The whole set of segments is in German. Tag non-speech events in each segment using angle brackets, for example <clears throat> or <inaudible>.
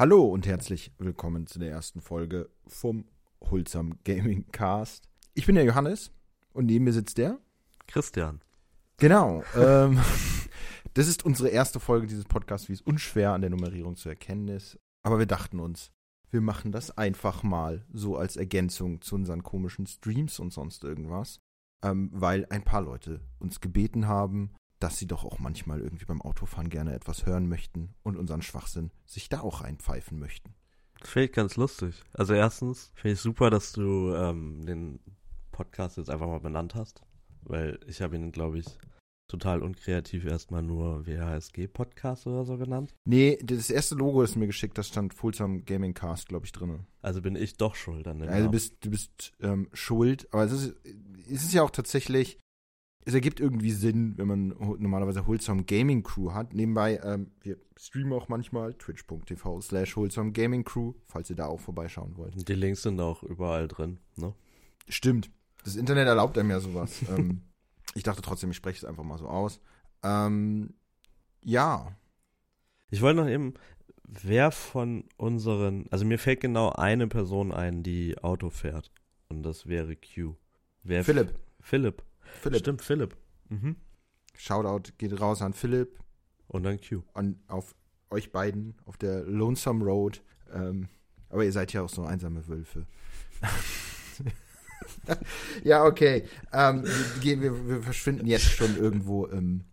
Hallo und herzlich willkommen zu der ersten Folge vom Wholesome Gaming Cast. Ich bin der Johannes und neben mir sitzt der Christian. Genau. ähm, <laughs> das ist unsere erste Folge dieses Podcasts, wie es unschwer an der Nummerierung zu erkennen ist. Aber wir dachten uns, wir machen das einfach mal so als Ergänzung zu unseren komischen Streams und sonst irgendwas. Ähm, weil ein paar Leute uns gebeten haben, dass sie doch auch manchmal irgendwie beim Autofahren gerne etwas hören möchten und unseren Schwachsinn sich da auch reinpfeifen möchten. Finde ich ganz lustig. Also erstens finde ich super, dass du ähm, den Podcast jetzt einfach mal benannt hast, weil ich habe ihn, glaube ich, total unkreativ erstmal nur WHSG-Podcast oder so genannt. Nee, das erste Logo, das du mir geschickt hast, stand Fulsam Gaming Cast, glaube ich, drin. Also bin ich doch schuld an dem Also du bist, du bist ähm, schuld, aber es ist, es ist ja auch tatsächlich, es ergibt irgendwie Sinn, wenn man normalerweise Wholesome Gaming Crew hat. Nebenbei, ähm, wir streamen auch manchmal twitch.tv slash Wholesome Gaming Crew, falls ihr da auch vorbeischauen wollt. Die Links sind auch überall drin, ne? Stimmt. Das Internet erlaubt einem ja sowas. <laughs> ähm, ich dachte trotzdem, ich spreche es einfach mal so aus. Ähm, ja. Ich wollte noch eben, wer von unseren, also mir fällt genau eine Person ein, die Auto fährt. Und das wäre Q. Wer Philipp. Philipp. Philipp. Stimmt, Philipp. Mhm. Shoutout geht raus an Philipp Und dann Q. und auf euch beiden auf der Lonesome Road. Ähm, aber ihr seid ja auch so einsame Wölfe. <laughs> ja, okay. Ähm, wir, gehen- wir, wir verschwinden jetzt schon irgendwo im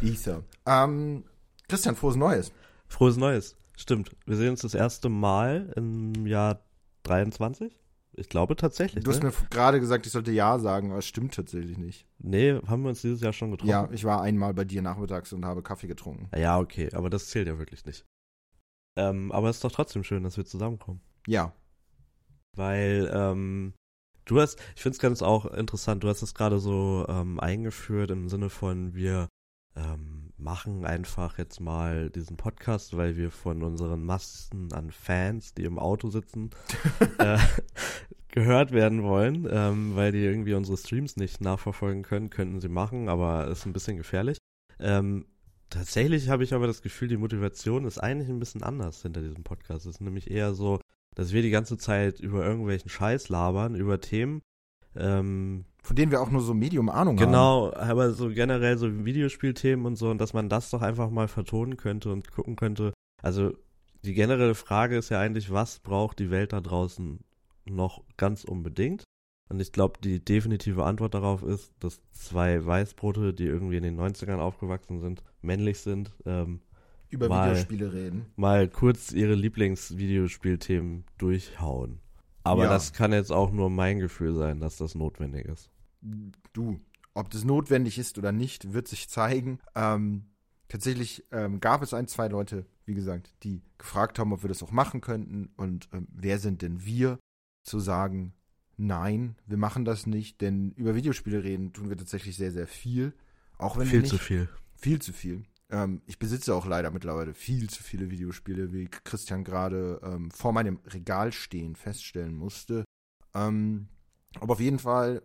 Ether. Ähm, Christian, frohes Neues. Frohes Neues. Stimmt. Wir sehen uns das erste Mal im Jahr 23. Ich glaube tatsächlich. Du hast ne? mir gerade gesagt, ich sollte Ja sagen, aber es stimmt tatsächlich nicht. nee, haben wir uns dieses Jahr schon getroffen? Ja, ich war einmal bei dir nachmittags und habe Kaffee getrunken. Ja, okay, aber das zählt ja wirklich nicht. Ähm, aber es ist doch trotzdem schön, dass wir zusammenkommen. Ja. Weil, ähm, du hast, ich finde es ganz auch interessant, du hast es gerade so ähm, eingeführt im Sinne von, wir ähm, machen einfach jetzt mal diesen Podcast, weil wir von unseren Massen an Fans, die im Auto sitzen, <laughs> äh, gehört werden wollen, ähm, weil die irgendwie unsere Streams nicht nachverfolgen können, könnten sie machen, aber ist ein bisschen gefährlich. Ähm, tatsächlich habe ich aber das Gefühl, die Motivation ist eigentlich ein bisschen anders hinter diesem Podcast. Es ist nämlich eher so, dass wir die ganze Zeit über irgendwelchen Scheiß labern, über Themen. Ähm, Von denen wir auch nur so Medium Ahnung haben. genau, aber so generell so Videospielthemen und so, und dass man das doch einfach mal vertonen könnte und gucken könnte. Also die generelle Frage ist ja eigentlich, was braucht die Welt da draußen noch ganz unbedingt? Und ich glaube, die definitive Antwort darauf ist, dass zwei Weißbrote, die irgendwie in den 90ern aufgewachsen sind, männlich sind, ähm, Über Mal. Videospiele reden. mal kurz ihre Lieblingsvideospielthemen durchhauen. Aber Ja. das kann jetzt auch nur mein Gefühl sein, dass das notwendig ist. Du, ob das notwendig ist oder nicht, wird sich zeigen. Ähm, tatsächlich ähm, gab es ein, zwei Leute, wie gesagt, die gefragt haben, ob wir das auch machen könnten. Und ähm, wer sind denn wir, zu sagen, nein, wir machen das nicht, denn über Videospiele reden tun wir tatsächlich sehr, sehr viel. Auch wenn wir Viel nicht, zu viel. Viel zu viel. Ähm, ich besitze auch leider mittlerweile viel zu viele Videospiele, wie Christian gerade ähm, vor meinem Regal stehen feststellen musste. Ähm, aber auf jeden Fall,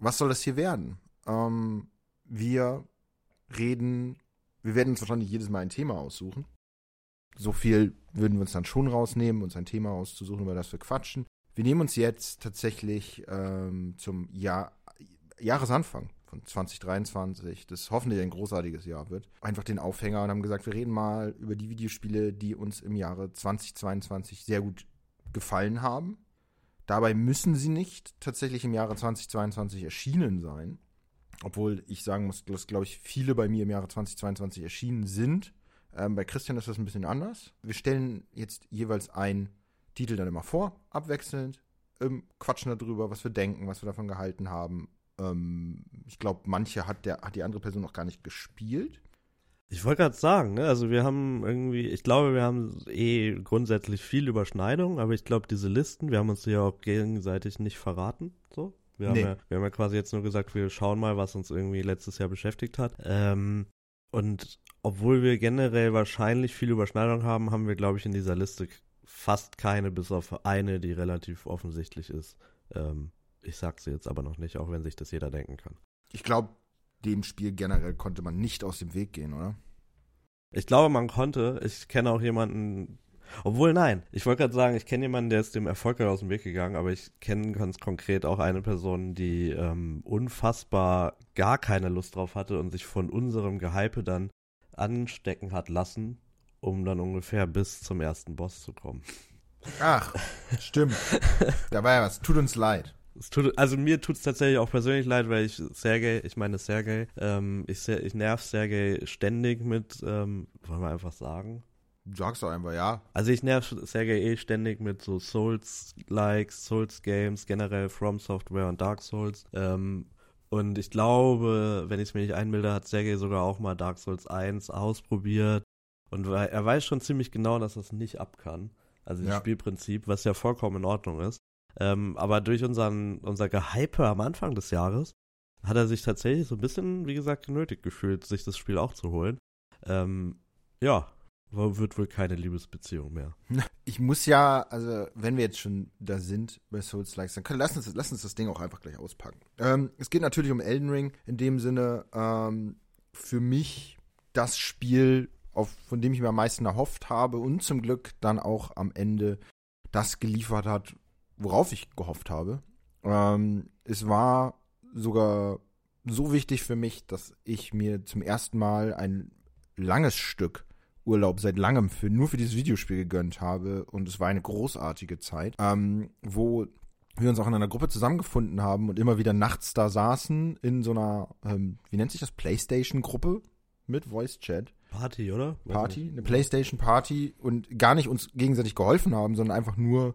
was soll das hier werden? Ähm, wir reden, wir werden uns wahrscheinlich jedes Mal ein Thema aussuchen. So viel würden wir uns dann schon rausnehmen, uns ein Thema auszusuchen, über das wir quatschen. Wir nehmen uns jetzt tatsächlich ähm, zum Jahr, Jahresanfang von 2023, das hoffentlich ein großartiges Jahr wird, einfach den Aufhänger und haben gesagt, wir reden mal über die Videospiele, die uns im Jahre 2022 sehr gut gefallen haben. Dabei müssen sie nicht tatsächlich im Jahre 2022 erschienen sein. Obwohl ich sagen muss, dass, glaube ich, viele bei mir im Jahre 2022 erschienen sind. Ähm, bei Christian ist das ein bisschen anders. Wir stellen jetzt jeweils einen Titel dann immer vor, abwechselnd, ähm, quatschen darüber, was wir denken, was wir davon gehalten haben. Ähm, ich glaube, manche hat, der, hat die andere Person noch gar nicht gespielt. Ich wollte gerade sagen, ne? also wir haben irgendwie, ich glaube, wir haben eh grundsätzlich viel Überschneidung, aber ich glaube, diese Listen, wir haben uns ja auch gegenseitig nicht verraten, so. Wir haben, Nee. ja, wir haben ja quasi jetzt nur gesagt, wir schauen mal, was uns irgendwie letztes Jahr beschäftigt hat. Ähm, und obwohl wir generell wahrscheinlich viel Überschneidung haben, haben wir, glaube ich, in dieser Liste fast keine, bis auf eine, die relativ offensichtlich ist. Ähm, ich sag sie jetzt aber noch nicht, auch wenn sich das jeder denken kann. Ich glaube, dem Spiel generell konnte man nicht aus dem Weg gehen, oder? Ich glaube, man konnte. Ich kenne auch jemanden, Obwohl, nein, ich wollte gerade sagen, ich kenne jemanden, der ist dem Erfolg aus dem Weg gegangen, aber ich kenne ganz konkret auch eine Person, die ähm, unfassbar gar keine Lust drauf hatte und sich von unserem Gehype dann anstecken hat lassen, um dann ungefähr bis zum ersten Boss zu kommen. Ach, stimmt. <laughs> da war ja was. Tut uns leid. Tut, also mir tut es tatsächlich auch persönlich leid, weil ich Sergej, ich meine Sergej, ähm, ich, ich nerv Sergej ständig mit, ähm, wollen wir einfach sagen, Sagst du einfach, ja. Also ich nerv Sergej eh ständig mit so Souls-Likes, Souls-Games, generell From Software und Dark Souls. Ähm, und ich glaube, wenn ich es mir nicht einbilde, hat Sergej sogar auch mal Dark Souls 1 ausprobiert. Und er weiß schon ziemlich genau, dass das nicht ab kann. Also das ja. Spielprinzip, was ja vollkommen in Ordnung ist. Ähm, aber durch unseren, unser Gehype am Anfang des Jahres hat er sich tatsächlich so ein bisschen, wie gesagt, genötigt gefühlt, sich das Spiel auch zu holen. Ähm, ja, wird wohl keine Liebesbeziehung mehr. <laughs> Ich muss ja, also wenn wir jetzt schon da sind bei Souls Likes, dann können, lass, uns, lass uns das Ding auch einfach gleich auspacken. Ähm, es geht natürlich um Elden Ring in dem Sinne. Ähm, für mich das Spiel, auf, von dem ich mir am meisten erhofft habe und zum Glück dann auch am Ende das geliefert hat, worauf ich gehofft habe. Ähm, es war sogar so wichtig für mich, dass ich mir zum ersten Mal ein langes Stück Urlaub seit langem für, nur für dieses Videospiel gegönnt habe. Und es war eine großartige Zeit, ähm, wo wir uns auch in einer Gruppe zusammengefunden haben und immer wieder nachts da saßen in so einer, ähm, wie nennt sich das, Playstation-Gruppe mit Voice Chat. Party, oder? Party, eine Playstation Party und gar nicht uns gegenseitig geholfen haben, sondern einfach nur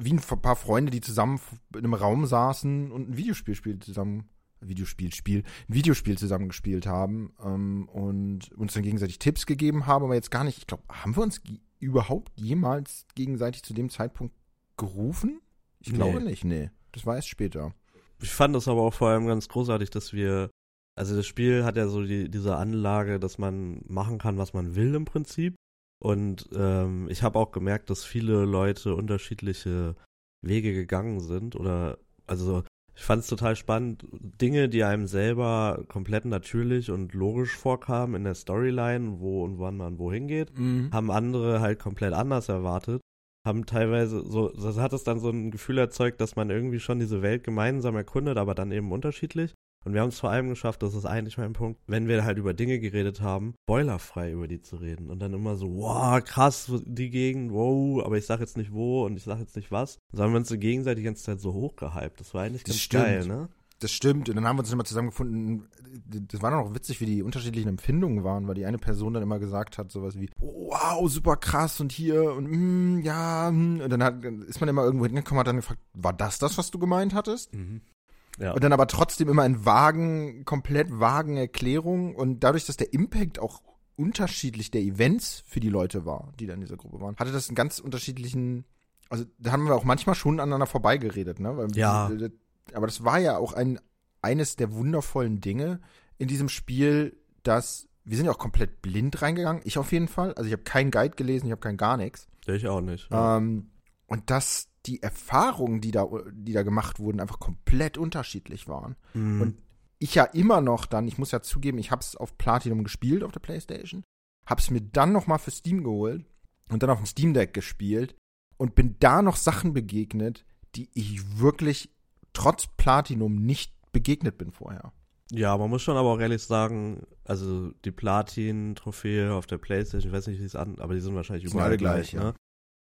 wie ein paar Freunde, die zusammen in einem Raum saßen und ein Videospiel zusammen Videospiel, Spiel, ein Videospiel zusammengespielt haben ähm, und uns dann gegenseitig Tipps gegeben haben, aber jetzt gar nicht, ich glaube, haben wir uns überhaupt jemals gegenseitig zu dem Zeitpunkt gerufen? Ich glaube nee. nicht, nee. Das war erst später. Ich fand das aber auch vor allem ganz großartig, dass wir, also das Spiel hat ja so die, diese Anlage, dass man machen kann, was man will im Prinzip. Und ähm, ich habe auch gemerkt, dass viele Leute unterschiedliche Wege gegangen sind oder also ich fand es total spannend. Dinge, die einem selber komplett natürlich und logisch vorkamen in der Storyline, wo und wann man wohin geht, mhm. haben andere halt komplett anders erwartet. Haben teilweise so, das hat es dann so ein Gefühl erzeugt, dass man irgendwie schon diese Welt gemeinsam erkundet, aber dann eben unterschiedlich. Und wir haben es vor allem geschafft, das ist eigentlich mein Punkt, wenn wir halt über Dinge geredet haben, spoilerfrei über die zu reden. Und dann immer so, wow, krass, die Gegend, wow, aber ich sag jetzt nicht wo und ich sag jetzt nicht was. Sondern wir uns so gegenseitig die ganze Zeit so hochgehypt. Das war eigentlich ganz stimmt. geil, ne? Das stimmt. Und dann haben wir uns immer zusammengefunden. Das war dann auch witzig, wie die unterschiedlichen Empfindungen waren, weil die eine Person dann immer gesagt hat, sowas wie, wow, super krass und hier und mm, ja. Mm. Und dann hat, ist man immer irgendwo hingekommen und hat dann gefragt, war das das, was du gemeint hattest? Mhm. Ja. Und dann aber trotzdem immer in vagen, komplett vagen Erklärungen und dadurch, dass der Impact auch unterschiedlich der Events für die Leute war, die da in dieser Gruppe waren, hatte das einen ganz unterschiedlichen, also da haben wir auch manchmal schon aneinander vorbeigeredet, ne? Weil, ja. Aber das war ja auch ein, eines der wundervollen Dinge in diesem Spiel, dass wir sind ja auch komplett blind reingegangen. Ich auf jeden Fall. Also ich habe keinen Guide gelesen, ich habe kein gar nichts. Ich auch nicht. Ja. Ähm, und das die Erfahrungen, die da, die da gemacht wurden, einfach komplett unterschiedlich waren. Mhm. Und ich ja immer noch dann, ich muss ja zugeben, ich habe es auf Platinum gespielt auf der Playstation, habe es mir dann noch mal für Steam geholt und dann auf dem Steam Deck gespielt und bin da noch Sachen begegnet, die ich wirklich trotz Platinum nicht begegnet bin vorher. Ja, man muss schon aber auch ehrlich sagen, also die Platin-Trophäe auf der Playstation, ich weiß nicht, wie es an, aber die sind wahrscheinlich überall alle gleich, gleich ne? ja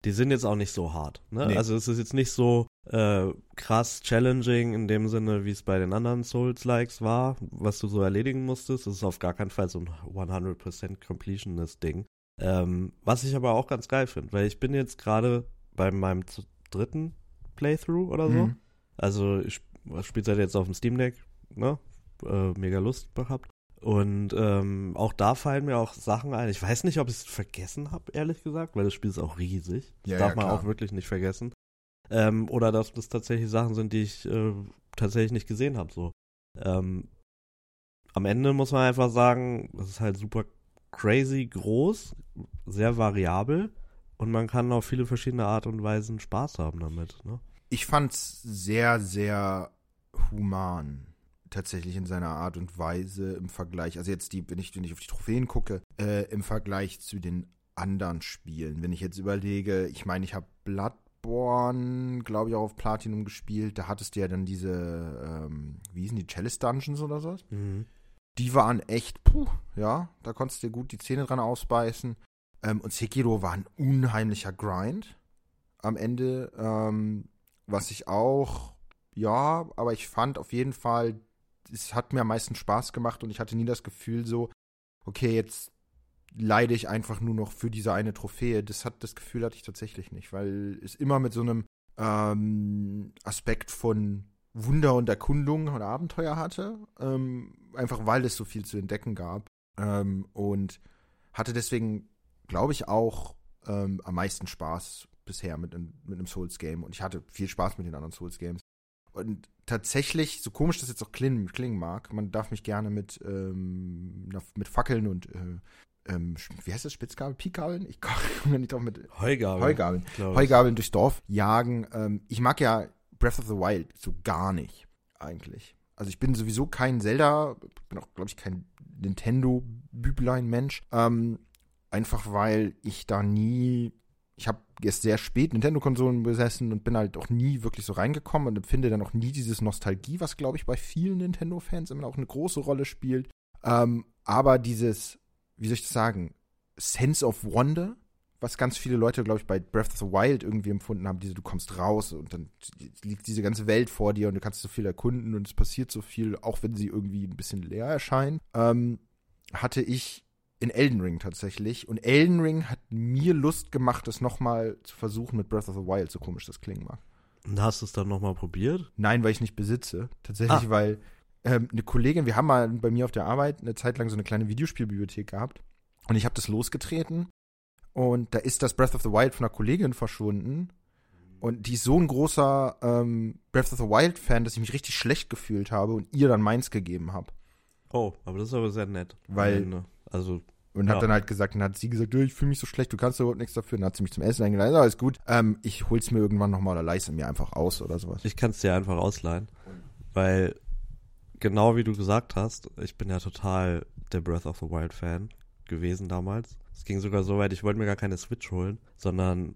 die sind jetzt auch nicht so hart. Ne? Nee. Also es ist jetzt nicht so äh, krass challenging in dem Sinne, wie es bei den anderen Souls-Likes war, was du so erledigen musstest. Es ist auf gar keinen Fall so ein 100% Completionist-Ding. Ähm, was ich aber auch ganz geil finde, weil ich bin jetzt gerade bei meinem dritten Playthrough oder so. Mhm. Also ich spiele halt jetzt auf dem Steam Deck, ne? Äh, mega Lust gehabt. Und ähm, auch da fallen mir auch Sachen ein. Ich weiß nicht, ob ich es vergessen habe, ehrlich gesagt, weil das Spiel ist auch riesig. Das ja, darf ja, man auch wirklich nicht vergessen. Ähm, oder dass das tatsächlich Sachen sind, die ich äh, tatsächlich nicht gesehen habe. So. Ähm, am Ende muss man einfach sagen, es ist halt super crazy groß, sehr variabel und man kann auf viele verschiedene Art und Weisen Spaß haben damit. Ne? Ich fand's sehr, sehr human tatsächlich in seiner Art und Weise im Vergleich, also jetzt die, wenn ich, wenn ich auf die Trophäen gucke, äh, im Vergleich zu den anderen Spielen. Wenn ich jetzt überlege, ich meine, ich habe Bloodborne, glaube ich, auch auf Platinum gespielt. Da hattest du ja dann diese, ähm, wie hießen die, Chalice Dungeons oder so. Mhm. Die waren echt, puh, ja, da konntest du dir gut die Zähne dran ausbeißen. Ähm, und Sekiro war ein unheimlicher Grind am Ende, ähm, was ich auch, ja, aber ich fand auf jeden Fall, es hat mir am meisten Spaß gemacht und ich hatte nie das Gefühl so, okay, jetzt leide ich einfach nur noch für diese eine Trophäe. Das hat das Gefühl hatte ich tatsächlich nicht, weil es immer mit so einem ähm, Aspekt von Wunder und Erkundung und Abenteuer hatte, ähm, einfach weil es so viel zu entdecken gab ähm, und hatte deswegen, glaube ich, auch ähm, am meisten Spaß bisher mit, mit einem Souls-Game und ich hatte viel Spaß mit den anderen Souls-Games. Und tatsächlich, so komisch das jetzt auch klingen, klingen mag, man darf mich gerne mit, ähm, mit Fackeln und äh, ähm, wie heißt das, Spitzgabel, Pikgabeln? Ich komme <laughs> nicht drauf mit. Heugabeln. Heugabeln. Heugabeln durchs Dorf jagen. Ähm, ich mag ja Breath of the Wild so gar nicht, eigentlich. Also ich bin sowieso kein Zelda, bin auch, glaube ich, kein Nintendo-Büblein-Mensch. Ähm, einfach weil ich da nie ich habe erst sehr spät Nintendo-Konsolen besessen und bin halt auch nie wirklich so reingekommen und empfinde dann auch nie dieses Nostalgie, was, glaube ich, bei vielen Nintendo-Fans immer auch eine große Rolle spielt. Ähm, aber dieses, wie soll ich das sagen, Sense of Wonder, was ganz viele Leute, glaube ich, bei Breath of the Wild irgendwie empfunden haben, diese, du kommst raus und dann liegt diese ganze Welt vor dir und du kannst so viel erkunden und es passiert so viel, auch wenn sie irgendwie ein bisschen leer erscheint, ähm, hatte ich in Elden Ring tatsächlich. Und Elden Ring hat mir Lust gemacht, das nochmal zu versuchen mit Breath of the Wild, so komisch das klingen mag. Und hast du es dann nochmal probiert? Nein, weil ich nicht besitze. Tatsächlich, ah. weil ähm, eine Kollegin, wir haben mal bei mir auf der Arbeit eine Zeit lang so eine kleine Videospielbibliothek gehabt. Und ich habe das losgetreten. Und da ist das Breath of the Wild von einer Kollegin verschwunden. Und die ist so ein großer ähm, Breath of the Wild-Fan, dass ich mich richtig schlecht gefühlt habe und ihr dann meins gegeben habe. Oh, aber das ist aber sehr nett. Weil, also und ja. hat dann halt gesagt, dann hat sie gesagt, ich fühle mich so schlecht, du kannst überhaupt nichts dafür. Dann hat sie mich zum Essen eingeladen, alles gut. Ähm, ich hol's mir irgendwann nochmal oder leiste mir einfach aus oder sowas. Ich kann es dir einfach ausleihen, weil genau wie du gesagt hast, ich bin ja total der Breath of the Wild Fan gewesen damals. Es ging sogar so weit, ich wollte mir gar keine Switch holen, sondern,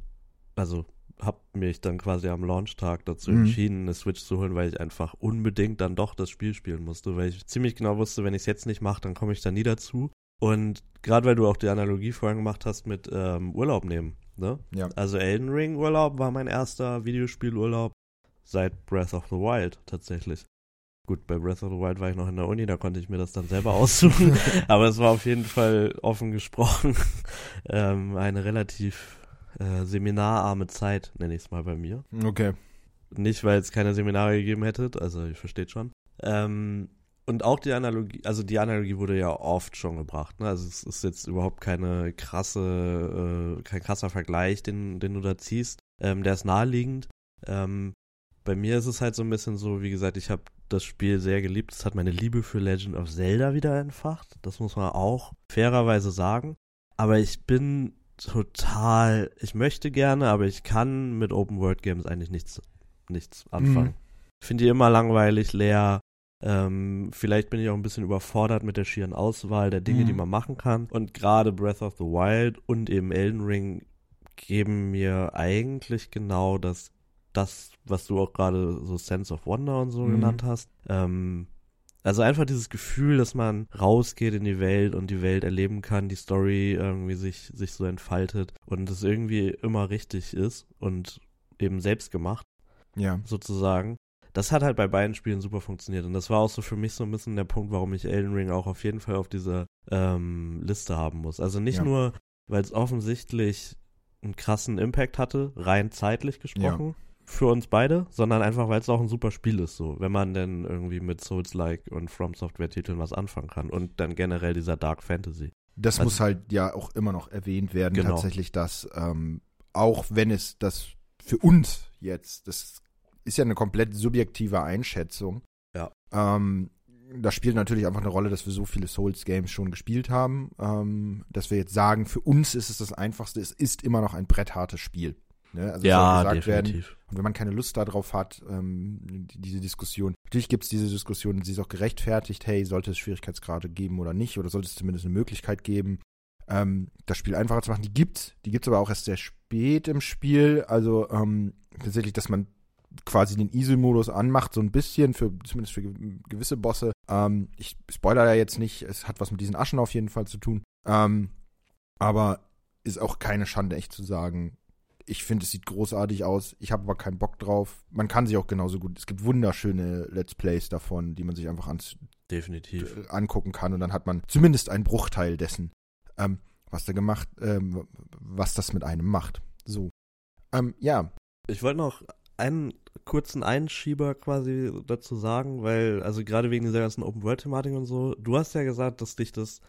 also hab mich dann quasi am Launchtag dazu mhm. entschieden, eine Switch zu holen, weil ich einfach unbedingt dann doch das Spiel spielen musste, weil ich ziemlich genau wusste, wenn ich es jetzt nicht mache, dann komme ich da nie dazu. Und gerade weil du auch die Analogie vorhin gemacht hast mit ähm, Urlaub nehmen. Ne? Ja. Also Elden Ring Urlaub war mein erster Videospielurlaub seit Breath of the Wild tatsächlich. Gut, bei Breath of the Wild war ich noch in der Uni, da konnte ich mir das dann selber aussuchen. <laughs> Aber es war auf jeden Fall offen gesprochen <laughs> ähm, eine relativ äh, seminararme Zeit, nenne ich es mal bei mir. Okay. Nicht, weil es keine Seminare gegeben hätte, also ich verstehe schon. Ähm, und auch die Analogie, also die Analogie wurde ja oft schon gebracht. Ne? Also es ist jetzt überhaupt keine krasse, äh, kein krasser Vergleich, den, den du da ziehst. Ähm, der ist naheliegend. Ähm, bei mir ist es halt so ein bisschen so, wie gesagt, ich habe das Spiel sehr geliebt. Es hat meine Liebe für Legend of Zelda wieder entfacht. Das muss man auch fairerweise sagen. Aber ich bin total, ich möchte gerne, aber ich kann mit Open World Games eigentlich nichts, nichts anfangen. Mhm. Ich finde die immer langweilig, leer. Ähm, vielleicht bin ich auch ein bisschen überfordert mit der schieren Auswahl der Dinge, mhm. die man machen kann. Und gerade Breath of the Wild und eben Elden Ring geben mir eigentlich genau das, das, was du auch gerade so Sense of Wonder und so mhm. genannt hast. Ähm, also einfach dieses Gefühl, dass man rausgeht in die Welt und die Welt erleben kann, die Story irgendwie sich, sich so entfaltet und es irgendwie immer richtig ist und eben selbst gemacht. Ja. Sozusagen das hat halt bei beiden Spielen super funktioniert. Und das war auch so für mich so ein bisschen der Punkt, warum ich Elden Ring auch auf jeden Fall auf dieser ähm, Liste haben muss. Also nicht ja. nur, weil es offensichtlich einen krassen Impact hatte, rein zeitlich gesprochen, ja. für uns beide, sondern einfach, weil es auch ein super Spiel ist, so, wenn man denn irgendwie mit Souls-like und From Software-Titeln was anfangen kann. Und dann generell dieser Dark Fantasy. Das also, muss halt ja auch immer noch erwähnt werden, genau. tatsächlich, dass ähm, auch wenn es das für uns jetzt, das ist ja eine komplett subjektive Einschätzung. Ja. Ähm, das spielt natürlich einfach eine Rolle, dass wir so viele Souls-Games schon gespielt haben, ähm, dass wir jetzt sagen, für uns ist es das Einfachste, es ist immer noch ein bretthartes Spiel. Ne? Also ja, definitiv. Werden. Und wenn man keine Lust darauf hat, ähm, diese Diskussion, natürlich gibt es diese Diskussion, sie ist auch gerechtfertigt, hey, sollte es Schwierigkeitsgrade geben oder nicht, oder sollte es zumindest eine Möglichkeit geben. ähm, das Spiel einfacher zu machen. Die gibt's, die gibt's aber auch erst sehr spät im Spiel. Also ähm, tatsächlich, dass man quasi den Easy-Modus anmacht, so ein bisschen, für, zumindest für gewisse Bosse. Ähm, ich spoiler da jetzt nicht, es hat was mit diesen Aschen auf jeden Fall zu tun. Ähm, aber ist auch keine Schande, echt zu sagen. Ich finde, es sieht großartig aus. Ich habe aber keinen Bock drauf. Man kann sich auch genauso gut. Es gibt wunderschöne Let's Plays davon, die man sich einfach ans, Definitiv. angucken kann. Und dann hat man zumindest einen Bruchteil dessen, ähm, was da gemacht, ähm, was das mit einem macht. So. Ähm, ja. Ich wollte noch einen kurzen Einschieber quasi dazu sagen, weil, also gerade wegen dieser ganzen Open-World-Thematik und so, du hast ja gesagt, dass dich das,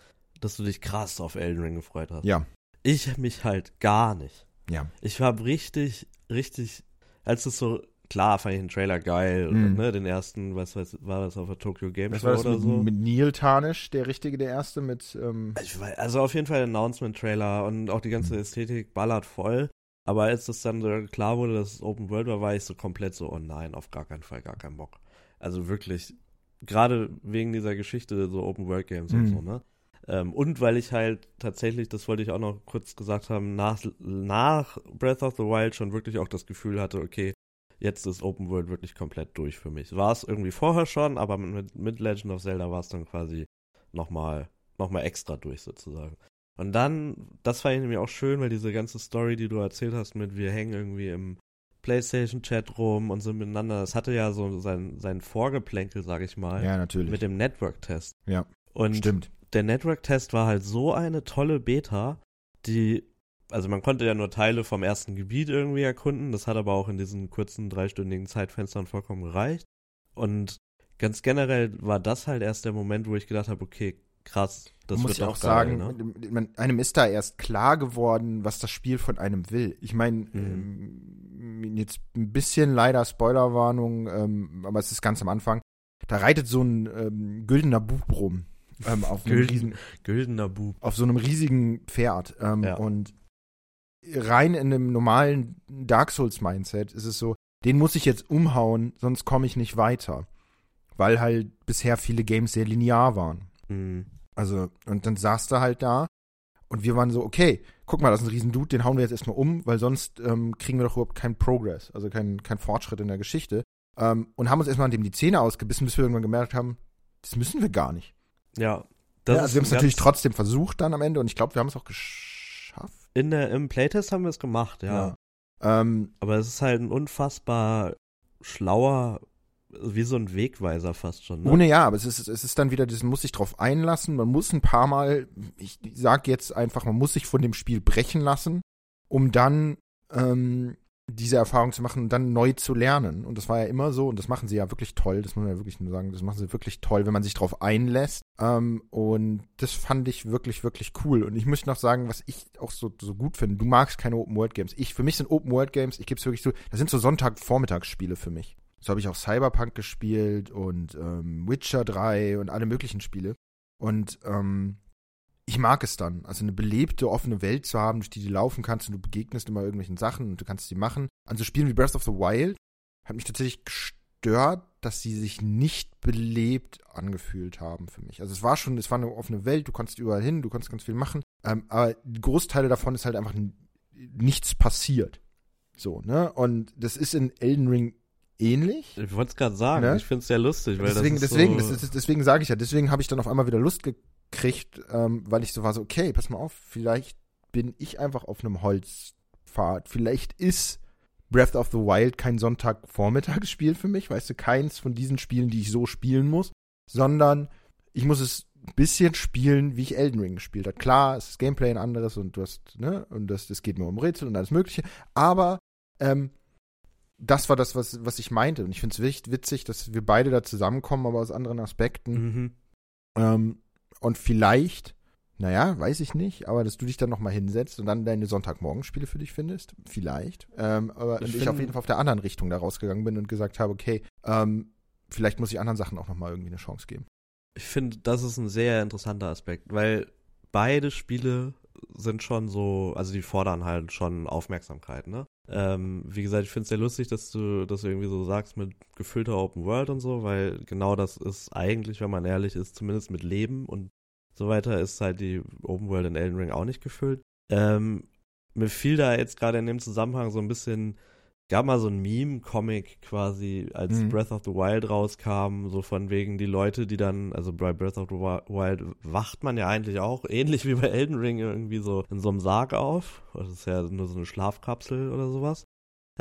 dass du dich krass auf Elden Ring gefreut hast. Ja. Ich mich halt gar nicht. Ja. Ich war richtig, richtig, als es so, klar fand ich den Trailer geil, Mhm. ne, den ersten, was weiß, war das auf der Tokyo Game Was Show oder mit, so? mit Neil Tarnish, der richtige, der erste mit, ähm, also auf jeden Fall Announcement-Trailer und auch die ganze Ästhetik ballert voll. Aber als es dann so klar wurde, dass es Open World war, war ich so komplett so, oh nein, auf gar keinen Fall, gar keinen Bock. Also wirklich, gerade wegen dieser Geschichte, so Open World Games und Mhm. so, ne? Ähm, und weil ich halt tatsächlich, das wollte ich auch noch kurz gesagt haben, nach, nach Breath of the Wild schon wirklich auch das Gefühl hatte, okay, jetzt ist Open World wirklich komplett durch für mich. War es irgendwie vorher schon, aber mit, mit Legend of Zelda war es dann quasi nochmal noch mal extra durch sozusagen. Und dann, das fand ich nämlich auch schön, weil diese ganze Story, die du erzählt hast mit wir hängen irgendwie im PlayStation-Chat rum und sind miteinander, das hatte ja so sein, sein Vorgeplänkel, sag ich mal, ja, natürlich. mit dem Network-Test. Ja, Und Stimmt. der Network-Test war halt so eine tolle Beta, die, also man konnte ja nur Teile vom ersten Gebiet irgendwie erkunden, das hat aber auch in diesen kurzen dreistündigen Zeitfenstern vollkommen gereicht. Und ganz generell war das halt erst der Moment, wo ich gedacht habe, okay, krass, das Man muss doch auch geil, sagen, ne? man, einem ist da erst klar geworden, was das Spiel von einem will. Ich meine, Mhm. ähm, jetzt ein bisschen leider Spoilerwarnung, ähm, aber es ist ganz am Anfang. Da reitet so ein ähm, güldener Bub rum ähm, auf, einem Gülden- riesen, Güldener Bub. auf so einem riesigen Pferd. Ähm, Ja. Und rein in einem normalen Dark Souls-Mindset ist es so, den muss ich jetzt umhauen, sonst komme ich nicht weiter. Weil halt bisher viele Games sehr linear waren. Mhm. Also, und dann saß er halt da und wir waren so, okay, guck mal, das ist ein riesen Dude, den hauen wir jetzt erstmal um, weil sonst ähm, kriegen wir doch überhaupt keinen Progress, also keinen kein Fortschritt in der Geschichte. Ähm, und haben uns erstmal an dem die Zähne ausgebissen, bis wir irgendwann gemerkt haben, das müssen wir gar nicht. Ja. Ja, ist also wir haben es natürlich trotzdem versucht dann am Ende und ich glaube, wir haben es auch geschafft. In der, Im Playtest haben wir es gemacht, ja. Ähm, Aber es ist halt ein unfassbar schlauer, wie so ein Wegweiser fast schon. Ne? Ohne ja, aber es ist, es ist dann wieder, das muss sich drauf einlassen. Man muss ein paar Mal, ich sag jetzt einfach, man muss sich von dem Spiel brechen lassen, um dann ähm, diese Erfahrung zu machen und dann neu zu lernen. Und das war ja immer so, und das machen sie ja wirklich toll, das muss man ja wirklich nur sagen, das machen sie wirklich toll, wenn man sich drauf einlässt. Ähm, und das fand ich wirklich, wirklich cool. Und ich möchte noch sagen, was ich auch so, so gut finde, du magst keine Open-World-Games. Ich, für mich sind Open-World-Games, ich gebe es wirklich so, das sind so Sonntag-Vormittagsspiele für mich. So habe ich auch Cyberpunk gespielt und ähm, Witcher 3 und alle möglichen Spiele. Und ähm, ich mag es dann, also eine belebte, offene Welt zu haben, durch die du laufen kannst und du begegnest immer irgendwelchen Sachen und du kannst sie machen. Also Spielen wie Breath of the Wild hat mich tatsächlich gestört, dass sie sich nicht belebt angefühlt haben für mich. Also es war schon, es war eine offene Welt, du konntest überall hin, du konntest ganz viel machen, ähm, aber Großteile davon ist halt einfach nichts passiert. So, ne? Und das ist in Elden Ring ähnlich. Ich wollte es gerade sagen, Ne? ich finde es sehr lustig, weil deswegen, das ist deswegen, so, das ist, deswegen sage ich ja, deswegen habe ich dann auf einmal wieder Lust gekriegt, ähm, weil ich so war so, okay, pass mal auf, vielleicht bin ich einfach auf einem Holzpfad. Vielleicht ist Breath of the Wild kein Sonntagvormittagsspiel für mich, weißt du, keins von diesen Spielen, die ich so spielen muss, sondern ich muss es ein bisschen spielen, wie ich Elden Ring gespielt habe. Klar, es ist Gameplay ein anderes und du hast, ne, und das, das geht nur um Rätsel und alles Mögliche, aber ähm, das war das, was, was ich meinte. Und ich finde es witzig, dass wir beide da zusammenkommen, aber aus anderen Aspekten. Mhm. Ähm, und vielleicht, naja, weiß ich nicht, aber dass du dich dann nochmal hinsetzt und dann deine Sonntagmorgenspiele für dich findest. Vielleicht. Ähm, aber Ich ich, auf jeden Fall auf der anderen Richtung da rausgegangen bin und gesagt habe, okay, ähm, vielleicht muss ich anderen Sachen auch nochmal irgendwie eine Chance geben. Ich finde, das ist ein sehr interessanter Aspekt, weil beide Spiele sind schon so, also die fordern halt schon Aufmerksamkeit, ne? Ähm, wie gesagt, ich finde es sehr lustig, dass du das irgendwie so sagst mit gefüllter Open World und so, weil genau das ist eigentlich, wenn man ehrlich ist, zumindest mit Leben und so weiter ist halt die Open World in Elden Ring auch nicht gefüllt. Ähm, mir fiel da jetzt gerade in dem Zusammenhang so ein bisschen, gab mal so ein Meme-Comic quasi, als mhm. Breath of the Wild rauskam, so von wegen die Leute, die dann, also bei Breath of the Wild wacht man ja eigentlich auch, <laughs> ähnlich wie bei Elden Ring, irgendwie so in so einem Sarg auf. Das ist ja nur so eine Schlafkapsel oder sowas.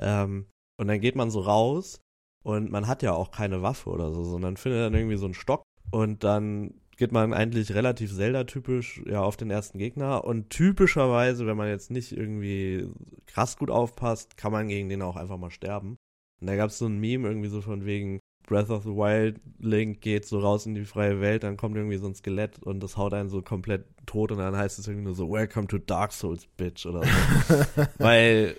Ähm, und dann geht man so raus und man hat ja auch keine Waffe oder so, sondern findet dann irgendwie so einen Stock und dann geht man eigentlich relativ Zelda-typisch ja auf den ersten Gegner und typischerweise, wenn man jetzt nicht irgendwie krass gut aufpasst, kann man gegen den auch einfach mal sterben. Und da gab es so ein Meme irgendwie so von wegen Breath of the Wild Link geht so raus in die freie Welt, dann kommt irgendwie so ein Skelett und das haut einen so komplett tot und dann heißt es irgendwie nur so Welcome to Dark Souls, Bitch oder so. <laughs> Weil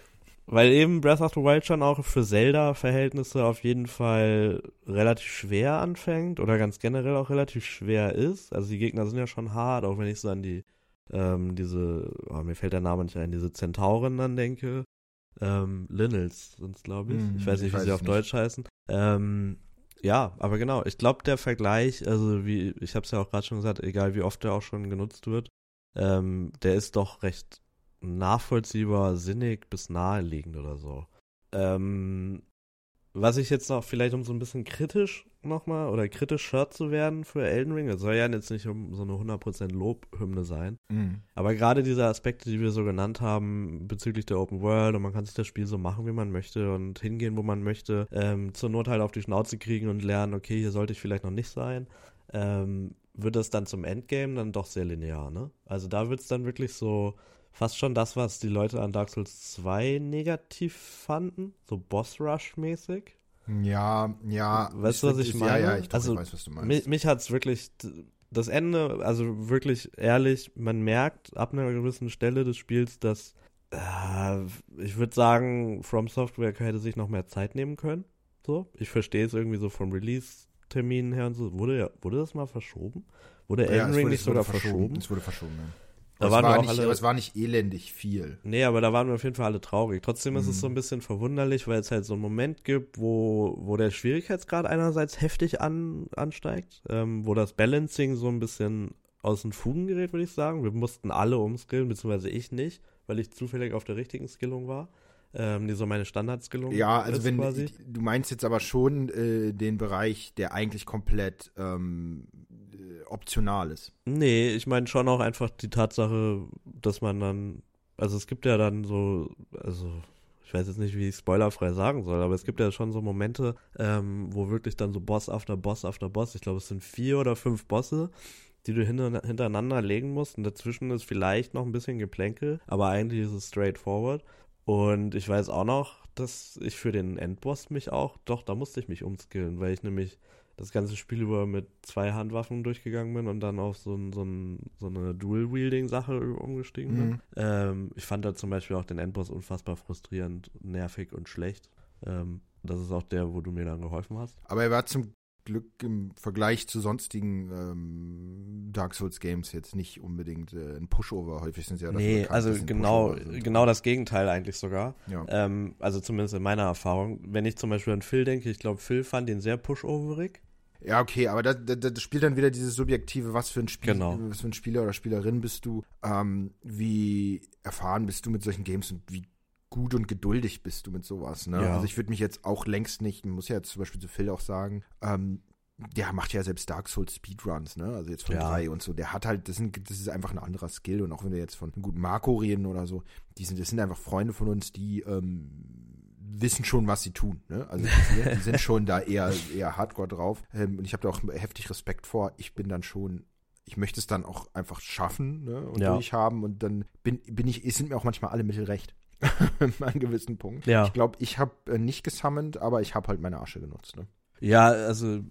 weil eben Breath of the Wild schon auch für Zelda-Verhältnisse auf jeden Fall relativ schwer anfängt oder ganz generell auch relativ schwer ist. Also die Gegner sind ja schon hart, auch wenn ich so an die, ähm, diese, oh, mir fällt der Name nicht ein, diese Zentauren dann denke. Ähm, Linnels sind es, glaube ich. Hm, ich weiß nicht, wie sie auf nicht. Deutsch heißen. Ähm, ja, aber genau, ich glaube, der Vergleich, also wie, ich habe es ja auch gerade schon gesagt, egal wie oft der auch schon genutzt wird, ähm, der ist doch recht nachvollziehbar, sinnig bis naheliegend oder so. Ähm, was ich jetzt noch vielleicht um so ein bisschen kritisch nochmal oder kritischer zu werden für Elden Ring, das soll ja jetzt nicht um so eine 100% Lobhymne sein, mhm. aber gerade diese Aspekte, die wir so genannt haben bezüglich der Open World und man kann sich das Spiel so machen, wie man möchte und hingehen, wo man möchte, ähm, zur Not halt auf die Schnauze kriegen und lernen, okay, hier sollte ich vielleicht noch nicht sein, ähm, wird das dann zum Endgame dann doch sehr linear, ne? Also da wird es dann wirklich so fast schon das, was die Leute an Dark Souls 2 negativ fanden, so Boss Rush mäßig. Ja, ja. Weißt du, was ich meine? Ja, ja, ich, also, ich weiß, was du meinst. Mich, mich hat es wirklich, das Ende, also wirklich ehrlich, man merkt ab einer gewissen Stelle des Spiels, dass, äh, ich würde sagen, From Software hätte sich noch mehr Zeit nehmen können. So, ich verstehe es irgendwie so vom Release-Termin her und so. Wurde, wurde das mal verschoben? Wurde Elden ja, Ring nicht sogar verschoben? verschoben? Es wurde verschoben, ja. Da waren war nicht, alle, aber es war nicht elendig viel. Nee, aber da waren wir auf jeden Fall alle traurig. Trotzdem ist es so ein mhm. bisschen verwunderlich, weil es halt so einen Moment gibt, wo, wo der Schwierigkeitsgrad einerseits heftig an, ansteigt, ähm, wo das Balancing so ein bisschen aus den Fugen gerät, würde ich sagen. Wir mussten alle umskillen, beziehungsweise ich nicht, weil ich zufällig auf der richtigen Skillung war ähm, die so meine Standardskillung Ja, also wenn quasi. du meinst jetzt aber schon äh, den Bereich, der eigentlich komplett ähm, äh, optional ist. Nee, ich meine schon auch einfach die Tatsache, dass man dann, also es gibt ja dann so, also ich weiß jetzt nicht, wie ich spoilerfrei sagen soll, aber es gibt ja schon so Momente, ähm, wo wirklich dann so Boss after Boss after Boss, ich glaube es sind vier oder fünf Bosse, die du hintereinander legen musst und dazwischen ist vielleicht noch ein bisschen Geplänkel, aber eigentlich ist es straightforward und ich weiß auch noch, dass ich für den Endboss mich auch, doch, da musste ich mich umskillen, weil ich nämlich das ganze Spiel über mit zwei Handwaffen durchgegangen bin und dann auf so, ein, so, ein, so eine Dual-Wielding-Sache umgestiegen bin. Mhm. Ähm, ich fand da zum Beispiel auch den Endboss unfassbar frustrierend, nervig und schlecht. Ähm, das ist auch der, wo du mir dann geholfen hast. Aber er war zum Glück im Vergleich zu sonstigen ähm, Dark Souls Games jetzt nicht unbedingt äh, ein Pushover. Häufig sind sie ja dafür Nee, bekannt, also genau, genau das Gegenteil eigentlich sogar. Ja. Ähm, also zumindest in meiner Erfahrung. Wenn ich zum Beispiel an Phil denke, ich glaube, Phil fand den sehr pushoverig. Ja, okay, aber das, das, das, spielt dann wieder dieses subjektive, was für ein Spiel, genau. was für ein Spieler oder Spielerin bist du, ähm, wie erfahren bist du mit solchen Games und wie gut und geduldig bist du mit sowas. Ne? Ja. Also ich würde mich jetzt auch längst nicht, muss ja jetzt zum Beispiel zu Phil auch sagen, ähm, der macht ja selbst Dark Souls Speedruns, ne? Also jetzt von ja. drei und so. Der hat halt, das, sind, das ist einfach ein anderer Skill. Und auch wenn wir jetzt von gut Marco reden oder so, die sind, das sind einfach Freunde von uns, die ähm, wissen schon, was sie tun. Ne? Also die, die sind schon da eher, eher hardcore drauf. Ähm, und ich habe da auch heftig Respekt vor. Ich bin dann schon ich möchte es dann auch einfach schaffen ne, und ja. durchhaben und dann bin, bin ich, sind mir auch manchmal alle Mittel recht. <laughs> an einem gewissen Punkt. Ja. Ich glaube, ich habe äh, nicht gesammelt, aber ich habe halt meine Asche genutzt. Ne? Ja, also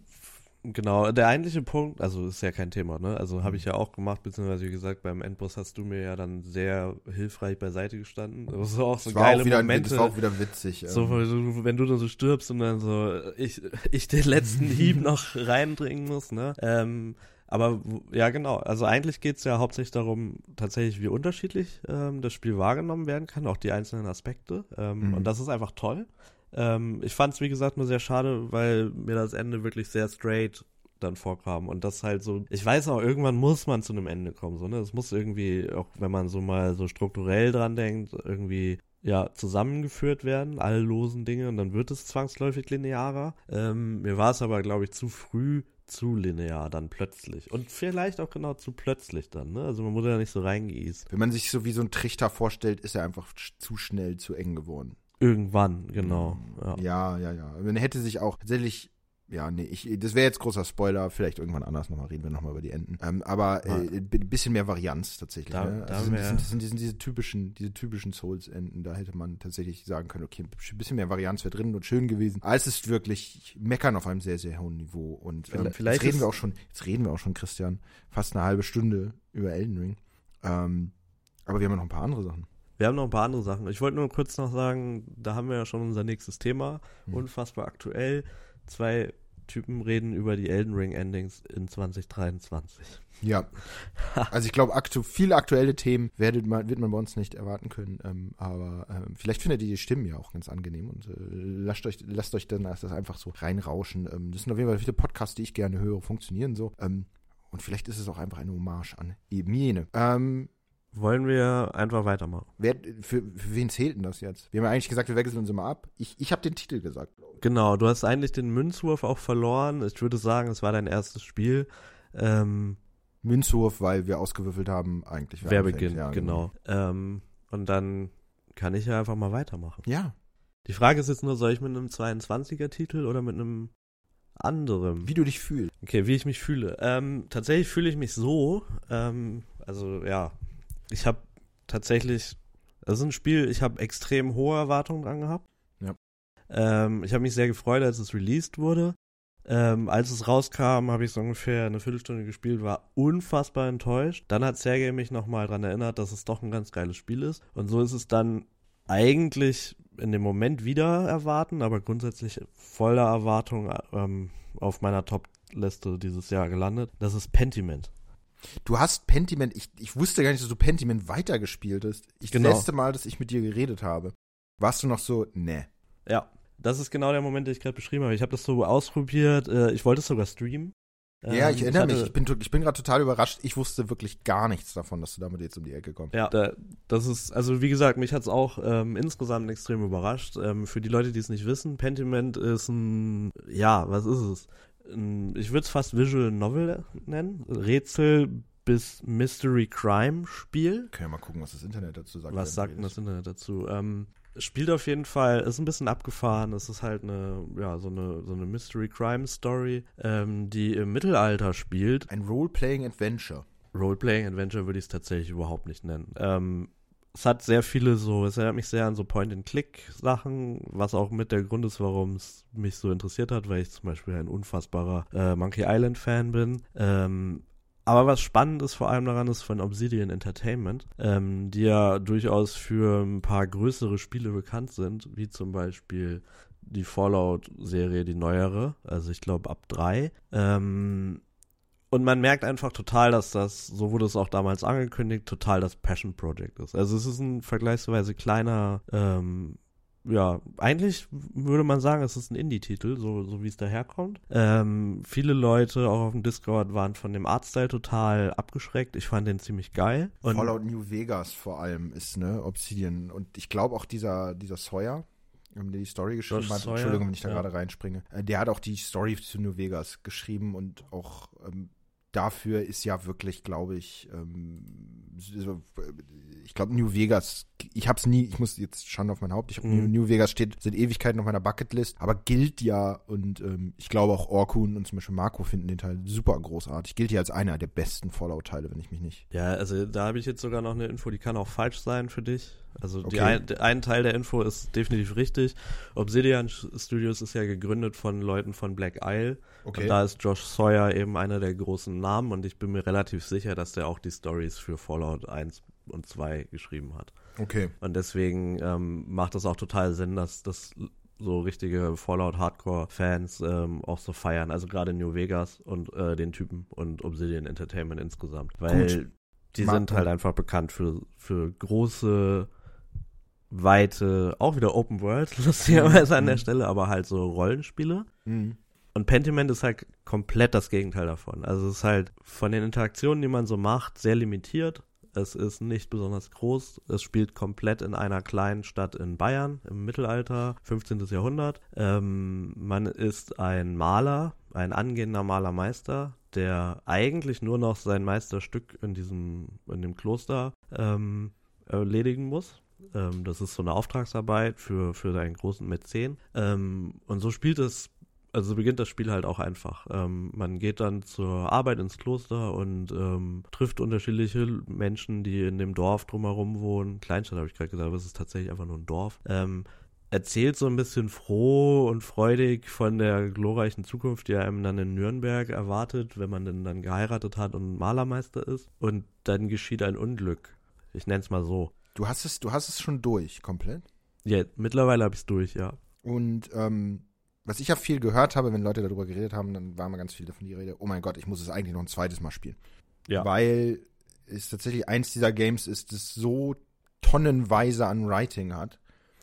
genau. Der eigentliche Punkt, also ist ja kein Thema, ne? Also habe ich ja auch gemacht, beziehungsweise wie gesagt, beim Endboss hast du mir ja dann sehr hilfreich beiseite gestanden. Das war auch so das geile auch wieder, Momente. Das war auch wieder witzig. So, ähm. wenn du dann so stirbst und dann so ich, ich den letzten <laughs> Hieb noch reindringen muss, ne? Ähm, aber ja, genau. Also eigentlich geht es ja hauptsächlich darum, tatsächlich, wie unterschiedlich ähm, das Spiel wahrgenommen werden kann, auch die einzelnen Aspekte. Ähm, mhm. Und das ist einfach toll. Ähm, ich fand es, wie gesagt, nur sehr schade, weil mir das Ende wirklich sehr straight dann vorkam. Und das halt so, ich weiß auch, irgendwann muss man zu einem Ende kommen, so, ne? Es muss irgendwie, auch wenn man so mal so strukturell dran denkt, irgendwie ja, zusammengeführt werden, alle losen Dinge, und dann wird es zwangsläufig linearer. Ähm, mir war es aber, glaube ich, zu früh zu linear dann plötzlich. Und vielleicht auch genau zu plötzlich dann, ne? Also man wurde ja nicht so reingießt. Wenn man sich so wie so ein Trichter vorstellt, ist er einfach zu schnell zu eng geworden. Irgendwann, genau. Ja, ja, ja. ja. Man hätte sich auch tatsächlich ja, nee, ich, das wäre jetzt großer Spoiler, vielleicht irgendwann anders nochmal reden wir nochmal über die Enden. Ähm, aber äh, bisschen mehr Varianz tatsächlich. Da, ne? also da sind, sind, sind, diese typischen, diese typischen Souls-Enden, da hätte man tatsächlich sagen können, okay, ein bisschen mehr Varianz wäre drin und schön gewesen. Aber es ist wirklich Meckern auf einem sehr, sehr hohen Niveau. Und ähm, vielleicht jetzt reden wir auch schon, jetzt reden wir auch schon, Christian, fast eine halbe Stunde über Elden Ring. Ähm, aber wir haben ja noch ein paar andere Sachen. Wir haben noch ein paar andere Sachen. Ich wollte nur kurz noch sagen, da haben wir ja schon unser nächstes Thema, hm. unfassbar aktuell zwei Typen reden über die Elden Ring Endings in 2023. Ja. <laughs> Also ich glaube, aktu viele aktuelle Themen werdet man, wird man bei uns nicht erwarten können. Ähm, aber ähm, vielleicht findet ihr die Stimmen ja auch ganz angenehm und äh, lasst euch, lasst euch dann das einfach so reinrauschen. Ähm, das sind auf jeden Fall viele Podcasts, die ich gerne höre, funktionieren so. Ähm, und vielleicht ist es auch einfach eine Hommage an eben jene. Ähm, wollen wir einfach weitermachen. Wer, für, für wen zählt denn das jetzt? Wir haben ja eigentlich gesagt, wir wechseln uns immer ab. Ich, ich habe den Titel gesagt. Genau, du hast eigentlich den Münzwurf auch verloren. Ich würde sagen, es war dein erstes Spiel. Ähm, Münzwurf, weil wir ausgewürfelt haben, eigentlich. Wer beginnt, ja, genau. genau. Ähm, und dann kann ich ja einfach mal weitermachen. Ja. Die Frage ist jetzt nur, soll ich mit einem 22er-Titel oder mit einem anderen? Wie du dich fühlst. Okay, wie ich mich fühle. Ähm, tatsächlich fühle ich mich so, ähm, also ja, ich habe tatsächlich, das ist ein Spiel, ich habe extrem hohe Erwartungen dran gehabt. Ja. Ähm, ich habe mich sehr gefreut, als es released wurde. Ähm, als es rauskam, habe ich so ungefähr eine Viertelstunde gespielt, war unfassbar enttäuscht. Dann hat Sergej mich nochmal daran erinnert, dass es doch ein ganz geiles Spiel ist. Und so ist es dann eigentlich in dem Moment wieder erwarten, aber grundsätzlich voller Erwartung ähm, auf meiner Top-Liste dieses Jahr gelandet. Das ist Pentiment. Du hast Pentiment, ich, ich wusste gar nicht, dass du Pentiment weitergespielt hast. Ich, genau. Das letzte Mal, dass ich mit dir geredet habe, warst du noch so, ne. Ja, das ist genau der Moment, den ich gerade beschrieben habe. Ich habe das so ausprobiert, äh, ich wollte es sogar streamen. Ja, ich ähm, erinnere ich mich. Ich bin, ich bin gerade total überrascht. Ich wusste wirklich gar nichts davon, dass du damit jetzt um die Ecke kommst. Ja, da, das ist, also wie gesagt, mich hat es auch ähm, insgesamt extrem überrascht. Ähm, für die Leute, die es nicht wissen, Pentiment ist ein, ja, was ist es? Ich würde es fast Visual Novel nennen. Rätsel bis Mystery Crime Spiel. Können wir mal gucken, was das Internet dazu sagt. Was sagt denn das Internet dazu? Ähm, spielt auf jeden Fall, ist ein bisschen abgefahren. Es ist halt eine, ja, so eine, so eine Mystery Crime Story, ähm, die im Mittelalter spielt. Ein Role-Playing Adventure. Role-Playing Adventure würde ich es tatsächlich überhaupt nicht nennen. Ähm, es hat sehr viele so, es erinnert mich sehr an so Point-and-Click-Sachen, was auch mit der Grund ist, warum es mich so interessiert hat, weil ich zum Beispiel ein unfassbarer äh, Monkey Island-Fan bin. Ähm, aber was spannend ist vor allem daran ist von Obsidian Entertainment, ähm, die ja durchaus für ein paar größere Spiele bekannt sind, wie zum Beispiel die Fallout-Serie, die neuere, also ich glaube ab drei. Ähm, und man merkt einfach total, dass das, so wurde es auch damals angekündigt, total das Passion Project ist. Also es ist ein vergleichsweise kleiner, ähm, ja, eigentlich würde man sagen, es ist ein Indie-Titel, so, so wie es daherkommt. Ähm, viele Leute auch auf dem Discord waren von dem Artstyle total abgeschreckt. Ich fand den ziemlich geil. Und Fallout New Vegas vor allem ist, ne, Obsidian. Und ich glaube auch dieser, dieser Sawyer, der die Story geschrieben Josh hat, Sawyer, Entschuldigung, wenn ich da ja. gerade reinspringe, äh, der hat auch die Story zu New Vegas geschrieben und auch ähm, dafür ist ja wirklich, glaube ich, ähm, ich glaube New Vegas, ich habe es nie, ich muss jetzt schauen auf mein Haupt, ich mhm. New Vegas steht seit Ewigkeiten auf meiner Bucketlist, aber gilt ja und ähm, ich glaube auch Orkun und zum Beispiel Marco finden den Teil super großartig, gilt ja als einer der besten Fallout-Teile, wenn ich mich nicht. Ja, also da habe ich jetzt sogar noch eine Info, die kann auch falsch sein für dich. Also okay. ein, ein, Teil der Info ist definitiv richtig. Obsidian Studios ist ja gegründet von Leuten von Black Isle. Okay. Und da ist Josh Sawyer eben einer der großen Namen und ich bin mir relativ sicher, dass der auch die Stories für Fallout 1 und 2 geschrieben hat. Okay. Und deswegen ähm, macht das auch total Sinn, dass das so richtige Fallout Hardcore Fans ähm, auch so feiern, also gerade New Vegas und äh, den Typen und Obsidian Entertainment insgesamt, weil Gut. die Marco. sind halt einfach bekannt für für große weite, auch wieder Open World, <laughs> lustigerweise mhm. an der mhm. Stelle, aber halt so Rollenspiele. Mhm. Und Pentiment ist halt komplett das Gegenteil davon. Also es ist halt von den Interaktionen, die man so macht, sehr limitiert. Es ist nicht besonders groß. Es spielt komplett in einer kleinen Stadt in Bayern im Mittelalter, 15. Jahrhundert. Ähm, man ist ein Maler, ein angehender Malermeister, der eigentlich nur noch sein Meisterstück in diesem, in dem Kloster ähm, erledigen muss. Ähm, das ist so eine Auftragsarbeit für, für einen großen Mäzen. Ähm, und so spielt es also beginnt das Spiel halt auch einfach. Ähm, man geht dann zur Arbeit ins Kloster und ähm, trifft unterschiedliche Menschen, die in dem Dorf drumherum wohnen. Kleinstadt habe ich gerade gesagt, aber es ist tatsächlich einfach nur ein Dorf. Ähm, erzählt so ein bisschen froh und freudig von der glorreichen Zukunft, die einem dann in Nürnberg erwartet, wenn man denn dann geheiratet hat und Malermeister ist. Und dann geschieht ein Unglück. Ich nenne es mal so. Du hast es, du hast es schon durch, komplett? Ja, mittlerweile habe ich es durch, ja. Und ähm, was ich ja viel gehört habe, wenn Leute darüber geredet haben, dann war mal ganz viel davon die Rede, oh mein Gott, ich muss es eigentlich noch ein zweites Mal spielen. Ja. Weil es tatsächlich eins dieser Games ist, das so tonnenweise an Writing hat.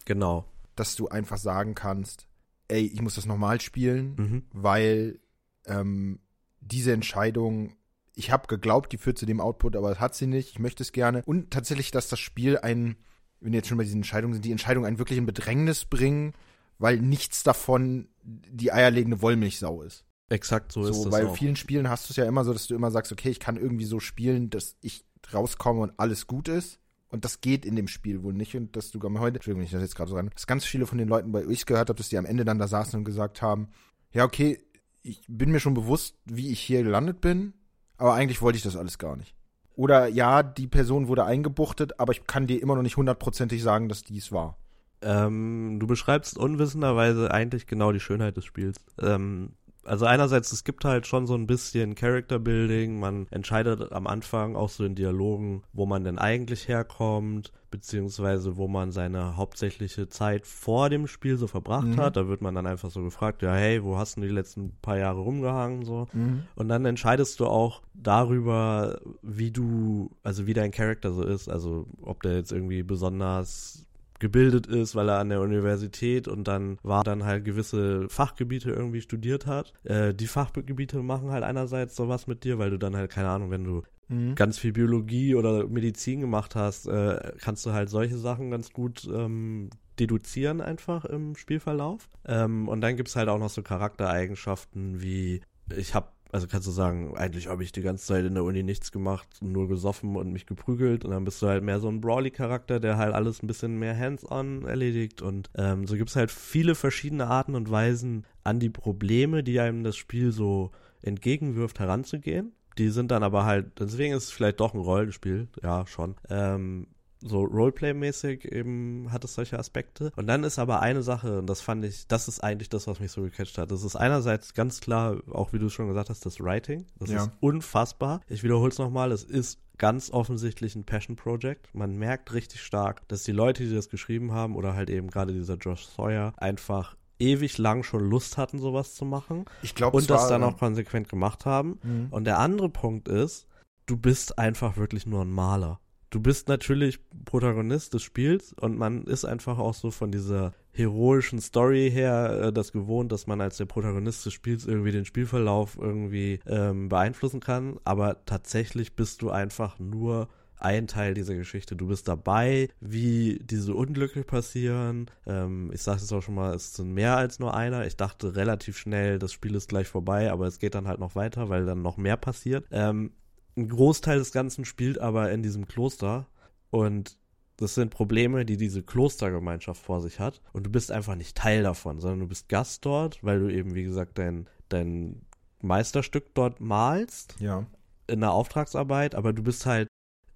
Genau. Dass du einfach sagen kannst, ey, ich muss das nochmal spielen, mhm. weil ähm, diese Entscheidung, ich habe geglaubt, die führt zu dem Output, aber das hat sie nicht, ich möchte es gerne. Und tatsächlich, dass das Spiel ein, wenn wir jetzt schon bei diesen Entscheidungen sind, die Entscheidung einen wirklich in Bedrängnis bringen, weil nichts davon die eierlegende Wollmilchsau ist. Exakt so, so ist es. Bei auch. vielen Spielen hast du es ja immer so, dass du immer sagst, okay, ich kann irgendwie so spielen, dass ich rauskomme und alles gut ist. Und das geht in dem Spiel wohl nicht. Und dass du heute, Entschuldigung, ich das jetzt gerade so rein, dass ganz viele von den Leuten, bei ich gehört habe, dass die am Ende dann da saßen und gesagt haben, ja, okay, ich bin mir schon bewusst, wie ich hier gelandet bin, aber eigentlich wollte ich das alles gar nicht. Oder ja, die Person wurde eingebuchtet, aber ich kann dir immer noch nicht hundertprozentig sagen, dass dies war. Ähm, du beschreibst unwissenderweise eigentlich genau die Schönheit des Spiels. Ähm, also einerseits, es gibt halt schon so ein bisschen Character Building, man entscheidet am Anfang auch so in Dialogen, wo man denn eigentlich herkommt, beziehungsweise wo man seine hauptsächliche Zeit vor dem Spiel so verbracht mhm. hat. Da wird man dann einfach so gefragt, ja, hey, wo hast du die letzten paar Jahre rumgehangen, so. Mhm. Und dann entscheidest du auch darüber, wie du, also wie dein Charakter so ist, also ob der jetzt irgendwie besonders gebildet ist, weil er an der Universität und dann war dann halt gewisse Fachgebiete irgendwie studiert hat. Äh, die Fachgebiete machen halt einerseits sowas mit dir, weil du dann halt, keine Ahnung, wenn du mhm. ganz viel Biologie oder Medizin gemacht hast, äh, kannst du halt solche Sachen ganz gut ähm, deduzieren einfach im Spielverlauf. Ähm, und dann gibt es halt auch noch so Charaktereigenschaften wie ich habe also kannst du sagen, eigentlich habe ich die ganze Zeit in der Uni nichts gemacht, nur gesoffen und mich geprügelt und dann bist du halt mehr so ein Brawly-Charakter, der halt alles ein bisschen mehr hands-on erledigt und ähm, so gibt es halt viele verschiedene Arten und Weisen, an die Probleme, die einem das Spiel so entgegenwirft, heranzugehen. Die sind dann aber halt, deswegen ist es vielleicht doch ein Rollenspiel, ja, schon. Ähm, so Roleplay-mäßig eben hat es solche Aspekte. Und dann ist aber eine Sache, und das fand ich, das ist eigentlich das, was mich so gecatcht hat. Das ist einerseits ganz klar, auch wie du schon gesagt hast, das Writing. Das ja. ist unfassbar. Ich wiederhole es nochmal, es ist ganz offensichtlich ein Passion Project. Man merkt richtig stark, dass die Leute, die das geschrieben haben, oder halt eben gerade dieser Josh Sawyer, einfach ewig lang schon Lust hatten, sowas zu machen. Ich glaube, und das dann auch konsequent gemacht haben. Mhm. Und der andere Punkt ist, du bist einfach wirklich nur ein Maler du bist natürlich Protagonist des Spiels und man ist einfach auch so von dieser heroischen Story her äh, das gewohnt, dass man als der Protagonist des Spiels irgendwie den Spielverlauf irgendwie ähm, beeinflussen kann. Aber tatsächlich bist du einfach nur ein Teil dieser Geschichte. Du bist dabei, wie diese Unglücke passieren. Ähm, ich sage es auch schon mal, es sind mehr als nur einer. Ich dachte relativ schnell, das Spiel ist gleich vorbei, aber es geht dann halt noch weiter, weil dann noch mehr passiert. Ähm, ein Großteil des Ganzen spielt aber in diesem Kloster und das sind Probleme, die diese Klostergemeinschaft vor sich hat und du bist einfach nicht Teil davon, sondern du bist Gast dort, weil du eben, wie gesagt, dein, dein Meisterstück dort malst. Ja. In der Auftragsarbeit, aber du bist halt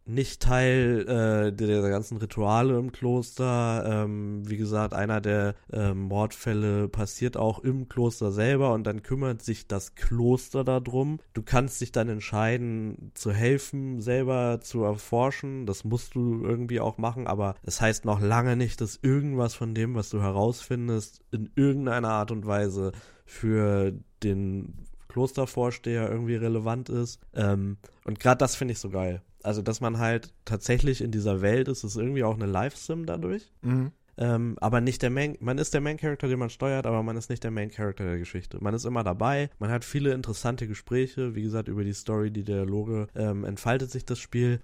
nicht Teil äh, der, der, ganzen Rituale im Kloster. Ähm, wie gesagt, einer der ähm, Mordfälle passiert auch im Kloster selber und dann kümmert sich das Kloster darum. Du kannst dich dann entscheiden, zu helfen, selber zu erforschen. Das musst du irgendwie auch machen, aber es heißt noch lange nicht, dass irgendwas von dem, was du herausfindest, in irgendeiner Art und Weise für den Klostervorsteher irgendwie relevant ist. Ähm, und gerade das finde ich so geil. Also, dass man halt tatsächlich in dieser Welt ist, ist irgendwie auch eine Live-Sim dadurch. Mhm. ähm, aber nicht der Main, man ist der Main Character, den man steuert, aber man ist nicht der Main Character der Geschichte. Man ist immer dabei, man hat viele interessante Gespräche, wie gesagt, über die Story, die Dialoge, ähm, entfaltet sich das Spiel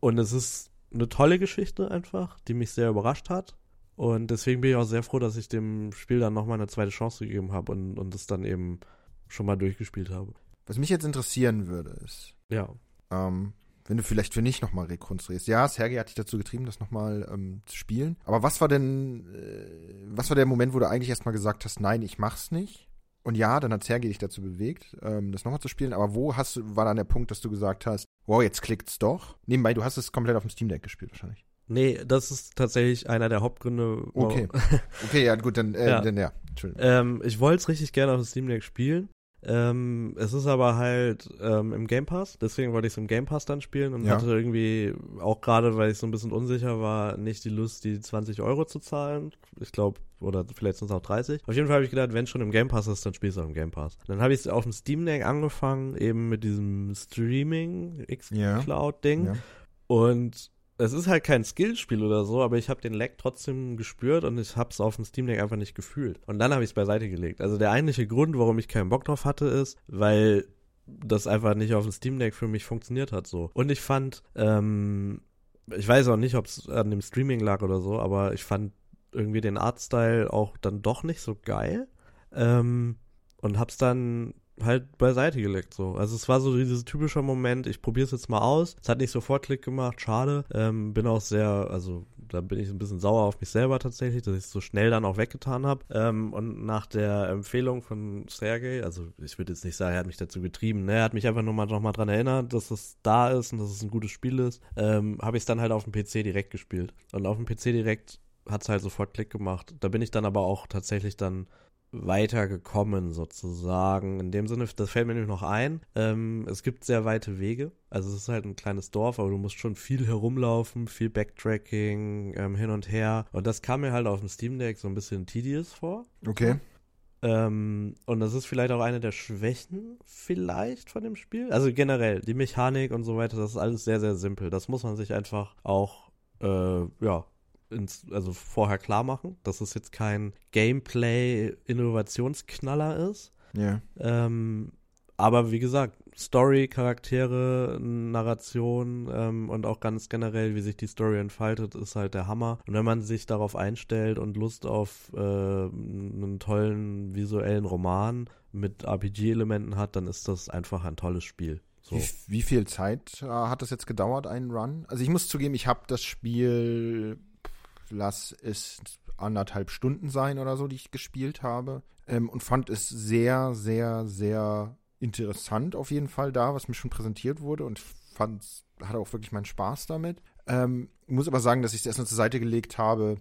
und es ist eine tolle Geschichte einfach, die mich sehr überrascht hat. Und deswegen bin ich auch sehr froh, dass ich dem Spiel dann nochmal eine zweite Chance gegeben habe und, und es dann eben schon mal durchgespielt habe. Was mich jetzt interessieren würde, ist, Ja. ähm, wenn du vielleicht für nicht nochmal rekonstruierst. Ja, Sergei hat dich dazu getrieben, das nochmal ähm, zu spielen. Aber was war denn, äh, was war der Moment, wo du eigentlich erstmal gesagt hast, nein, ich mach's nicht? Und ja, dann hat Sergei dich dazu bewegt, ähm, das nochmal zu spielen. Aber wo hast du, war dann der Punkt, dass du gesagt hast, wow, jetzt klickt's doch? Nebenbei, du hast es komplett auf dem Steam Deck gespielt wahrscheinlich. Nee, das ist tatsächlich einer der Hauptgründe. warum- Okay. <laughs> Okay, ja, gut, dann, äh, Ja. dann ja. Entschuldigung. Ähm, ich wollte es richtig gerne auf dem Steam Deck spielen. Ähm, es ist aber halt ähm, im Game Pass, deswegen wollte ich es im Game Pass dann spielen und Ja. hatte irgendwie auch gerade, weil ich so ein bisschen unsicher war, nicht die Lust, die 20 Euro zu zahlen. Ich glaube, oder vielleicht sind es auch 30. Auf jeden Fall habe ich gedacht, wenn es schon im Game Pass ist, dann spielst du auch im Game Pass. Dann habe ich es auf dem Steam Deck angefangen, eben mit diesem Streaming Ja. X-Cloud-Ding. Ja. Und es ist halt kein Skillspiel oder so, aber ich habe den Lag trotzdem gespürt und ich habe es auf dem Steam Deck einfach nicht gefühlt. Und dann habe ich es beiseite gelegt. Also der eigentliche Grund, warum ich keinen Bock drauf hatte, ist, weil das einfach nicht auf dem Steam Deck für mich funktioniert hat so. Und ich fand, ähm, ich weiß auch nicht, ob es an dem Streaming lag oder so, aber ich fand irgendwie den Artstyle auch dann doch nicht so geil. Ähm, und hab's dann halt beiseite gelegt so. Also es war so dieses typische Moment, ich probiere es jetzt mal aus. Es hat nicht sofort Klick gemacht, schade. Ähm, bin auch sehr, also da bin ich ein bisschen sauer auf mich selber tatsächlich, dass ich es so schnell dann auch weggetan habe. Ähm, und nach der Empfehlung von Sergej, also ich würde jetzt nicht sagen, er hat mich dazu getrieben, ne? er hat mich einfach nur mal noch mal dran erinnert, dass es da ist und dass es ein gutes Spiel ist, ähm, habe ich es dann halt auf dem PC direkt gespielt. Und auf dem PC direkt hat es halt sofort Klick gemacht. Da bin ich dann aber auch tatsächlich dann weitergekommen sozusagen. In dem Sinne, das fällt mir nämlich noch ein. Ähm, es gibt sehr weite Wege. Also es ist halt ein kleines Dorf, aber du musst schon viel herumlaufen, viel Backtracking, ähm, hin und her. Und das kam mir halt auf dem Steam Deck so ein bisschen tedious vor. Okay. Ähm, und das ist vielleicht auch eine der Schwächen vielleicht von dem Spiel. Also generell, die Mechanik und so weiter, das ist alles sehr, sehr simpel. Das muss man sich einfach auch, äh, ja, ins, also vorher klar machen, dass es jetzt kein Gameplay-Innovationsknaller ist. Ja. Ähm, aber wie gesagt, Story, Charaktere, Narration ähm, und auch ganz generell, wie sich die Story entfaltet, ist halt der Hammer. Und wenn man sich darauf einstellt und Lust auf äh, einen tollen visuellen Roman mit RPG-Elementen hat, dann ist das einfach ein tolles Spiel. So. Wie, wie viel Zeit äh, hat das jetzt gedauert, einen Run? Also ich muss zugeben, ich habe das Spiel, lass es anderthalb Stunden sein oder so, die ich gespielt habe. Ähm, und fand es sehr, sehr, sehr interessant auf jeden Fall da, was mir schon präsentiert wurde und fand, hatte auch wirklich meinen Spaß damit. Ähm, muss aber sagen, dass ich es erstmal zur Seite gelegt habe,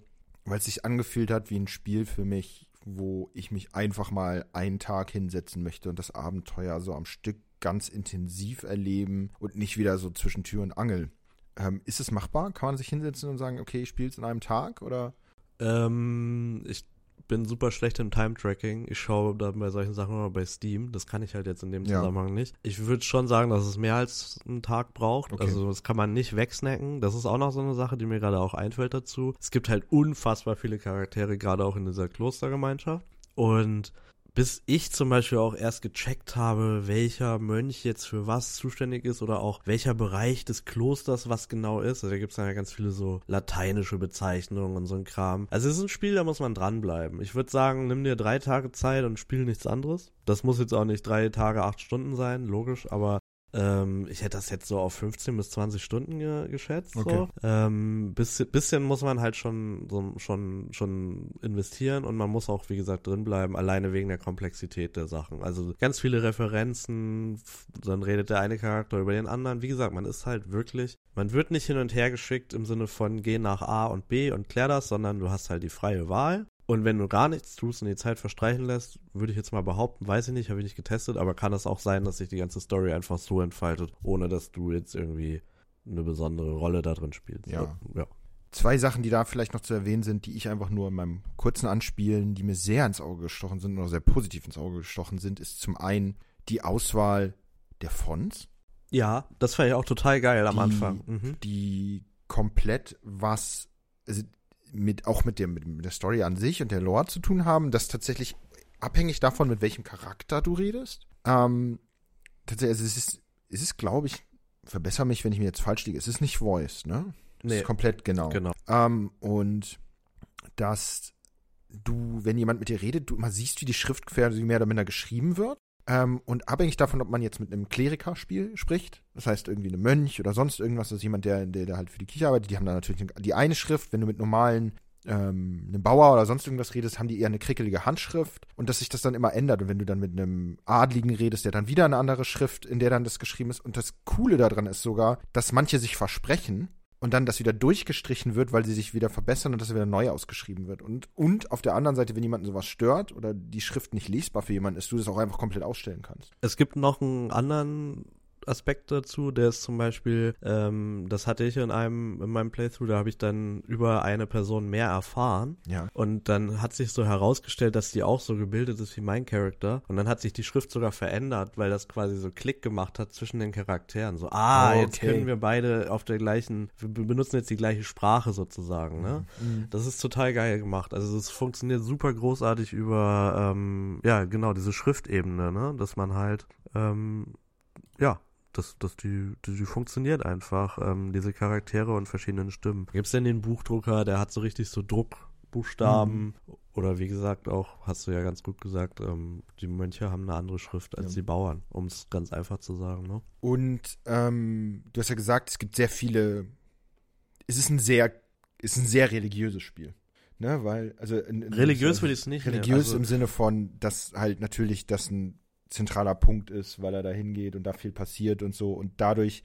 weil es sich angefühlt hat wie ein Spiel für mich, wo ich mich einfach mal einen Tag hinsetzen möchte und das Abenteuer so am Stück ganz intensiv erleben und nicht wieder so zwischen Tür und Angel. Ähm, ist es machbar? Kann man sich hinsetzen und sagen, okay, ich spiele es in einem Tag oder? Ähm, ich bin super schlecht im Time-Tracking. Ich schaue dann bei solchen Sachen immer bei Steam. Das kann ich halt jetzt in dem Ja. Zusammenhang nicht. Ich würde schon sagen, dass es mehr als einen Tag braucht. Okay. Also das kann man nicht wegsnacken. Das ist auch noch so eine Sache, die mir gerade auch einfällt dazu. Es gibt halt unfassbar viele Charaktere, gerade auch in dieser Klostergemeinschaft. Und bis ich zum Beispiel auch erst gecheckt habe, welcher Mönch jetzt für was zuständig ist oder auch welcher Bereich des Klosters was genau ist. Also da gibt es ja ganz viele so lateinische Bezeichnungen und so ein Kram. Also es ist ein Spiel, da muss man dranbleiben. Ich würde sagen, nimm dir drei Tage Zeit und spiel nichts anderes. Das muss jetzt auch nicht drei Tage, acht Stunden sein, logisch, aber ähm, ich hätte das jetzt so auf 15 bis 20 Stunden ge geschätzt. Okay. So. Ähm, bisschen, bisschen muss man halt schon, so, schon, schon investieren und man muss auch, wie gesagt, drinbleiben, alleine wegen der Komplexität der Sachen. Also ganz viele Referenzen, dann redet der eine Charakter über den anderen. Wie gesagt, man ist halt wirklich, man wird nicht hin und her geschickt im Sinne von geh nach A und B und klär das, sondern du hast halt die freie Wahl. Und wenn du gar nichts tust und die Zeit verstreichen lässt, würde ich jetzt mal behaupten, weiß ich nicht, habe ich nicht getestet, aber kann es auch sein, dass sich die ganze Story einfach so entfaltet, ohne dass du jetzt irgendwie eine besondere Rolle da drin spielst. Ja. ja. Zwei Sachen, die da vielleicht noch zu erwähnen sind, die ich einfach nur in meinem kurzen Anspielen, die mir sehr ins Auge gestochen sind oder sehr positiv ins Auge gestochen sind, ist zum einen die Auswahl der Fonts, Ja, das fand ich auch total geil am Die- Anfang. Mhm. die komplett was, also mit auch mit, dem, mit der Story an sich und der Lore zu tun haben, das tatsächlich abhängig davon, mit welchem Charakter du redest. Ähm, tatsächlich, also es ist, es ist, glaube ich, verbessere mich, wenn ich mir jetzt falsch liege, es ist nicht Voice, ne? Es Nee. ist komplett genau. Genau. Ähm, und dass du, wenn jemand mit dir redet, du immer siehst, wie die Schrift quasi mehr oder minder geschrieben wird. Ähm, und abhängig davon, ob man jetzt mit einem Kleriker-Spiel spricht, das heißt irgendwie einem Mönch oder sonst irgendwas, das ist jemand, der, der, der halt für die Kirche arbeitet, die haben da natürlich die eine Schrift, wenn du mit normalen ähm, einem Bauer oder sonst irgendwas redest, haben die eher eine krickelige Handschrift und dass sich das dann immer ändert. Und wenn du dann mit einem Adligen redest, der dann wieder eine andere Schrift, in der dann das geschrieben ist. Und das Coole daran ist sogar, dass manche sich versprechen und dann das wieder durchgestrichen wird, weil sie sich wieder verbessern und das wieder neu ausgeschrieben wird. Und, und auf der anderen Seite, wenn jemanden sowas stört oder die Schrift nicht lesbar für jemanden ist, du das auch einfach komplett ausstellen kannst. Es gibt noch einen anderen Aspekt dazu, der ist zum Beispiel, ähm, das hatte ich in einem, in meinem Playthrough, da habe ich dann über eine Person mehr erfahren. Ja. Und dann hat sich so herausgestellt, dass die auch so gebildet ist wie mein Charakter. Und dann hat sich die Schrift sogar verändert, weil das quasi so Klick gemacht hat zwischen den Charakteren. So, ah, Okay. jetzt können wir beide auf der gleichen, wir benutzen jetzt die gleiche Sprache sozusagen, ne? Das ist total geil gemacht. Also es funktioniert super großartig über, ähm, ja, genau, diese Schriftebene, ne? Dass man halt, ähm, ja, dass, dass die, die, die funktioniert einfach, ähm, diese Charaktere und verschiedenen Stimmen. Gibt's denn den Buchdrucker, der hat so richtig so Druckbuchstaben oder wie gesagt auch, hast du ja ganz gut gesagt, ähm, die Mönche haben eine andere Schrift als Ja. die Bauern, um es ganz einfach zu sagen, ne? Und ähm, du hast ja gesagt, es gibt sehr viele. Es ist ein sehr, es ist ein sehr religiöses Spiel. Ne, weil, also in, in, Religiös würde ich es nicht nennen. religiös Also- im Sinne von, dass halt natürlich das ein zentraler Punkt ist, weil er da hingeht und da viel passiert und so. Und dadurch,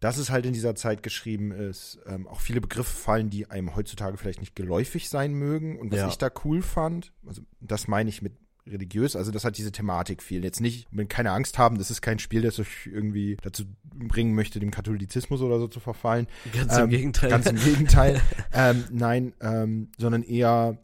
dass es halt in dieser Zeit geschrieben ist, ähm, auch viele Begriffe fallen, die einem heutzutage vielleicht nicht geläufig sein mögen. Und was Ja. ich da cool fand, also das meine ich mit religiös, also das hat diese Thematik viel. Jetzt nicht, wenn keine Angst haben, das ist kein Spiel, das euch irgendwie dazu bringen möchte, dem Katholizismus oder so zu verfallen. Ganz Ähm, im Gegenteil. Ganz im Gegenteil. <laughs> ähm, nein, ähm, sondern eher,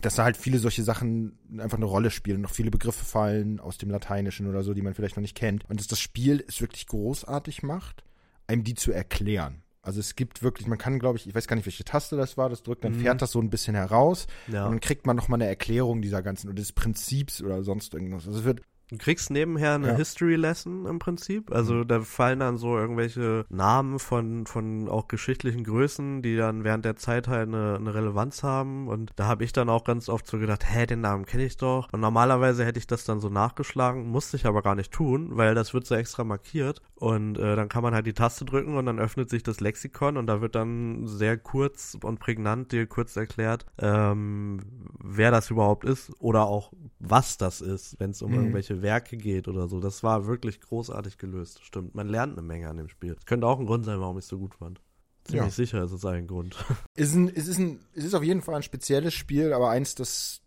dass da halt viele solche Sachen einfach eine Rolle spielen und noch viele Begriffe fallen aus dem Lateinischen oder so, die man vielleicht noch nicht kennt. Und dass das Spiel es wirklich großartig macht, einem die zu erklären. Also es gibt wirklich, man kann, glaube ich, ich weiß gar nicht, welche Taste das war, das drückt, dann Mhm. fährt das so ein bisschen heraus ja. und dann kriegt man noch mal eine Erklärung dieser ganzen oder des Prinzips oder sonst irgendwas. Also es wird Du kriegst nebenher eine Ja. History Lesson im Prinzip. Also da fallen dann so irgendwelche Namen von, von auch geschichtlichen Größen, die dann während der Zeit halt eine, eine Relevanz haben. Und da habe ich dann auch ganz oft so gedacht, hä, den Namen kenne ich doch. Und normalerweise hätte ich das dann so nachgeschlagen, musste ich aber gar nicht tun, weil das wird so extra markiert. Und äh, dann kann man halt die Taste drücken und dann öffnet sich das Lexikon und da wird dann sehr kurz und prägnant dir kurz erklärt, ähm, wer das überhaupt ist oder auch was das ist, wenn es um Mhm. irgendwelche Werke geht oder so. Das war wirklich großartig gelöst. Stimmt. Man lernt eine Menge an dem Spiel. Das könnte auch ein Grund sein, warum ich es so gut fand. Ziemlich Ja. sicher ist es ein Grund. <laughs> ist ein, es ist ein, es ist auf jeden Fall ein spezielles Spiel, aber eins, das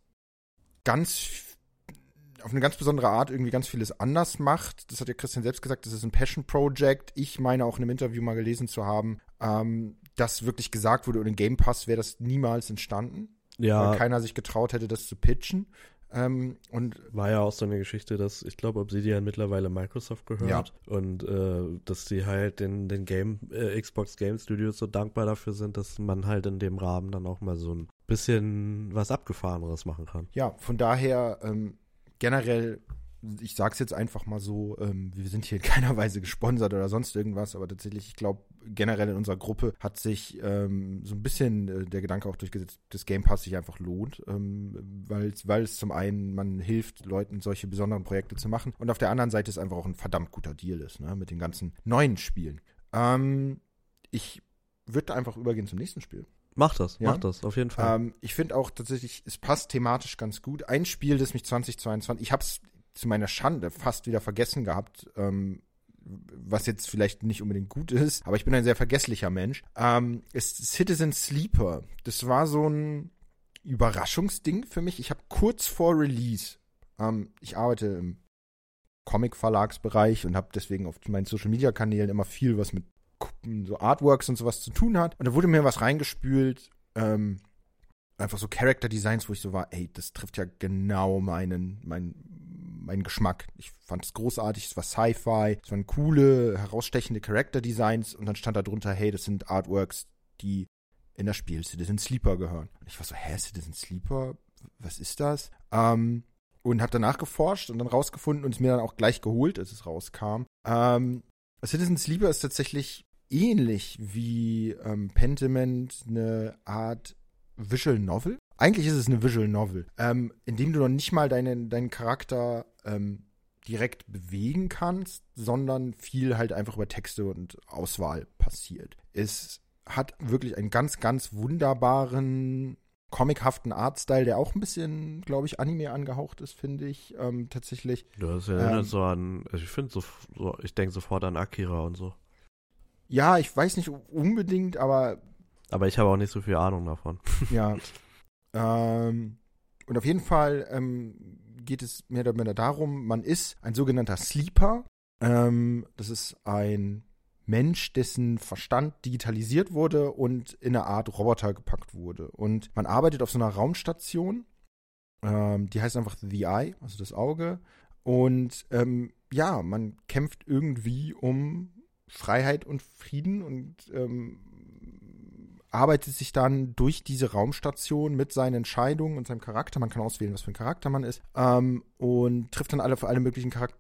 ganz auf eine ganz besondere Art irgendwie ganz vieles anders macht. Das hat ja Christian selbst gesagt, das ist ein Passion Project. Ich meine auch in einem Interview mal gelesen zu haben, ähm, dass wirklich gesagt wurde, ohne Game Pass wäre das niemals entstanden, ja, weil keiner sich getraut hätte, das zu pitchen. Ähm, und war ja auch so eine Geschichte, dass ich glaube, Obsidian mittlerweile Microsoft gehört Ja. und äh, dass die halt den, den Game, äh, Xbox Game Studios so dankbar dafür sind, dass man halt in dem Rahmen dann auch mal so ein bisschen was Abgefahreneres machen kann. ja, von daher ähm, generell, ich sag's jetzt einfach mal so, ähm, wir sind hier in keiner <laughs> Weise gesponsert oder sonst irgendwas, aber tatsächlich, ich glaube, generell in unserer Gruppe hat sich ähm, so ein bisschen äh, der Gedanke auch durchgesetzt, dass Game Pass sich einfach lohnt, ähm, weil weil es zum einen, man hilft Leuten, solche besonderen Projekte zu machen und auf der anderen Seite es einfach auch ein verdammt guter Deal ist, ne, mit den ganzen neuen Spielen. Ähm, ich würde einfach übergehen zum nächsten Spiel. Mach das, Ja. mach das, auf jeden Fall. Ähm, ich finde auch tatsächlich, es passt thematisch ganz gut. Ein Spiel, das mich 2022, ich habe es zu meiner Schande fast wieder vergessen gehabt, ähm, was jetzt vielleicht nicht unbedingt gut ist, aber ich bin ein sehr vergesslicher Mensch, ähm, ist Citizen Sleeper. Das war so ein Überraschungsding für mich. Ich habe kurz vor Release, ähm, ich arbeite im Comic-Verlagsbereich und habe deswegen auf meinen Social-Media-Kanälen immer viel, was mit so Artworks und sowas zu tun hat. Und da wurde mir was reingespült, ähm, einfach so Character Designs, wo ich so war, ey, das trifft ja genau meinen, meinen, meinen Geschmack. Ich fand es großartig, es war Sci-Fi, es waren coole, herausstechende Character Designs und dann stand da drunter, hey, das sind Artworks, die in das Spiel Citizen Sleeper gehören. Und ich war so, hä, Citizen Sleeper? Was ist das? Ähm, und habe danach geforscht und dann rausgefunden und es mir dann auch gleich geholt, als es rauskam. Ähm, Citizen Sleeper ist tatsächlich ähnlich wie ähm, Pentiment eine Art Visual Novel. Eigentlich ist es eine Visual Novel, ähm, in dem du noch nicht mal deinen, deinen Charakter ähm, direkt bewegen kannst, sondern viel halt einfach über Texte und Auswahl passiert. Es hat wirklich einen ganz, ganz wunderbaren comichaften Artstyle, der auch ein bisschen, glaube ich, Anime angehaucht ist, finde ich, ähm, tatsächlich. Das erinnert ähm, so an, also ich finde so, so, ich denke sofort an Akira und so. Ja, ich weiß nicht unbedingt, aber. Aber ich habe auch nicht so viel Ahnung davon. Ja. <laughs> ähm, und auf jeden Fall ähm, geht es mehr oder weniger darum, man ist ein sogenannter Sleeper. Ähm, das ist ein Mensch, dessen Verstand digitalisiert wurde und in eine Art Roboter gepackt wurde. Und man arbeitet auf so einer Raumstation, ähm, die heißt einfach The Eye, also das Auge. Und ähm, ja, man kämpft irgendwie um Freiheit und Frieden und ähm, arbeitet sich dann durch diese Raumstation mit seinen Entscheidungen und seinem Charakter. Man kann auswählen, was für ein Charakter man ist. Ähm, und trifft dann alle für alle möglichen Charakter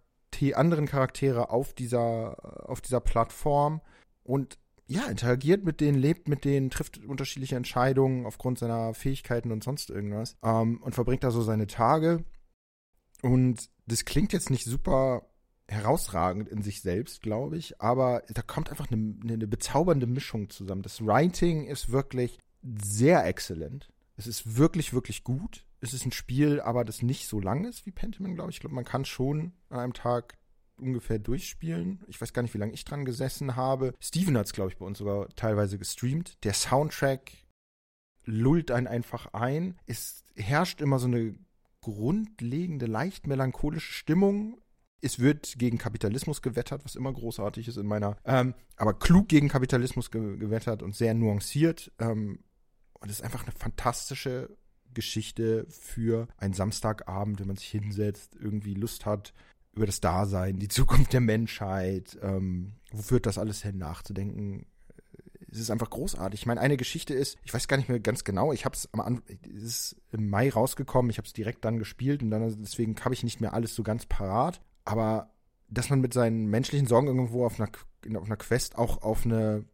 anderen Charaktere auf dieser, auf dieser Plattform und ja, interagiert mit denen, lebt mit denen, trifft unterschiedliche Entscheidungen aufgrund seiner Fähigkeiten und sonst irgendwas ähm, und verbringt da so seine Tage. Und das klingt jetzt nicht super herausragend in sich selbst, glaube ich, aber da kommt einfach eine, eine bezaubernde Mischung zusammen. Das Writing ist wirklich sehr exzellent. Es ist wirklich, wirklich gut. Es ist ein Spiel, aber das nicht so lang ist wie Pentiment, glaube ich. Ich glaube, man kann schon an einem Tag ungefähr durchspielen. Ich weiß gar nicht, wie lange ich dran gesessen habe. Steven hat es, glaube ich, bei uns sogar teilweise gestreamt. Der Soundtrack lullt einen einfach ein. Es herrscht immer so eine grundlegende, leicht melancholische Stimmung es wird gegen Kapitalismus gewettert, was immer großartig ist in meiner, ähm, aber klug gegen Kapitalismus ge gewettert und sehr nuanciert. Ähm, und es ist einfach eine fantastische Geschichte für einen Samstagabend, wenn man sich hinsetzt, irgendwie Lust hat über das Dasein, die Zukunft der Menschheit, ähm, wo führt das alles hin, nachzudenken. Es ist einfach großartig. Ich meine, eine Geschichte ist, ich weiß gar nicht mehr ganz genau, ich habe es am Anfang, es ist im Mai rausgekommen, ich habe es direkt dann gespielt und dann deswegen habe ich nicht mehr alles so ganz parat. Aber dass man mit seinen menschlichen Sorgen irgendwo auf einer, auf einer Quest auch auf eine,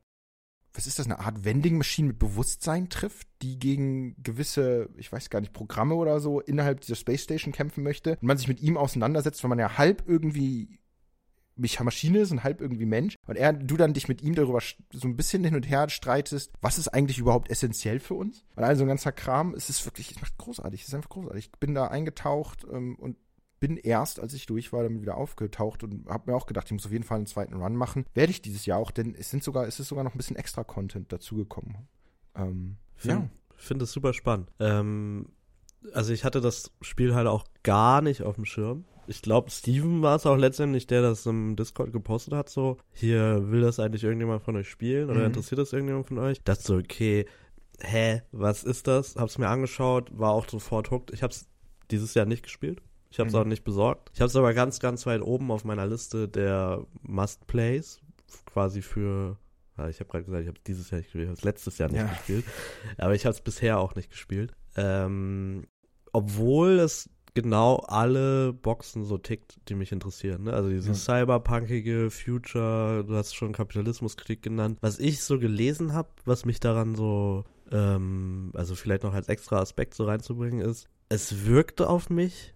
was ist das, eine Art Vending Machine mit Bewusstsein trifft, die gegen gewisse, ich weiß gar nicht, Programme oder so innerhalb dieser Space Station kämpfen möchte und man sich mit ihm auseinandersetzt, weil man ja halb irgendwie Maschine ist und halb irgendwie Mensch. Und er, du dann dich mit ihm darüber so ein bisschen hin und her streitest, was ist eigentlich überhaupt essentiell für uns? Und all so ein ganzer Kram, es ist wirklich, es macht großartig, es ist einfach großartig. Ich bin da eingetaucht ähm, und bin erst, als ich durch war, damit wieder aufgetaucht und habe mir auch gedacht, ich muss auf jeden Fall einen zweiten Run machen. Werde ich dieses Jahr auch, denn es sind sogar, es ist sogar noch ein bisschen extra Content dazugekommen. Ähm, Find, ja. Finde es super spannend. Ähm, also ich hatte das Spiel halt auch gar nicht auf dem Schirm. Ich glaube, Steven war es auch letztendlich, der das im Discord gepostet hat, so, hier will das eigentlich irgendjemand von euch spielen oder mhm. interessiert das irgendjemand von euch? Das so, okay, hä, was ist das? Hab's mir angeschaut, war auch sofort hooked. Ich hab's dieses Jahr nicht gespielt. Ich habe es mhm. auch nicht besorgt. Ich habe es aber ganz, ganz weit oben auf meiner Liste der Must-Plays, quasi für ja, ich habe gerade gesagt, ich habe dieses Jahr nicht gespielt, ich habe es letztes Jahr nicht ja. gespielt. Aber ich habe es bisher auch nicht gespielt. Ähm, obwohl es genau alle Boxen so tickt, die mich interessieren. Ne? Also diese ja. cyberpunkige Future, du hast schon Kapitalismuskritik genannt. Was ich so gelesen habe, was mich daran so, ähm, also vielleicht noch als extra Aspekt so reinzubringen ist, es wirkte auf mich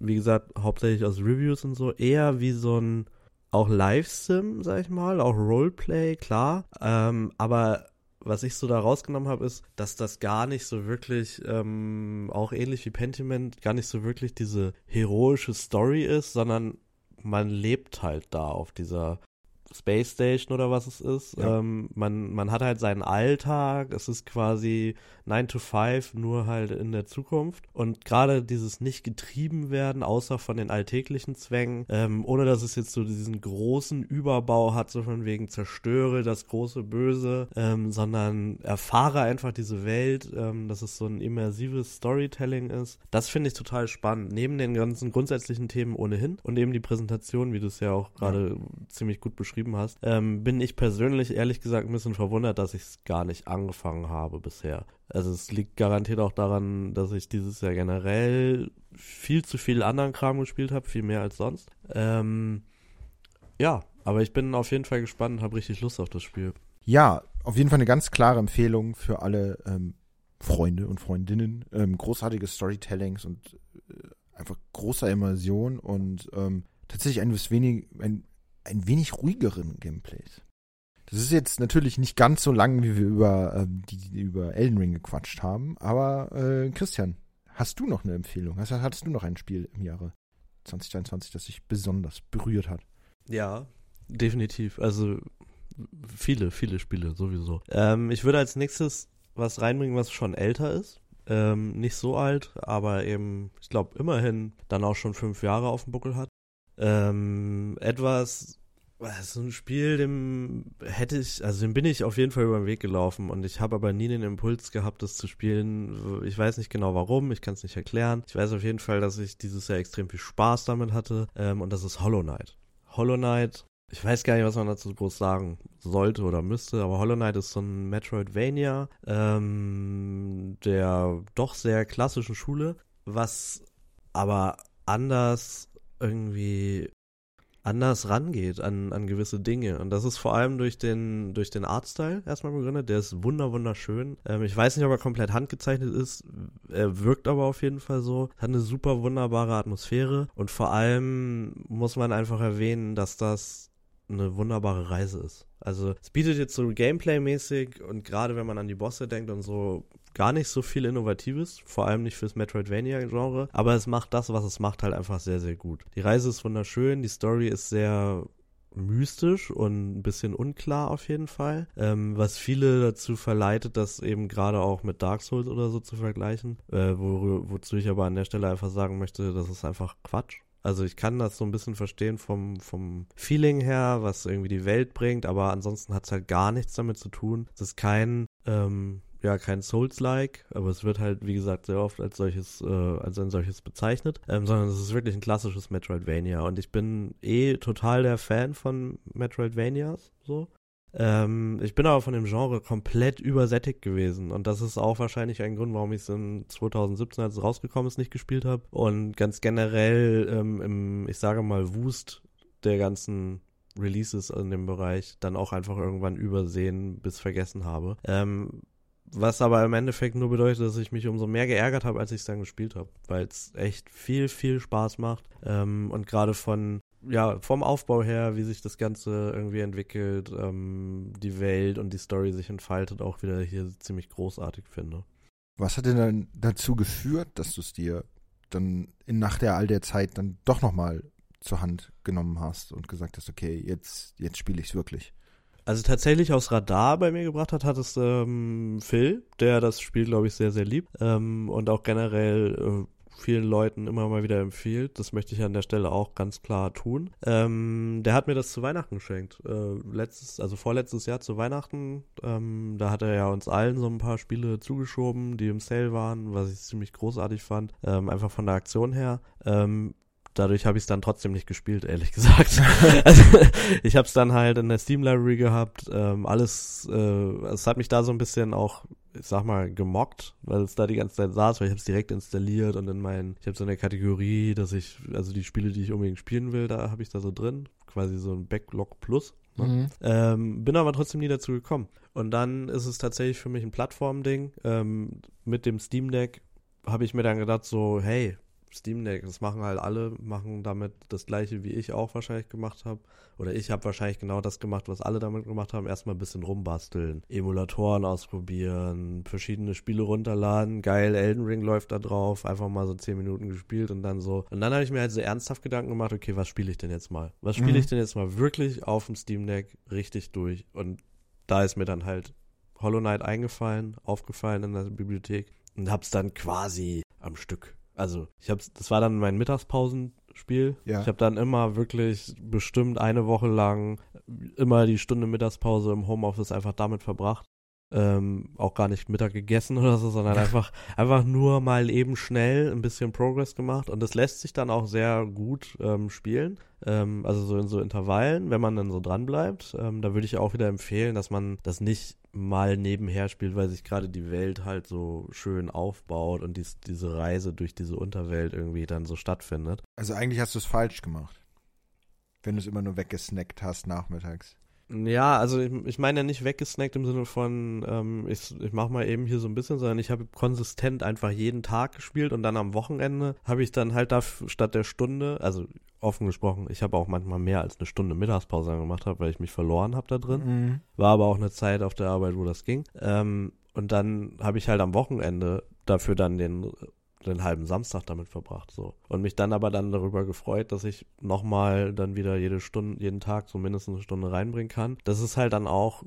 wie gesagt, hauptsächlich aus Reviews und so, eher wie so ein auch Live-Sim, sag ich mal, auch Roleplay, klar. Ähm, aber was ich so da rausgenommen habe, ist, dass das gar nicht so wirklich, ähm, auch ähnlich wie Pentiment, gar nicht so wirklich diese heroische Story ist, sondern man lebt halt da auf dieser Space Station oder was es ist. Ja. Ähm, man, man hat halt seinen Alltag, es ist quasi 9 to 5, nur halt in der Zukunft. Und gerade dieses nicht getrieben werden, außer von den alltäglichen Zwängen, ähm, ohne dass es jetzt so diesen großen Überbau hat, so von wegen zerstöre das große Böse, ähm, sondern erfahre einfach diese Welt, ähm, dass es so ein immersives Storytelling ist. Das finde ich total spannend. Neben den ganzen grundsätzlichen Themen ohnehin und eben die Präsentation, wie du es ja auch gerade ja. ziemlich gut beschrieben beschrieben hast, ähm, bin ich persönlich ehrlich gesagt ein bisschen verwundert, dass ich es gar nicht angefangen habe bisher. Also es liegt garantiert auch daran, dass ich dieses Jahr generell viel zu viel anderen Kram gespielt habe, viel mehr als sonst. Ähm, ja, aber ich bin auf jeden Fall gespannt und habe richtig Lust auf das Spiel. Ja, auf jeden Fall eine ganz klare Empfehlung für alle ähm, Freunde und Freundinnen. Ähm, großartige Storytellings und äh, einfach großer Immersion und ähm, tatsächlich ein wenig, ein, ein wenig ruhigeren Gameplays. Das ist jetzt natürlich nicht ganz so lang, wie wir über, ähm, die, über Elden Ring gequatscht haben, aber äh, Christian, hast du noch eine Empfehlung? Hast, hattest du noch ein Spiel im Jahre 2022, das dich besonders berührt hat? Ja, definitiv. Also viele, viele Spiele sowieso. Ähm, ich würde als nächstes was reinbringen, was schon älter ist. Ähm, nicht so alt, aber eben, ich glaube, immerhin dann auch schon fünf Jahre auf dem Buckel hat. Ähm, etwas, so ein Spiel, dem hätte ich, also dem bin ich auf jeden Fall über den Weg gelaufen und ich habe aber nie den Impuls gehabt, das zu spielen. Ich weiß nicht genau warum, ich kann es nicht erklären. Ich weiß auf jeden Fall, dass ich dieses Jahr extrem viel Spaß damit hatte ähm, und das ist Hollow Knight. Hollow Knight ich weiß gar nicht, was man dazu groß sagen sollte oder müsste, aber Hollow Knight ist so ein Metroidvania ähm, der doch sehr klassischen Schule, was aber anders irgendwie anders rangeht an, an gewisse Dinge. Und das ist vor allem durch den, durch den Artstyle erstmal begründet. Der ist wunder, wunderschön. Ähm, ich weiß nicht, ob er komplett handgezeichnet ist. Er wirkt aber auf jeden Fall so. Hat eine super wunderbare Atmosphäre. Und vor allem muss man einfach erwähnen, dass das eine wunderbare Reise ist. Also es bietet jetzt so Gameplay-mäßig und gerade wenn man an die Bosse denkt und so gar nicht so viel Innovatives, vor allem nicht fürs Metroidvania-Genre, aber es macht das, was es macht, halt einfach sehr, sehr gut. Die Reise ist wunderschön, die Story ist sehr mystisch und ein bisschen unklar auf jeden Fall, ähm, was viele dazu verleitet, das eben gerade auch mit Dark Souls oder so zu vergleichen, äh, wo, wozu ich aber an der Stelle einfach sagen möchte, das ist einfach Quatsch. Also ich kann das so ein bisschen verstehen vom, vom Feeling her, was irgendwie die Welt bringt, aber ansonsten hat es halt gar nichts damit zu tun. Es ist kein, ähm, ja, kein Souls-like, aber es wird halt, wie gesagt, sehr oft als solches, äh, als ein solches bezeichnet, ähm, sondern es ist wirklich ein klassisches Metroidvania und ich bin eh total der Fan von Metroidvanias, so. Ähm, ich bin aber von dem Genre komplett übersättigt gewesen und das ist auch wahrscheinlich ein Grund, warum ich es in 2017, als es rausgekommen ist, nicht gespielt habe und ganz generell ähm, im, ich sage mal, Wust der ganzen Releases in dem Bereich dann auch einfach irgendwann übersehen bis vergessen habe. Ähm, was aber im Endeffekt nur bedeutet, dass ich mich umso mehr geärgert habe, als ich es dann gespielt habe, weil es echt viel, viel Spaß macht. Ähm, und gerade von ja, vom Aufbau her, wie sich das Ganze irgendwie entwickelt, ähm, die Welt und die Story sich entfaltet, auch wieder hier ziemlich großartig finde. Was hat denn dann dazu geführt, dass du es dir dann in nach der all der Zeit dann doch nochmal zur Hand genommen hast und gesagt hast, okay, jetzt, jetzt spiele ich es wirklich? Also tatsächlich aus Radar bei mir gebracht hat, hat es ähm, Phil, der das Spiel, glaube ich, sehr, sehr liebt ähm, und auch generell äh, vielen Leuten immer mal wieder empfiehlt. Das möchte ich an der Stelle auch ganz klar tun. Ähm, der hat mir das zu Weihnachten geschenkt. Äh, letztes, also vorletztes Jahr zu Weihnachten. Ähm, da hat er ja uns allen so ein paar Spiele zugeschoben, die im Sale waren, was ich ziemlich großartig fand. Ähm, einfach von der Aktion her. Dadurch habe ich es dann trotzdem nicht gespielt, ehrlich <laughs> gesagt. also, ich habe es dann halt in der Steam Library gehabt. Ähm, alles, äh, es hat mich da so ein bisschen auch, ich sag mal, gemockt, weil es da die ganze Zeit saß, weil ich habe es direkt installiert und in meinen, ich habe so eine Kategorie, dass ich, also die Spiele, die ich unbedingt spielen will, da habe ich da so drin, quasi so ein Backlog Plus. Ne? Mhm. Ähm, bin aber trotzdem nie dazu gekommen. Und dann ist es tatsächlich für mich ein Plattformding. Ähm, mit dem Steam Deck habe ich mir dann gedacht, so, hey, Steam Deck, das machen halt alle, machen damit das gleiche, wie ich auch wahrscheinlich gemacht habe. Oder ich habe wahrscheinlich genau das gemacht, was alle damit gemacht haben. Erstmal ein bisschen rumbasteln, Emulatoren ausprobieren, verschiedene Spiele runterladen. Geil, Elden Ring läuft da drauf. Einfach mal so 10 Minuten gespielt und dann so. Und dann habe ich mir halt so ernsthaft Gedanken gemacht, okay, was spiele ich denn jetzt mal? Was spiele mhm. ich denn jetzt mal wirklich auf dem Steam Deck richtig durch? Und da ist mir dann halt Hollow Knight eingefallen, aufgefallen in der Bibliothek und hab's dann quasi am Stück also ich habe, das war dann mein Mittagspausenspiel. Ja. Ich habe dann immer wirklich bestimmt eine Woche lang immer die Stunde Mittagspause im Homeoffice einfach damit verbracht. Ähm, auch gar nicht Mittag gegessen oder so, sondern einfach, einfach nur mal eben schnell ein bisschen Progress gemacht und das lässt sich dann auch sehr gut ähm, spielen. Ähm, also so in so Intervallen, wenn man dann so dran bleibt. Ähm, da würde ich auch wieder empfehlen, dass man das nicht mal nebenher spielt, weil sich gerade die Welt halt so schön aufbaut und dies, diese Reise durch diese Unterwelt irgendwie dann so stattfindet. Also eigentlich hast du es falsch gemacht. Wenn du es immer nur weggesnackt hast nachmittags. Ja, also ich, ich meine ja nicht weggesnackt im Sinne von, ähm, ich, ich mach mal eben hier so ein bisschen, sondern ich habe konsistent einfach jeden Tag gespielt und dann am Wochenende habe ich dann halt da statt der Stunde, also offen gesprochen, ich habe auch manchmal mehr als eine Stunde Mittagspause gemacht habe, weil ich mich verloren habe da drin. Mhm. War aber auch eine Zeit auf der Arbeit, wo das ging. Ähm, und dann habe ich halt am Wochenende dafür dann den den halben Samstag damit verbracht, so. Und mich dann aber dann darüber gefreut, dass ich nochmal dann wieder jede Stunde, jeden Tag so mindestens eine Stunde reinbringen kann. Das ist halt dann auch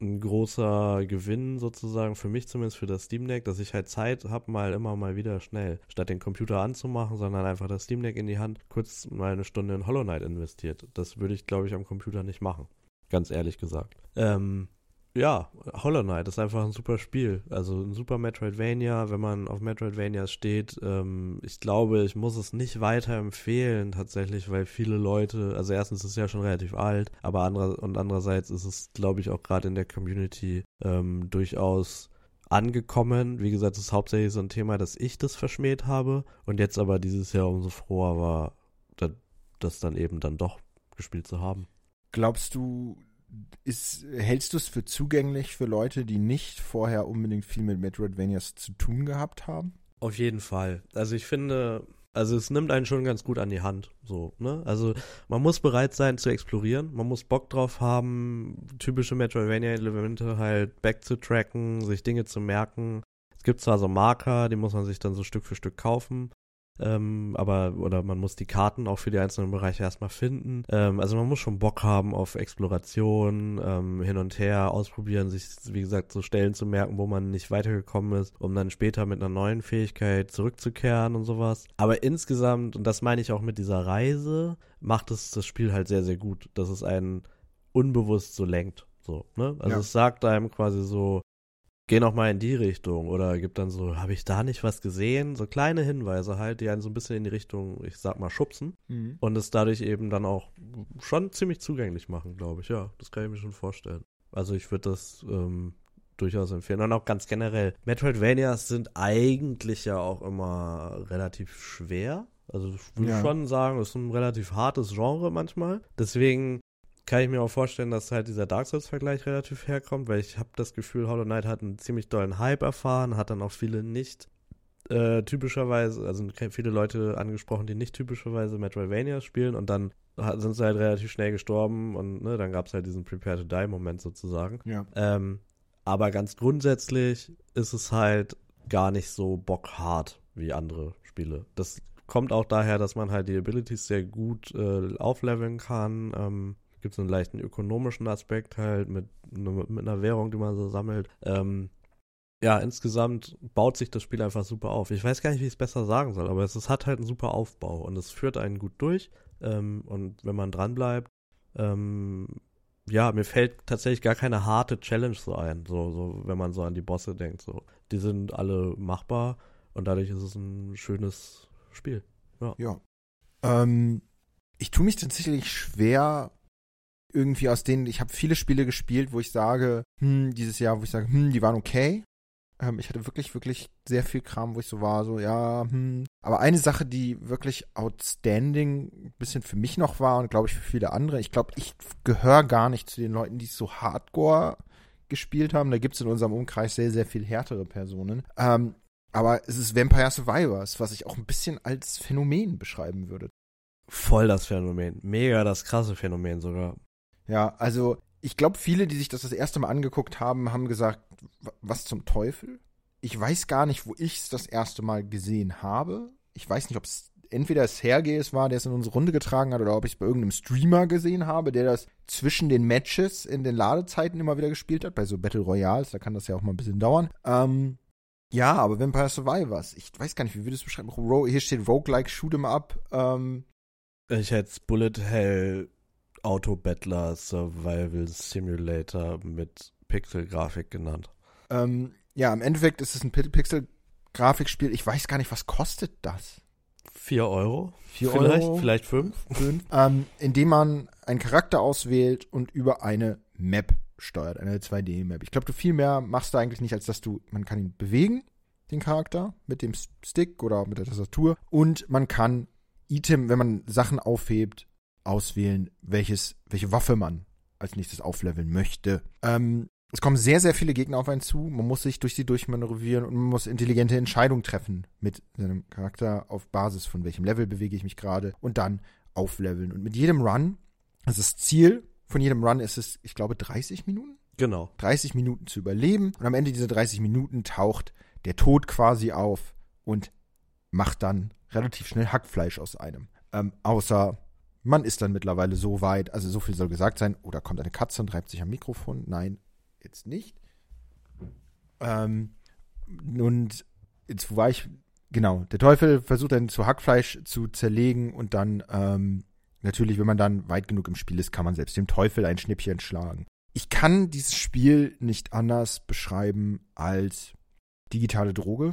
ein großer Gewinn sozusagen für mich zumindest für das Steam Deck, dass ich halt Zeit habe, mal immer mal wieder schnell, statt den Computer anzumachen, sondern einfach das Steam Deck in die Hand, kurz mal eine Stunde in Hollow Knight investiert. Das würde ich, glaube ich, am Computer nicht machen. Ganz ehrlich gesagt. Ähm, ja, Hollow Knight ist einfach ein super Spiel. Also ein super Metroidvania, wenn man auf Metroidvanias steht. Ähm, ich glaube, ich muss es nicht weiter empfehlen tatsächlich, weil viele Leute, also erstens ist es ja schon relativ alt, aber anderer, und andererseits ist es, glaube ich, auch gerade in der Community ähm, durchaus angekommen. Wie gesagt, es ist hauptsächlich so ein Thema, dass ich das verschmäht habe und jetzt aber dieses Jahr umso froher war, das dann eben dann doch gespielt zu haben. Glaubst du, ist, hältst du es für zugänglich für Leute, die nicht vorher unbedingt viel mit Metroidvanias zu tun gehabt haben? Auf jeden Fall. Also ich finde, also es nimmt einen schon ganz gut an die Hand, so, ne? Also man muss bereit sein zu explorieren, man muss Bock drauf haben, typische Metroidvania-Elemente halt backzutracken, sich Dinge zu merken. Es gibt zwar so Marker, die muss man sich dann so Stück für Stück kaufen, ähm, aber, oder man muss die Karten auch für die einzelnen Bereiche erstmal finden. Ähm, also man muss schon Bock haben auf Exploration, ähm, hin und her, ausprobieren, sich, wie gesagt, so Stellen zu merken, wo man nicht weitergekommen ist, um dann später mit einer neuen Fähigkeit zurückzukehren und sowas. Aber insgesamt, und das meine ich auch mit dieser Reise, macht es das Spiel halt sehr, sehr gut, dass es einen unbewusst so lenkt. So, ne? Also ja. es sagt einem quasi so, geh noch mal in die Richtung oder gibt dann so, habe ich da nicht was gesehen? So kleine Hinweise halt, die einen so ein bisschen in die Richtung, ich sag mal, schubsen mhm. und es dadurch eben dann auch schon ziemlich zugänglich machen, glaube ich. Ja, das kann ich mir schon vorstellen. Also ich würde das ähm, durchaus empfehlen. Und auch ganz generell, Metroidvanias sind eigentlich ja auch immer relativ schwer. Also ich würde ja. schon sagen, es ist ein relativ hartes Genre manchmal. Deswegen kann ich mir auch vorstellen, dass halt dieser Dark Souls-Vergleich relativ herkommt, weil ich habe das Gefühl, Hollow Knight hat einen ziemlich dollen Hype erfahren, hat dann auch viele nicht äh, typischerweise, also viele Leute angesprochen, die nicht typischerweise Metroidvania spielen und dann sind sie halt relativ schnell gestorben und ne, dann gab es halt diesen Prepare to Die-Moment sozusagen. Ja. Ähm, aber ganz grundsätzlich ist es halt gar nicht so bockhart wie andere Spiele. Das kommt auch daher, dass man halt die Abilities sehr gut äh, aufleveln kann. Ähm, gibt es einen leichten ökonomischen Aspekt halt mit, mit einer Währung, die man so sammelt. Ähm, ja, insgesamt baut sich das Spiel einfach super auf. Ich weiß gar nicht, wie ich es besser sagen soll, aber es, es, hat halt einen super Aufbau und es führt einen gut durch. Ähm, und wenn man dran bleibt, ähm, ja, mir fällt tatsächlich gar keine harte Challenge so ein, so, so, wenn man so an die Bosse denkt. So. Die sind alle machbar und dadurch ist es ein schönes Spiel. Ja. ja. Ähm, ich tue mich tatsächlich schwer, irgendwie aus denen, ich habe viele Spiele gespielt, wo ich sage, hm, dieses Jahr, wo ich sage, hm, die waren okay. Ähm, ich hatte wirklich, wirklich sehr viel Kram, wo ich so war, so, ja, hm. Aber eine Sache, die wirklich outstanding ein bisschen für mich noch war und glaube ich für viele andere, ich glaube, ich gehöre gar nicht zu den Leuten, die so hardcore gespielt haben. Da gibt es in unserem Umkreis sehr, sehr viel härtere Personen. Ähm, aber es ist Vampire Survivors, was ich auch ein bisschen als Phänomen beschreiben würde. Voll das Phänomen. Mega das krasse Phänomen sogar. Ja, also ich glaube, viele, die sich das das erste Mal angeguckt haben, haben gesagt, was zum Teufel? Ich weiß gar nicht, wo ich es das erste Mal gesehen habe. Ich weiß nicht, ob es entweder Sergei war, der es in unsere Runde getragen hat, oder ob ich es bei irgendeinem Streamer gesehen habe, der das zwischen den Matches in den Ladezeiten immer wieder gespielt hat, bei so Battle Royals, da kann das ja auch mal ein bisschen dauern. Ähm, ja, aber Vampire Survivors, ich weiß gar nicht, wie würdest du beschreiben? Hier steht Roguelike Shoot'em Up. Ähm, ich hätte Bullet Hell Auto-Battler Survival Simulator mit Pixel-Grafik genannt. Ähm, ja, im Endeffekt ist es ein Pixel-Grafikspiel. Ich weiß gar nicht, was kostet das? Vier Euro? Vier vielleicht, Euro? vielleicht fünf? fünf, ähm, indem man einen Charakter auswählt und über eine Map steuert, eine 2D-Map. Ich glaube, du viel mehr machst du eigentlich nicht, als dass du, man kann ihn bewegen, den Charakter, mit dem Stick oder mit der Tastatur und man kann Item, wenn man Sachen aufhebt, auswählen, welches, welche Waffe man als nächstes aufleveln möchte. Ähm, es kommen sehr, sehr viele Gegner auf einen zu. Man muss sich durch sie durchmanövrieren und man muss intelligente Entscheidungen treffen mit seinem Charakter auf Basis von welchem Level bewege ich mich gerade und dann aufleveln. Und mit jedem Run, also das Ziel von jedem Run ist es, ich glaube, 30 Minuten? Genau. 30 Minuten zu überleben. Und am Ende dieser 30 Minuten taucht der Tod quasi auf und macht dann relativ schnell Hackfleisch aus einem. Ähm, außer man ist dann mittlerweile so weit, also so viel soll gesagt sein, oder kommt eine Katze und reibt sich am Mikrofon. Nein, jetzt nicht. Ähm, und jetzt war ich, genau, der Teufel versucht dann zu Hackfleisch zu zerlegen und dann, ähm, natürlich, wenn man dann weit genug im Spiel ist, kann man selbst dem Teufel ein Schnippchen schlagen. Ich kann dieses Spiel nicht anders beschreiben als digitale Droge.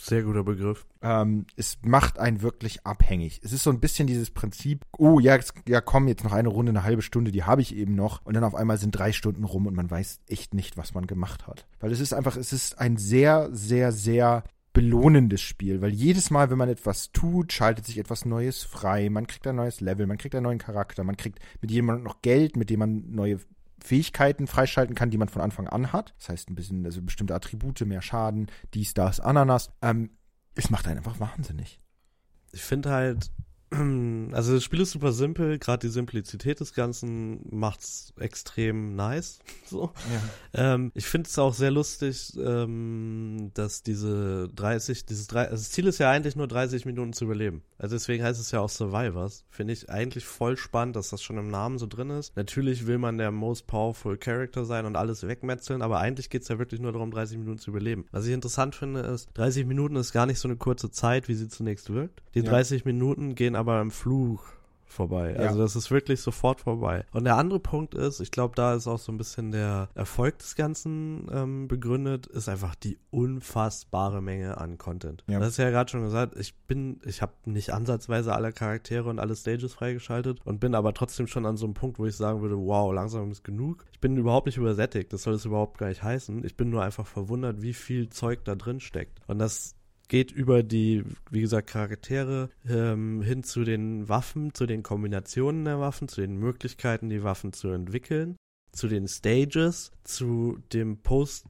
Sehr guter Begriff. Ähm, es macht einen wirklich abhängig. Es ist so ein bisschen dieses Prinzip, oh ja, jetzt, ja komm, jetzt noch eine Runde, eine halbe Stunde, die habe ich eben noch. Und dann auf einmal sind drei Stunden rum und man weiß echt nicht, was man gemacht hat. Weil es ist einfach, es ist ein sehr, sehr, sehr belohnendes Spiel, weil jedes Mal, wenn man etwas tut, schaltet sich etwas Neues frei. Man kriegt ein neues Level, man kriegt einen neuen Charakter, man kriegt mit jemandem noch Geld, mit dem man neue Fähigkeiten freischalten kann, die man von Anfang an hat. Das heißt, ein bisschen, also bestimmte Attribute, mehr Schaden, dies, das, Ananas. Ähm, es macht einen einfach wahnsinnig. Ich finde halt, <clears throat> also das Spiel ist super simpel, gerade die Simplizität des Ganzen macht's extrem nice. <laughs> So. Ja. Ähm, ich finde es auch sehr lustig, ähm, dass diese 30, dieses 3, also das Ziel ist ja eigentlich nur 30 Minuten zu überleben. Also deswegen heißt es ja auch Survivors. Finde ich eigentlich voll spannend, dass das schon im Namen so drin ist. Natürlich will man der most powerful Character sein und alles wegmetzeln, aber eigentlich geht's ja wirklich nur darum, 30 Minuten zu überleben. Was ich interessant finde, ist, 30 Minuten ist gar nicht so eine kurze Zeit, wie sie zunächst wirkt. Die Ja. 30 Minuten gehen aber im Fluch vorbei. Ja. Also das ist wirklich sofort vorbei. Und der andere Punkt ist, ich glaube, da ist auch so ein bisschen der Erfolg des Ganzen ähm, begründet, ist einfach die unfassbare Menge an Content. Ja. Das ist ja gerade schon gesagt, ich bin, ich habe nicht ansatzweise alle Charaktere und alle Stages freigeschaltet und bin aber trotzdem schon an so einem Punkt, wo ich sagen würde, wow, langsam ist genug. Ich bin überhaupt nicht übersättigt, das soll es überhaupt gar nicht heißen. Ich bin nur einfach verwundert, wie viel Zeug da drin steckt. Und das geht über die, wie gesagt, Charaktere ähm, hin zu den Waffen, zu den Kombinationen der Waffen, zu den Möglichkeiten, die Waffen zu entwickeln, zu den Stages, zu dem Post-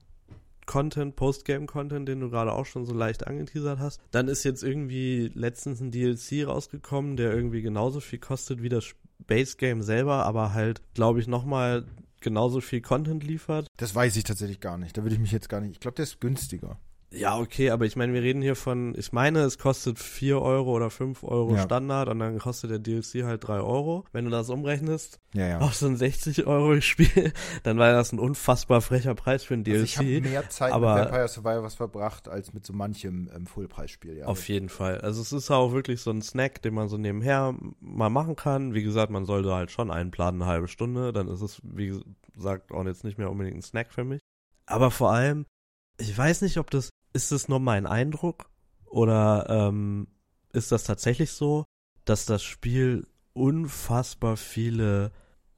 Content, Postgame-Content, den du gerade auch schon so leicht angeteasert hast. Dann ist jetzt irgendwie letztens ein DLC rausgekommen, der irgendwie genauso viel kostet wie das Base-Game selber, aber halt, glaube ich, nochmal genauso viel Content liefert. Das weiß ich tatsächlich gar nicht. Da würde ich mich jetzt gar nicht. Ich glaube, der ist günstiger. Ja, okay, aber ich meine, wir reden hier von, ich meine, es kostet 4 Euro oder 5 Euro Ja. Standard und dann kostet der DLC halt 3 Euro. Wenn du das umrechnest Ja, ja. auf so ein 60 Euro <laughs> Spiel, dann war das ein unfassbar frecher Preis für ein DLC. Also ich habe mehr Zeit aber- mit Vampire Survivors verbracht als mit so manchem ähm, Vollpreisspiel, ja. Auf jeden Fall. Also es ist auch wirklich so ein Snack, den man so nebenher mal machen kann. Wie gesagt, man sollte halt schon einplanen, eine halbe Stunde. Dann ist es, wie gesagt, auch jetzt nicht mehr unbedingt ein Snack für mich. Aber vor allem, ich weiß nicht, ob das, ist das nur mein Eindruck? Oder ähm, ist das tatsächlich so, dass das Spiel unfassbar viele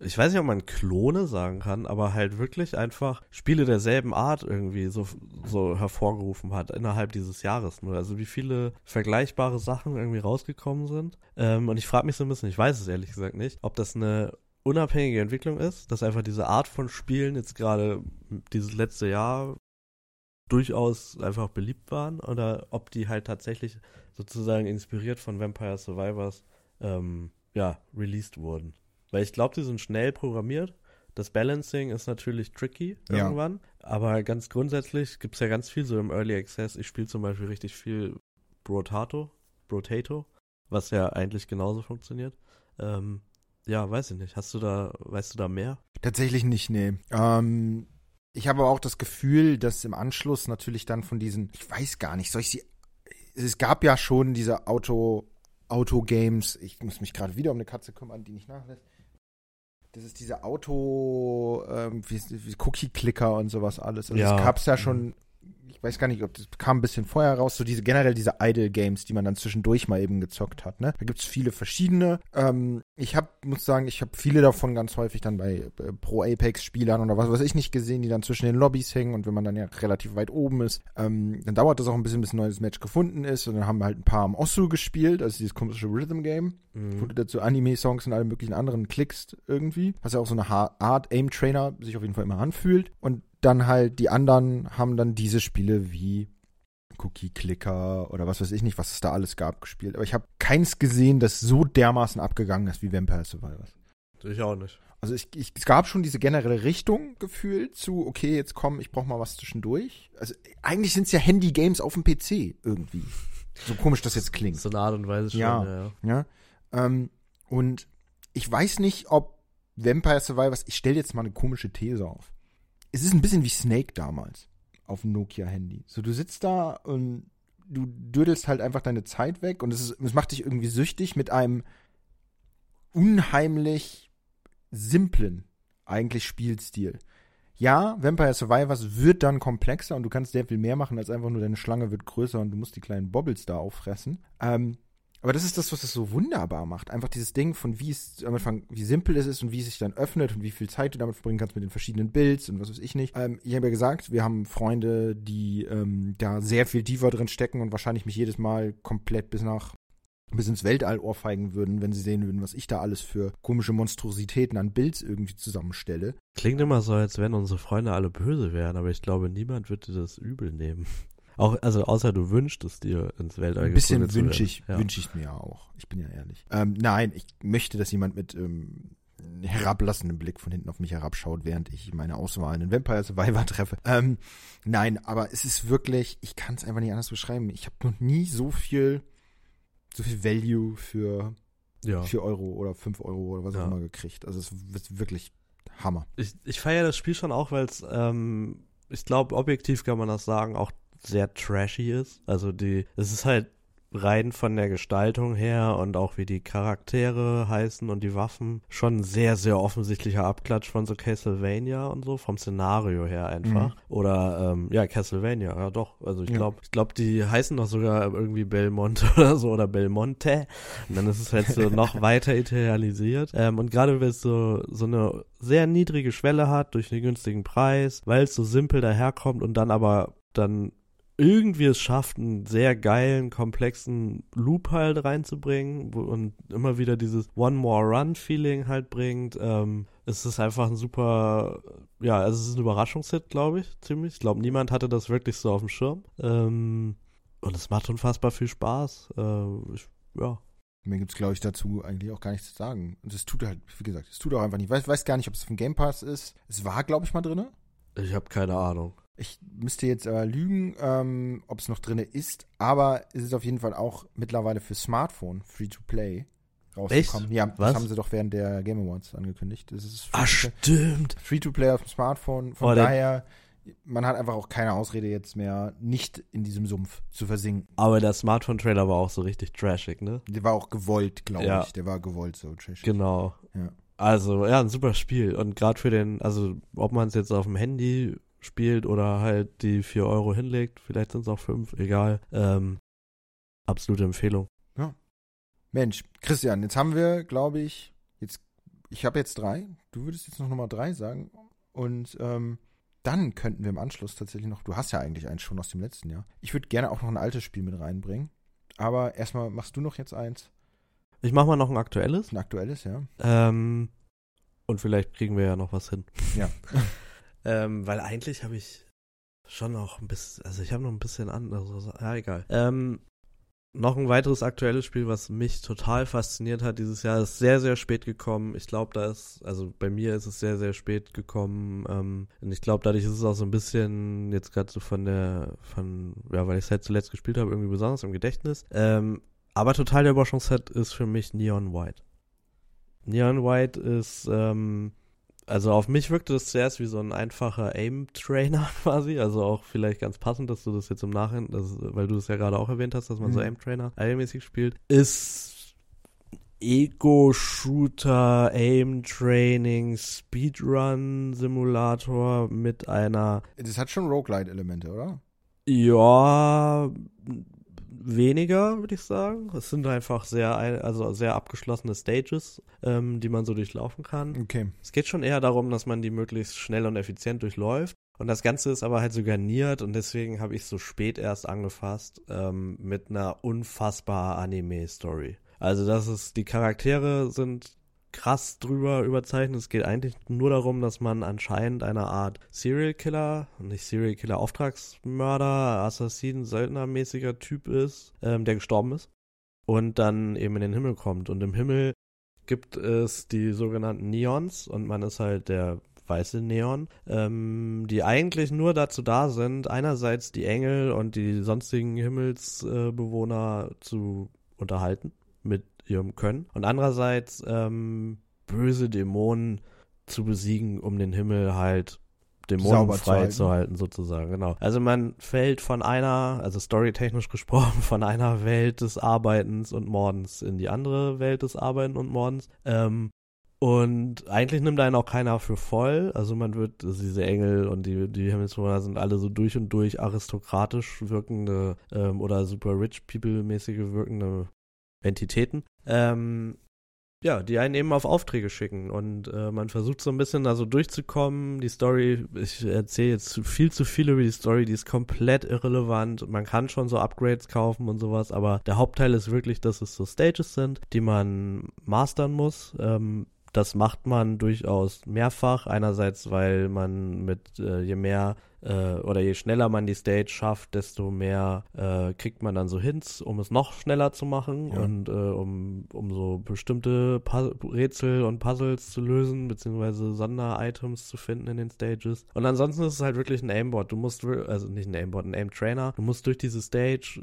ich weiß nicht, ob man Klone sagen kann, aber halt wirklich einfach Spiele derselben Art irgendwie so, so hervorgerufen hat innerhalb dieses Jahres nur. Also wie viele vergleichbare Sachen irgendwie rausgekommen sind. Ähm, und ich frage mich so ein bisschen, ich weiß es ehrlich gesagt nicht, ob das eine unabhängige Entwicklung ist, dass einfach diese Art von Spielen jetzt gerade dieses letzte Jahr durchaus einfach beliebt waren oder ob die halt tatsächlich sozusagen inspiriert von Vampire Survivors ähm, ja, released wurden. Weil ich glaube, die sind schnell programmiert. Das Balancing ist natürlich tricky Ja. irgendwann. Aber ganz grundsätzlich gibt es ja ganz viel so im Early Access. Ich spiele zum Beispiel richtig viel Brotato, Brotato, was ja eigentlich genauso funktioniert. Ähm, ja, weiß ich nicht. Hast du da, weißt du da mehr? Tatsächlich nicht, nee. Ähm, ich habe auch das Gefühl, dass im Anschluss natürlich dann von diesen, ich weiß gar nicht, soll ich sie, es gab ja schon diese Auto, Auto-Games, ich muss mich gerade wieder um eine Katze kümmern, die nicht nachlässt. das ist diese Auto, ähm, wie, wie Cookie-Clicker und sowas alles. Also Ja. das gab's ja schon, Mhm. Ich weiß gar nicht, ob das kam ein bisschen vorher raus, so diese generell diese Idle-Games, die man dann zwischendurch mal eben gezockt hat. Ne? Da gibt's viele verschiedene. Ähm, ich hab, muss sagen, ich habe viele davon ganz häufig dann bei äh, Pro-Apex-Spielern oder was weiß ich nicht gesehen, die dann zwischen den Lobbys hängen und wenn man dann ja relativ weit oben ist, ähm, dann dauert das auch ein bisschen, bis ein neues Match gefunden ist und dann haben wir halt ein paar am Osu gespielt, also dieses komische Rhythm-Game wo Mhm. du dazu Anime-Songs und alle möglichen anderen klickst irgendwie, was ja auch so eine Art Aim-Trainer sich auf jeden Fall immer anfühlt. Und dann halt die anderen haben dann diese Spiele wie Cookie-Clicker oder was weiß ich nicht, was es da alles gab, gespielt. Aber ich habe keins gesehen, das so dermaßen abgegangen ist wie Vampire Survivors. Ich auch nicht. Also ich, ich, es gab schon diese generelle Richtung gefühlt zu, okay, jetzt komm, ich brauch mal was zwischendurch. Also eigentlich sind es ja Handy-Games auf dem PC irgendwie. So komisch das jetzt klingt. So eine Art und Weise schon, Ja. ja. ja. Ja. Ähm, und ich weiß nicht, ob Vampire Survivors, ich stelle jetzt mal eine komische These auf. Es ist ein bisschen wie Snake damals auf dem Nokia-Handy. So, du sitzt da und du dödelst halt einfach deine Zeit weg und es, ist, es macht dich irgendwie süchtig mit einem unheimlich simplen, eigentlich Spielstil. Ja, Vampire Survivors wird dann komplexer und du kannst sehr viel mehr machen, als einfach nur deine Schlange wird größer und du musst die kleinen Bobbles da auffressen. Ähm, aber das ist das, was es so wunderbar macht. Einfach dieses Ding von wie es am Anfang, wie simpel es ist und wie es sich dann öffnet und wie viel Zeit du damit verbringen kannst mit den verschiedenen Builds und was weiß ich nicht. Ähm, ich habe ja gesagt, wir haben Freunde, die ähm, da sehr viel tiefer drin stecken und wahrscheinlich mich jedes Mal komplett bis nach bis ins Weltall ohrfeigen würden, wenn sie sehen würden, was ich da alles für komische Monstrositäten an Builds irgendwie zusammenstelle. Klingt immer so, als wenn unsere Freunde alle böse wären, aber ich glaube, niemand würde das übel nehmen. Auch, also außer du wünschst es dir ins Weltall Ein bisschen wünsche ich. Ja. wünsche ich mir auch. Ich bin ja ehrlich. Ähm, nein, ich möchte, dass jemand mit ähm, herablassendem Blick von hinten auf mich herabschaut, während ich meine Auswahl in Vampire Survivor <laughs> treffe. Ähm, nein, aber es ist wirklich, ich kann es einfach nicht anders beschreiben. Ich habe noch nie so viel, so viel Value für ja. 4 Euro oder 5 Euro oder was auch Ja. immer gekriegt. Also es ist wirklich Hammer. Ich, ich feiere das Spiel schon auch, weil es, ähm, ich glaube, objektiv kann man das sagen, auch sehr trashy ist. Also die, es ist halt rein von der Gestaltung her und auch wie die Charaktere heißen und die Waffen schon ein sehr, sehr offensichtlicher Abklatsch von so Castlevania und so, vom Szenario her einfach. Oder, ähm, ja, Castlevania, ja doch. Also ich Ja. glaube, ich glaube, die heißen doch sogar irgendwie Belmont <laughs> oder so oder Belmonte. Und dann ist es halt so <laughs> noch weiter italienisiert. Ähm, und gerade weil es so, so eine sehr niedrige Schwelle hat durch den günstigen Preis, weil es so simpel daherkommt und dann aber dann irgendwie es schafft, einen sehr geilen, komplexen Loop halt reinzubringen wo, und immer wieder dieses One More Run Feeling halt bringt. Ähm, es ist einfach ein super, ja, also es ist ein Überraschungshit, glaube ich, ziemlich. Ich glaube, niemand hatte das wirklich so auf dem Schirm. Ähm, und es macht unfassbar viel Spaß. Äh, ich, ja. Mir gibt's glaube ich, dazu eigentlich auch gar nichts zu sagen. Und es tut halt, wie gesagt, es tut auch einfach nicht. Ich weiß, weiß gar nicht, ob es vom Game Pass ist. Es war, glaube ich, mal drinne. Ich habe keine Ahnung. Ich müsste jetzt aber lügen, ähm, ob es noch drinne ist, aber es ist auf jeden Fall auch mittlerweile für Smartphone free to play rausgekommen. Echt? Ja, das Was? haben sie doch während der Game Awards angekündigt. Das ist Ah, stimmt. free to play auf dem Smartphone. Von Oh, daher, man hat einfach auch keine Ausrede jetzt mehr, nicht in diesem Sumpf zu versinken. Aber der Smartphone-Trailer war auch so richtig trashig, ne? Der war auch gewollt, glaube Ja. ich. Der war gewollt so trash. Genau. Ja. Also, ja, ein super Spiel. Und gerade für den, also ob man es jetzt auf dem Handy spielt oder halt die 4 Euro hinlegt, vielleicht sind es auch 5, egal. Ähm, absolute Empfehlung. Mensch, Christian, jetzt haben wir, glaube ich, jetzt, ich habe jetzt drei. Du würdest jetzt noch Nummer drei sagen. Und ähm, dann könnten wir im Anschluss tatsächlich noch, du hast ja eigentlich eins schon aus dem letzten Jahr. Ich würde gerne auch noch ein altes Spiel mit reinbringen. Aber erstmal machst du noch jetzt eins, Ich mach mal noch ein aktuelles. ein aktuelles, ja. Ähm, und vielleicht kriegen wir ja noch was hin. Ja. <laughs> ähm, weil eigentlich habe ich schon noch ein bisschen, also ich habe noch ein bisschen anderes. Ja, egal. Ähm, noch ein weiteres aktuelles Spiel, was mich total fasziniert hat dieses Jahr, ist sehr, sehr spät gekommen. Ich glaube, da ist, also bei mir ist es sehr, sehr spät gekommen. Ähm, und ich glaube, dadurch ist es auch so ein bisschen jetzt gerade so von der, von, ja, weil ich es halt zuletzt gespielt habe, irgendwie besonders im Gedächtnis. Ähm, aber total der Überraschungshit ist für mich Neon White. Neon White ist, ähm, also auf mich wirkte das zuerst wie so ein einfacher Aim-Trainer <laughs> quasi, also auch vielleicht ganz passend, dass du das jetzt im Nachhinein, das, weil du es ja gerade auch erwähnt hast, dass man so Mhm. Aim-Trainer allmäßig spielt, ist Ego-Shooter, Aim-Training, Speedrun-Simulator mit einer. Das hat schon Roguelite-Elemente, oder? Ja, weniger, würde ich sagen. Es sind einfach sehr, also sehr abgeschlossene Stages, ähm, die man so durchlaufen kann. Okay. Es geht schon eher darum, dass man die möglichst schnell und effizient durchläuft. Und das Ganze ist aber halt so garniert und deswegen habe ich so spät erst angefasst ähm, mit einer unfassbar Anime-Story. Also das ist, die Charaktere sind krass drüber überzeichnet. Es geht eigentlich nur darum, dass man anscheinend eine Art Serial Killer, nicht Serial Killer, Auftragsmörder, Assassin, Söldnermäßiger Typ ist, ähm, der gestorben ist und dann eben in den Himmel kommt. Und im Himmel gibt es die sogenannten Neons und man ist halt der weiße Neon, ähm, die eigentlich nur dazu da sind, einerseits die Engel und die sonstigen Himmelsbewohner äh, zu unterhalten mit ihrem Können und andererseits ähm, böse Dämonen zu besiegen, um den Himmel halt Dämonen frei zu halten, sozusagen, genau. Also man fällt von einer, also storytechnisch <laughs> gesprochen, von einer Welt des Arbeitens und Mordens in die andere Welt des Arbeiten und Mordens. Ähm, und eigentlich nimmt einen auch keiner für voll. Also man wird, also diese Engel und die, die Himmelsbewohner sind alle so durch und durch aristokratisch wirkende ähm, oder super rich people mäßige wirkende Entitäten. Ähm, ja, die einen eben auf Aufträge schicken und äh, man versucht so ein bisschen da so durchzukommen. Die Story, ich erzähle jetzt viel zu viel über die Story, die ist komplett irrelevant. Man kann schon so Upgrades kaufen und sowas, aber der Hauptteil ist wirklich, dass es so Stages sind, die man mastern muss. Ähm, das macht man durchaus mehrfach. Einerseits, weil man mit äh, je mehr äh, oder je schneller man die Stage schafft, desto mehr äh, kriegt man dann so Hints, um es noch schneller zu machen ja. und äh, um, um so bestimmte Pu Rätsel und Puzzles zu lösen, beziehungsweise Sonderitems zu finden in den Stages. Und ansonsten ist es halt wirklich ein Aimbot. Du musst, also nicht ein Aimbot, ein Aim-Trainer. Du musst durch diese Stage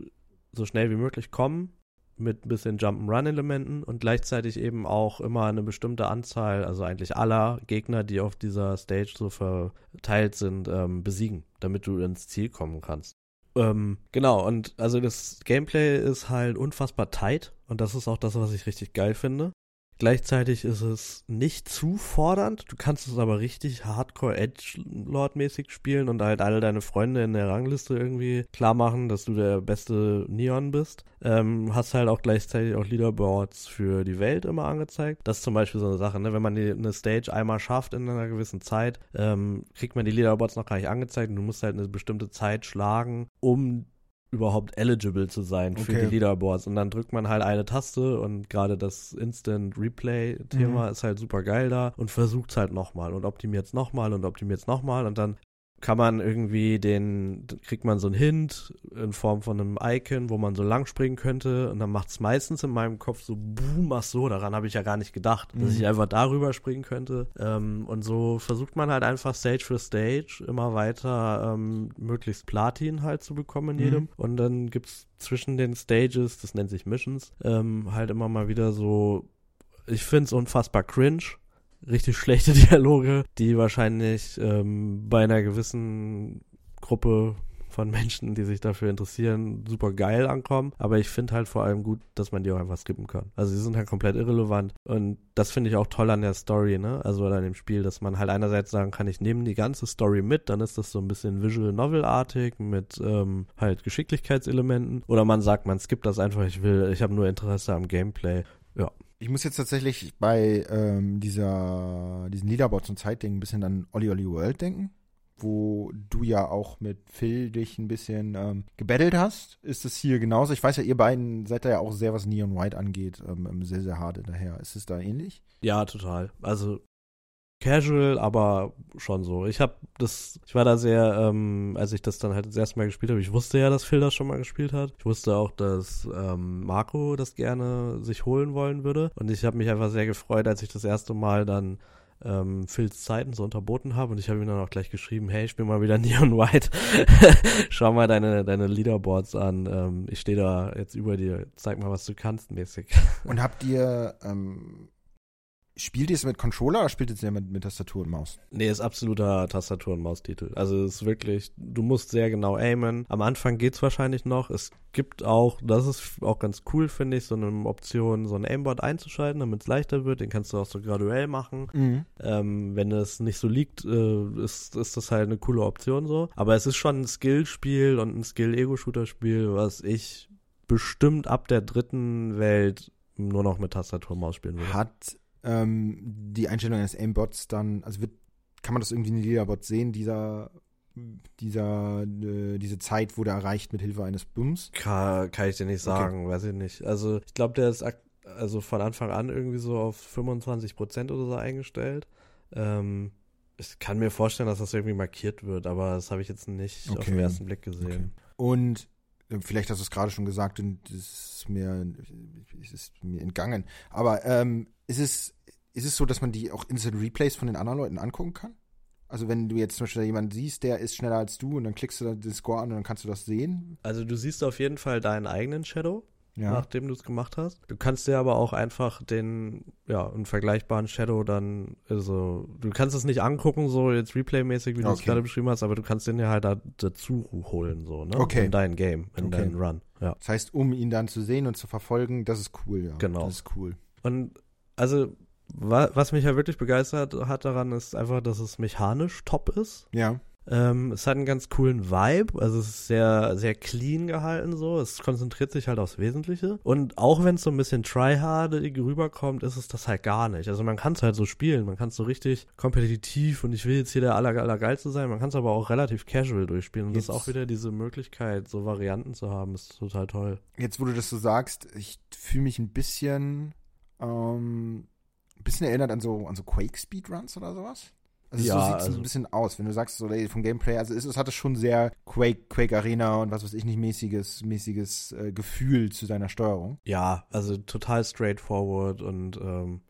so schnell wie möglich kommen mit ein bisschen Jump'n'Run-Elementen und gleichzeitig eben auch immer eine bestimmte Anzahl, also eigentlich aller Gegner, die auf dieser Stage so verteilt sind, ähm, besiegen, damit du ins Ziel kommen kannst. Ähm, genau, und also das Gameplay ist halt unfassbar tight und das ist auch das, was ich richtig geil finde. Gleichzeitig ist es nicht zu fordernd. Du kannst es aber richtig Hardcore Edge-Lord-mäßig spielen und halt alle deine Freunde in der Rangliste irgendwie klar machen, dass du der beste Neon bist. Ähm, hast halt auch gleichzeitig auch Leaderboards für die Welt immer angezeigt. Das ist zum Beispiel so eine Sache, ne? Wenn man die, eine Stage einmal schafft in einer gewissen Zeit, ähm, kriegt man die Leaderboards noch gar nicht angezeigt und du musst halt eine bestimmte Zeit schlagen, um überhaupt eligible zu sein für okay. die Leaderboards. Und dann drückt man halt eine Taste und gerade das Instant Replay-Thema mhm. ist halt super geil da und versucht es halt nochmal und optimiert es nochmal und optimiert es nochmal und dann kann man irgendwie den, kriegt man so einen Hint in Form von einem Icon, wo man so lang springen könnte und dann macht es meistens in meinem Kopf so boom, ach so, daran habe ich ja gar nicht gedacht, mhm. dass ich einfach darüber springen könnte ähm, und so versucht man halt einfach Stage für Stage immer weiter ähm, möglichst Platin halt zu bekommen in jedem mhm. und dann gibt's zwischen den Stages, das nennt sich Missions, ähm, halt immer mal wieder so ich finde es unfassbar cringe, richtig schlechte <laughs> Dialoge, die wahrscheinlich ähm, bei einer gewissen Gruppe von Menschen, die sich dafür interessieren, super geil ankommen. Aber ich finde halt vor allem gut, dass man die auch einfach skippen kann. Also sie sind halt komplett irrelevant. Und das finde ich auch toll an der Story, ne? Also an dem Spiel, dass man halt einerseits sagen kann, ich nehme die ganze Story mit, dann ist das so ein bisschen Visual Novel-artig mit ähm, halt Geschicklichkeitselementen. Oder man sagt, man skippt das einfach, ich will, ich habe nur Interesse am Gameplay. Ja, ich muss jetzt tatsächlich bei ähm, dieser, diesen Leaderboards und Zeitding ein bisschen an Olli Olli World denken, wo du ja auch mit Phil dich ein bisschen ähm, gebettelt hast. Ist es hier genauso? Ich weiß ja, ihr beiden seid da ja auch sehr, was Neon White angeht, ähm, sehr, sehr hart hinterher. Ist es da ähnlich? Ja, total. Also casual, aber schon so. Ich habe das, ich war da sehr, ähm, als ich das dann halt das erste Mal gespielt habe, ich wusste ja, dass Phil das schon mal gespielt hat. Ich wusste auch, dass ähm, Marco das gerne sich holen wollen würde. Und ich habe mich einfach sehr gefreut, als ich das erste Mal dann ähm, Phils Zeiten so unterboten habe und ich habe ihm dann auch gleich geschrieben, hey, ich bin mal wieder <laughs> Neon White, schau mal deine, deine Leaderboards an, ähm, ich stehe da jetzt über dir, zeig mal, was du kannst mäßig. Und habt ihr ähm, Spielt ihr es mit Controller oder spielt ihr es ja mit, mit Tastatur und Maus? Nee, ist absoluter Tastatur- und Maustitel. Also es ist wirklich, du musst sehr genau aimen. Am Anfang geht's wahrscheinlich noch. Es gibt auch, das ist auch ganz cool, finde ich, so eine Option, so ein Aimbot einzuschalten, damit es leichter wird. Den kannst du auch so graduell machen. Mhm. Ähm, wenn es nicht so liegt, äh, ist, ist das halt eine coole Option so. Aber es ist schon ein Skill-Spiel und ein Skill-Ego-Shooter-Spiel, was ich bestimmt ab der dritten Welt nur noch mit Tastatur und Maus spielen würde. Hat ähm, die Einstellung eines Aimbots dann, also wird, kann man das irgendwie in den Leaderboard sehen, dieser, dieser, äh, diese Zeit wurde erreicht mit Hilfe eines Bums? Kann, kann ich dir nicht sagen, weiß ich nicht. Also ich glaube, der ist also von Anfang an irgendwie so auf 25 Prozent oder so eingestellt. Ähm, ich kann mir vorstellen, dass das irgendwie markiert wird, aber das habe ich jetzt nicht auf Okay. den ersten Blick gesehen. Und äh, vielleicht hast du es gerade schon gesagt und es ist mir, es ist mir entgangen. Aber ähm, ist, es, ist es so, dass man die auch Instant Replays von den anderen Leuten angucken kann? Also wenn du jetzt zum Beispiel jemanden siehst, der ist schneller als du und dann klickst du da den Score an und dann kannst du das sehen. Also du siehst auf jeden Fall deinen eigenen Shadow, Ja. nachdem du es gemacht hast. Du kannst dir aber auch einfach den, ja, einen vergleichbaren Shadow dann, also du kannst es nicht angucken, so jetzt Replay-mäßig, wie du es Okay. gerade beschrieben hast, aber du kannst den ja halt da, dazu holen, so, ne? Okay. In dein Game, in Okay. deinen Run, ja. Das heißt, um ihn dann zu sehen und zu verfolgen, das ist cool, ja. Genau. Das ist cool. Und also, wa was mich ja wirklich begeistert hat daran, ist einfach, dass es mechanisch top ist. Ja. Ähm, es hat einen ganz coolen Vibe, also es ist sehr, sehr clean gehalten so. Es konzentriert sich halt aufs Wesentliche. Und auch wenn es so ein bisschen tryhardig rüberkommt, ist es das halt gar nicht. Also man kann es halt so spielen, man kann es so richtig kompetitiv und ich will jetzt hier der aller, allergeilste sein. Man kann es aber auch relativ casual durchspielen. Und das ist Jetzt- auch wieder diese Möglichkeit, so Varianten zu haben, ist total toll. Jetzt, wo du das so sagst, ich fühle mich ein bisschen, ähm, ein bisschen erinnert an so, an so Quake-Speedruns oder sowas. Also Ja, so sieht es also- ein bisschen aus, wenn du sagst, so vom Gameplay, also es, es hatte schon sehr Quake, Quake Arena und was weiß ich nicht, mäßiges, mäßiges äh, Gefühl zu seiner Steuerung. Ja, also total straightforward und ähm,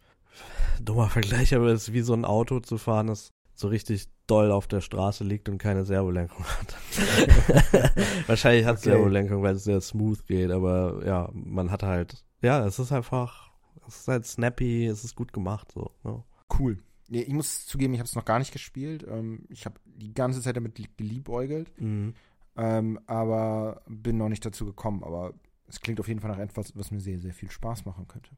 dummer Vergleich, aber es ist wie so ein Auto zu fahren, das so richtig doll auf der Straße liegt und keine Servolenkung hat. <laughs> <laughs> Wahrscheinlich hat es Okay. Servolenkung, weil es sehr smooth geht, aber ja, man hat halt, ja, es ist einfach, es ist halt snappy, es ist gut gemacht, so. Ne? Cool. Ich muss zugeben, ich habe es noch gar nicht gespielt. Ähm, ich habe die ganze Zeit damit li- geliebäugelt, Mhm. ähm, aber bin noch nicht dazu gekommen. Aber es klingt auf jeden Fall nach etwas, was mir sehr, sehr viel Spaß machen könnte.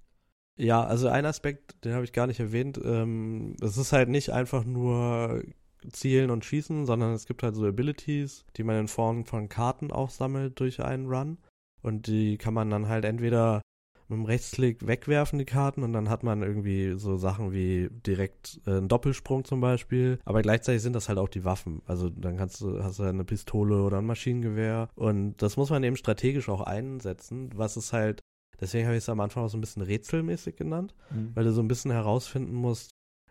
Ja, also ein Aspekt, den habe ich gar nicht erwähnt. Ähm, es ist halt nicht einfach nur zielen und schießen, sondern es gibt halt so Abilities, die man in Form von Karten auch sammelt durch einen Run. Und die kann man dann halt entweder mit dem Rechtsklick wegwerfen, die Karten, und dann hat man irgendwie so Sachen wie direkt äh, einen Doppelsprung zum Beispiel. Aber gleichzeitig sind das halt auch die Waffen. Also dann kannst du, hast du eine Pistole oder ein Maschinengewehr. Und das muss man eben strategisch auch einsetzen, was es halt Deswegen habe ich es am Anfang auch so ein bisschen rätselmäßig genannt, weil du so ein bisschen herausfinden musst,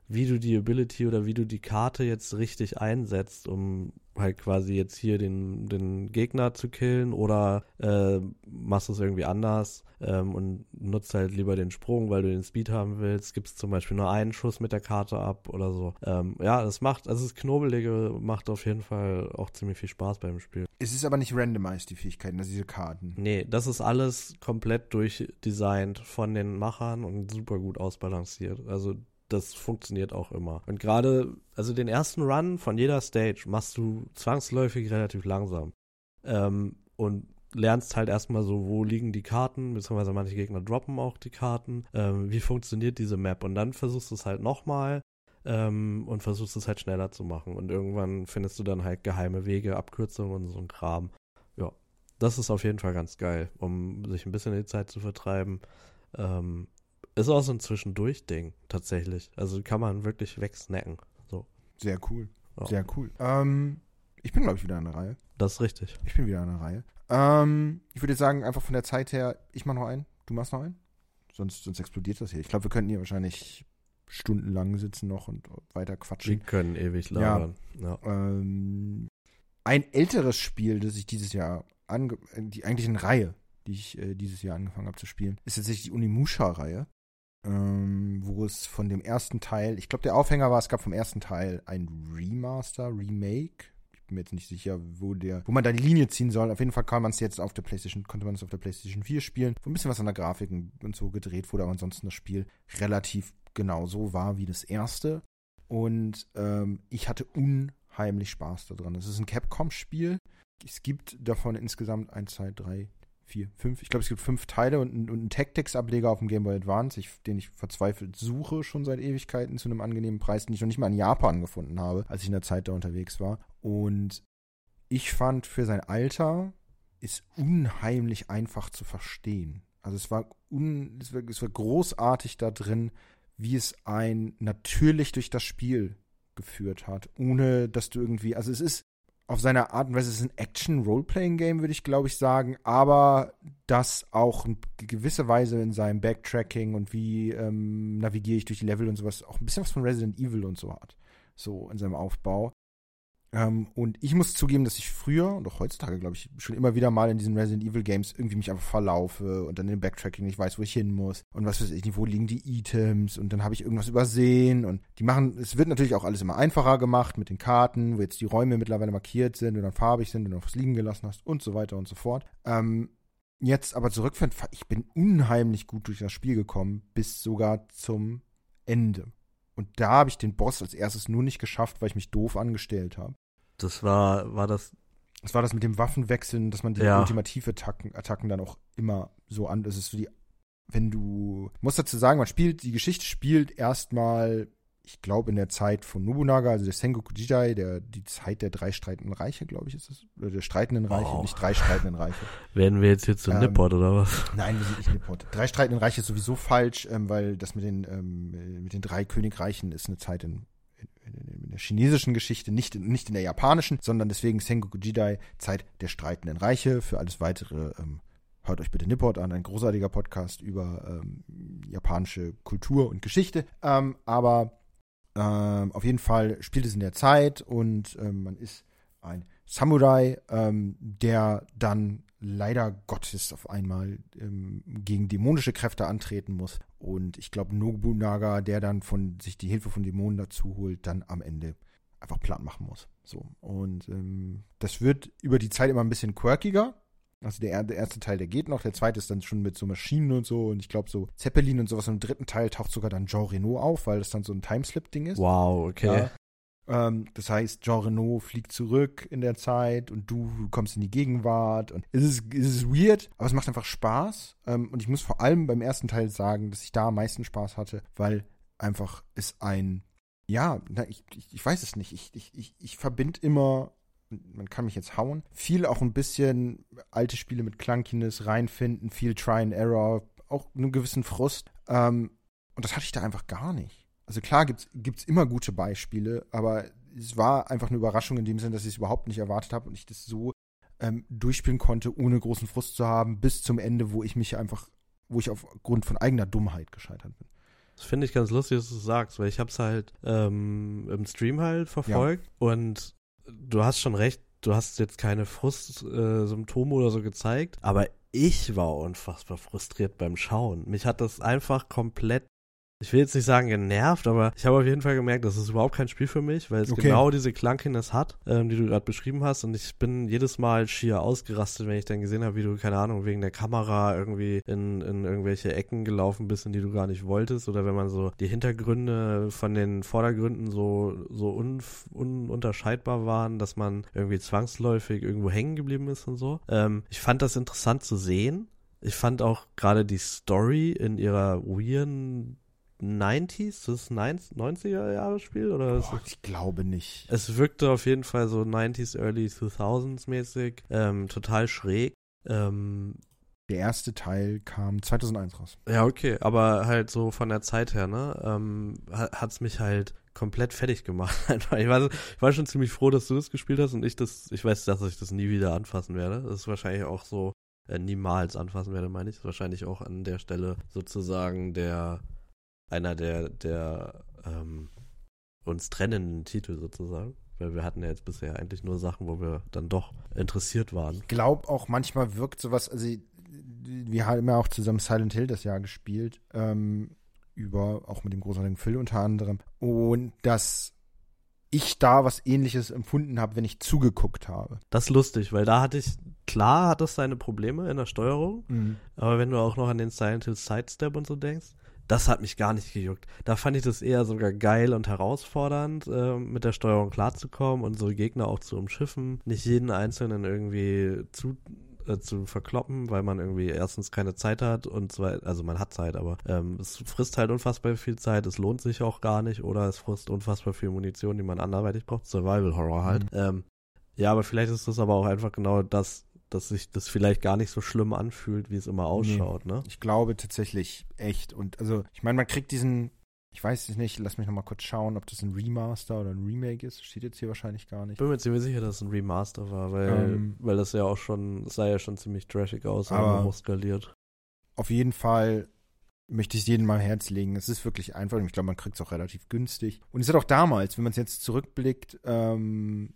wie du die Ability oder wie du die Karte jetzt richtig einsetzt, um halt quasi jetzt hier den, den Gegner zu killen oder äh, machst du es irgendwie anders ähm, und nutzt halt lieber den Sprung, weil du den Speed haben willst, gibst zum Beispiel nur einen Schuss mit der Karte ab oder so. Ähm, ja, das macht, also das Knobelige macht auf jeden Fall auch ziemlich viel Spaß beim Spiel. Es ist aber nicht randomized, die Fähigkeiten, also diese Karten. Nee, das ist alles komplett durchdesignt von den Machern und super gut ausbalanciert. Also das funktioniert auch immer. Und gerade, also den ersten Run von jeder Stage machst du zwangsläufig relativ langsam. Ähm, und lernst halt erstmal so, wo liegen die Karten, beziehungsweise manche Gegner droppen auch die Karten. Ähm, wie funktioniert diese Map? Und dann versuchst du es halt nochmal ähm, und versuchst es halt schneller zu machen. Und irgendwann findest du dann halt geheime Wege, Abkürzungen und so ein Kram. Ja, das ist auf jeden Fall ganz geil, um sich ein bisschen die Zeit zu vertreiben. Ähm, ist auch so ein Zwischendurch-Ding, tatsächlich. Also kann man wirklich wegsnacken. So, Sehr cool. Ja. Sehr cool. Ähm, ich bin, glaube ich, wieder an der Reihe. das ist richtig. Ich bin wieder an der Reihe. Ähm, ich würde sagen, einfach von der Zeit her, ich mache noch einen, du machst noch einen. Sonst, sonst explodiert das hier. Ich glaube, wir könnten hier wahrscheinlich stundenlang sitzen noch und weiter Wir quatschen. können ewig labern. Ja. Ähm, ein älteres Spiel, das ich dieses Jahr, ange äh, die eigentlich eine Reihe, die ich äh, dieses Jahr angefangen habe zu spielen, ist tatsächlich die Unimusha-Reihe. Ähm, wo es von dem ersten Teil, ich glaube, der Aufhänger war, es gab vom ersten Teil ein Remaster, Remake. Ich bin mir jetzt nicht sicher, wo der, wo man da die Linie ziehen soll. Auf jeden Fall kann man es jetzt auf der PlayStation, konnte man es auf der PlayStation 4 spielen, wo ein bisschen was an der Grafik und so gedreht wurde, aber ansonsten das Spiel relativ genau so war wie das erste. Und ähm, ich hatte unheimlich Spaß daran. Es ist ein Capcom-Spiel. Es gibt davon insgesamt 1, 2, 3, 4, 5. Ich glaube, es gibt fünf Teile und, und einen Tactics-Ableger auf dem Game Boy Advance, ich, den ich verzweifelt suche, schon seit Ewigkeiten zu einem angenehmen Preis, den ich noch nicht mal in Japan gefunden habe, als ich in der Zeit da unterwegs war. Und ich fand für sein Alter ist unheimlich einfach zu verstehen. Also es war, un, es war, es war großartig da drin, wie es ein natürlich durch das Spiel geführt hat, ohne dass du irgendwie, also es ist auf seine Art und Weise ist ein Action-Roleplaying-Game, würde ich glaube ich sagen, aber das auch in gewisser Weise in seinem Backtracking und wie ähm, navigiere ich durch die Level und sowas auch ein bisschen was von Resident Evil und so hat. So in seinem Aufbau. Ähm, und ich muss zugeben, dass ich früher und auch heutzutage, glaube ich, schon immer wieder mal in diesen Resident Evil Games irgendwie mich einfach verlaufe und dann im Backtracking nicht weiß, wo ich hin muss und was weiß ich nicht, wo liegen die Items und dann habe ich irgendwas übersehen und die machen, es wird natürlich auch alles immer einfacher gemacht mit den Karten, wo jetzt die Räume mittlerweile markiert sind und dann farbig sind und dann was liegen gelassen hast und so weiter und so fort. Ähm, jetzt aber zurückführen, ich bin unheimlich gut durch das Spiel gekommen, bis sogar zum Ende. Und da habe ich den Boss als erstes nur nicht geschafft, weil ich mich doof angestellt habe. Das war, war das. Das war das mit dem Waffenwechseln, dass man die ja. ultimative Attacken, Attacken dann auch immer so an. Das ist so die, wenn du. Ich muss dazu sagen, man spielt, die Geschichte spielt erstmal ich glaube, in der Zeit von Nobunaga, also der Sengoku Jidai, der, die Zeit der drei streitenden Reiche, glaube ich, ist das. Oder der streitenden Reiche, oh. nicht drei streitenden Reiche. <laughs> Werden wir jetzt hier zu ähm, Nippot oder was? Nein, wir sind nicht Nippot. Drei streitenden Reiche ist sowieso falsch, ähm, weil das mit den, ähm, mit den drei Königreichen ist eine Zeit in, in, in der chinesischen Geschichte, nicht, in, nicht in der japanischen, sondern deswegen Sengoku Jidai, Zeit der streitenden Reiche. Für alles weitere ähm, hört euch bitte Nippot an, ein großartiger Podcast über ähm, japanische Kultur und Geschichte. Ähm, aber ähm, auf jeden Fall spielt es in der Zeit und ähm, man ist ein Samurai, ähm, der dann leider Gottes auf einmal ähm, gegen dämonische Kräfte antreten muss. Und ich glaube, Nobunaga, der dann von sich die Hilfe von Dämonen dazu holt, dann am Ende einfach Plan machen muss. So. Und ähm, das wird über die Zeit immer ein bisschen quirkiger. Also der, der, erste Teil, der geht noch, der zweite ist dann schon mit so Maschinen und so und ich glaube so Zeppelin und sowas. Und im dritten Teil taucht sogar dann Jean Renault auf, weil das dann so ein Timeslip-Ding ist. Wow, okay. Ja. Ähm, das heißt, Jean Renault fliegt zurück in der Zeit und du kommst in die Gegenwart und es ist, es ist weird, aber es macht einfach Spaß. Ähm, und ich muss vor allem beim ersten Teil sagen, dass ich da am meisten Spaß hatte, weil einfach es ein ja, na, ich, ich, ich weiß es nicht. Ich, ich, ich, ich verbinde immer man kann mich jetzt hauen. Viel auch ein bisschen alte Spiele mit Clunkiness reinfinden, viel Try and Error, auch einen gewissen Frust. Ähm, und das hatte ich da einfach gar nicht. Also klar gibt's gibt's immer gute Beispiele, aber es war einfach eine Überraschung in dem Sinn, dass ich es überhaupt nicht erwartet habe und ich das so ähm, durchspielen konnte, ohne großen Frust zu haben, bis zum Ende, wo ich mich einfach, wo ich aufgrund von eigener Dummheit gescheitert bin. Das finde ich ganz lustig, dass du es sagst, weil ich habe es halt ähm, im Stream halt verfolgt ja. und du hast schon recht, du hast jetzt keine Frustsymptome äh, oder so gezeigt, aber ich war unfassbar frustriert beim Schauen. Mich hat das einfach komplett ich will jetzt nicht sagen genervt, aber ich habe auf jeden Fall gemerkt, das ist überhaupt kein Spiel für mich, weil es okay. genau diese Clunkiness hat, ähm, die du gerade beschrieben hast. Und ich bin jedes Mal schier ausgerastet, wenn ich dann gesehen habe, wie du, keine Ahnung, wegen der Kamera irgendwie in, in irgendwelche Ecken gelaufen bist, in die du gar nicht wolltest. Oder wenn man so die Hintergründe von den Vordergründen so, so un, ununterscheidbar waren, dass man irgendwie zwangsläufig irgendwo hängen geblieben ist und so. Ähm, ich fand das interessant zu sehen. Ich fand auch gerade die Story in ihrer weirden 90s, das ist 90er Jahre Spiel oder? Boah, ich glaube nicht. Es wirkte auf jeden Fall so 90s, early 2000s mäßig, ähm, total schräg. Ähm, der erste Teil kam 2001 raus. Ja, okay, aber halt so von der Zeit her, ne, ähm, hat es mich halt komplett fertig gemacht. <laughs> ich, war, ich war schon ziemlich froh, dass du das gespielt hast und ich das, ich weiß, dass ich das nie wieder anfassen werde. Das ist wahrscheinlich auch so, äh, niemals anfassen werde, meine ich. Das ist wahrscheinlich auch an der Stelle sozusagen der einer der, der ähm, uns trennenden Titel sozusagen. Weil wir hatten ja jetzt bisher eigentlich nur Sachen, wo wir dann doch interessiert waren. Ich glaube auch manchmal wirkt sowas, also wir haben ja auch zusammen Silent Hill das Jahr gespielt, ähm, über, auch mit dem großartigen Phil unter anderem. Und dass ich da was ähnliches empfunden habe, wenn ich zugeguckt habe. Das ist lustig, weil da hatte ich, klar hat das seine Probleme in der Steuerung, mhm. aber wenn du auch noch an den Silent Hill Sidestep und so denkst, das hat mich gar nicht gejuckt. Da fand ich das eher sogar geil und herausfordernd, äh, mit der Steuerung klarzukommen und so Gegner auch zu umschiffen. Nicht jeden einzelnen irgendwie zu äh, zu verkloppen, weil man irgendwie erstens keine Zeit hat und zwei, also man hat Zeit, aber ähm, es frisst halt unfassbar viel Zeit, es lohnt sich auch gar nicht oder es frisst unfassbar viel Munition, die man anderweitig braucht. Survival Horror halt. Mhm. Ähm, ja, aber vielleicht ist das aber auch einfach genau das, dass sich das vielleicht gar nicht so schlimm anfühlt, wie es immer ausschaut, nee, ne? Ich glaube tatsächlich echt. Und also, ich meine, man kriegt diesen, ich weiß es nicht, lass mich nochmal kurz schauen, ob das ein Remaster oder ein Remake ist. Steht jetzt hier wahrscheinlich gar nicht. Ich bin mir ziemlich sicher, dass es ein Remaster war, weil, ähm, weil das ja auch schon, sah ja schon ziemlich trashig aus, aber hoch skaliert. Auf jeden Fall möchte ich es jedem mal Herz legen. Es ist wirklich einfach und ich glaube, man kriegt es auch relativ günstig. Und es hat auch damals, wenn man es jetzt zurückblickt, ähm,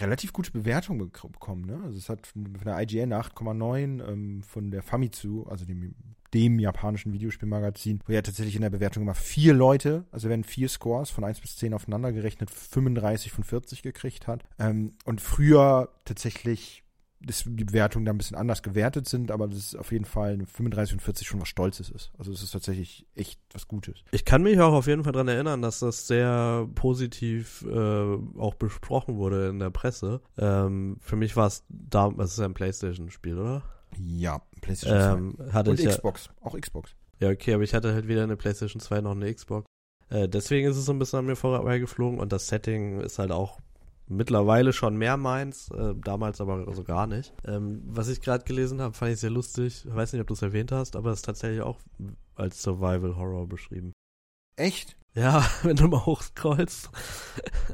relativ gute Bewertung bekommen. Ne? Also es hat von der IGN 8,9, ähm, von der Famitsu, also dem, dem japanischen Videospielmagazin, wo ja tatsächlich in der Bewertung immer vier Leute, also werden vier Scores von 1 bis 10 aufeinander gerechnet, 35 von 40 gekriegt hat. Ähm, und früher tatsächlich dass die Bewertungen da ein bisschen anders gewertet sind, aber das ist auf jeden Fall eine 35 und 40 schon was Stolzes ist. Also es ist tatsächlich echt was Gutes. Ich kann mich auch auf jeden Fall daran erinnern, dass das sehr positiv äh, auch besprochen wurde in der Presse. Ähm, für mich war es da, es ist ein Playstation-Spiel, oder? Ja, PlayStation 2. Ähm, hatte und ich Xbox, ja, auch Xbox. Ja, okay, aber ich hatte halt weder eine PlayStation 2 noch eine Xbox. Äh, deswegen ist es so ein bisschen an mir vorbeigeflogen und das Setting ist halt auch mittlerweile schon mehr meins, äh, damals aber so gar nicht. Ähm, was ich gerade gelesen habe, fand ich sehr lustig. Ich weiß nicht, ob du es erwähnt hast, aber es ist tatsächlich auch als Survival Horror beschrieben. Echt? Ja, <laughs> wenn du mal hochscrollst.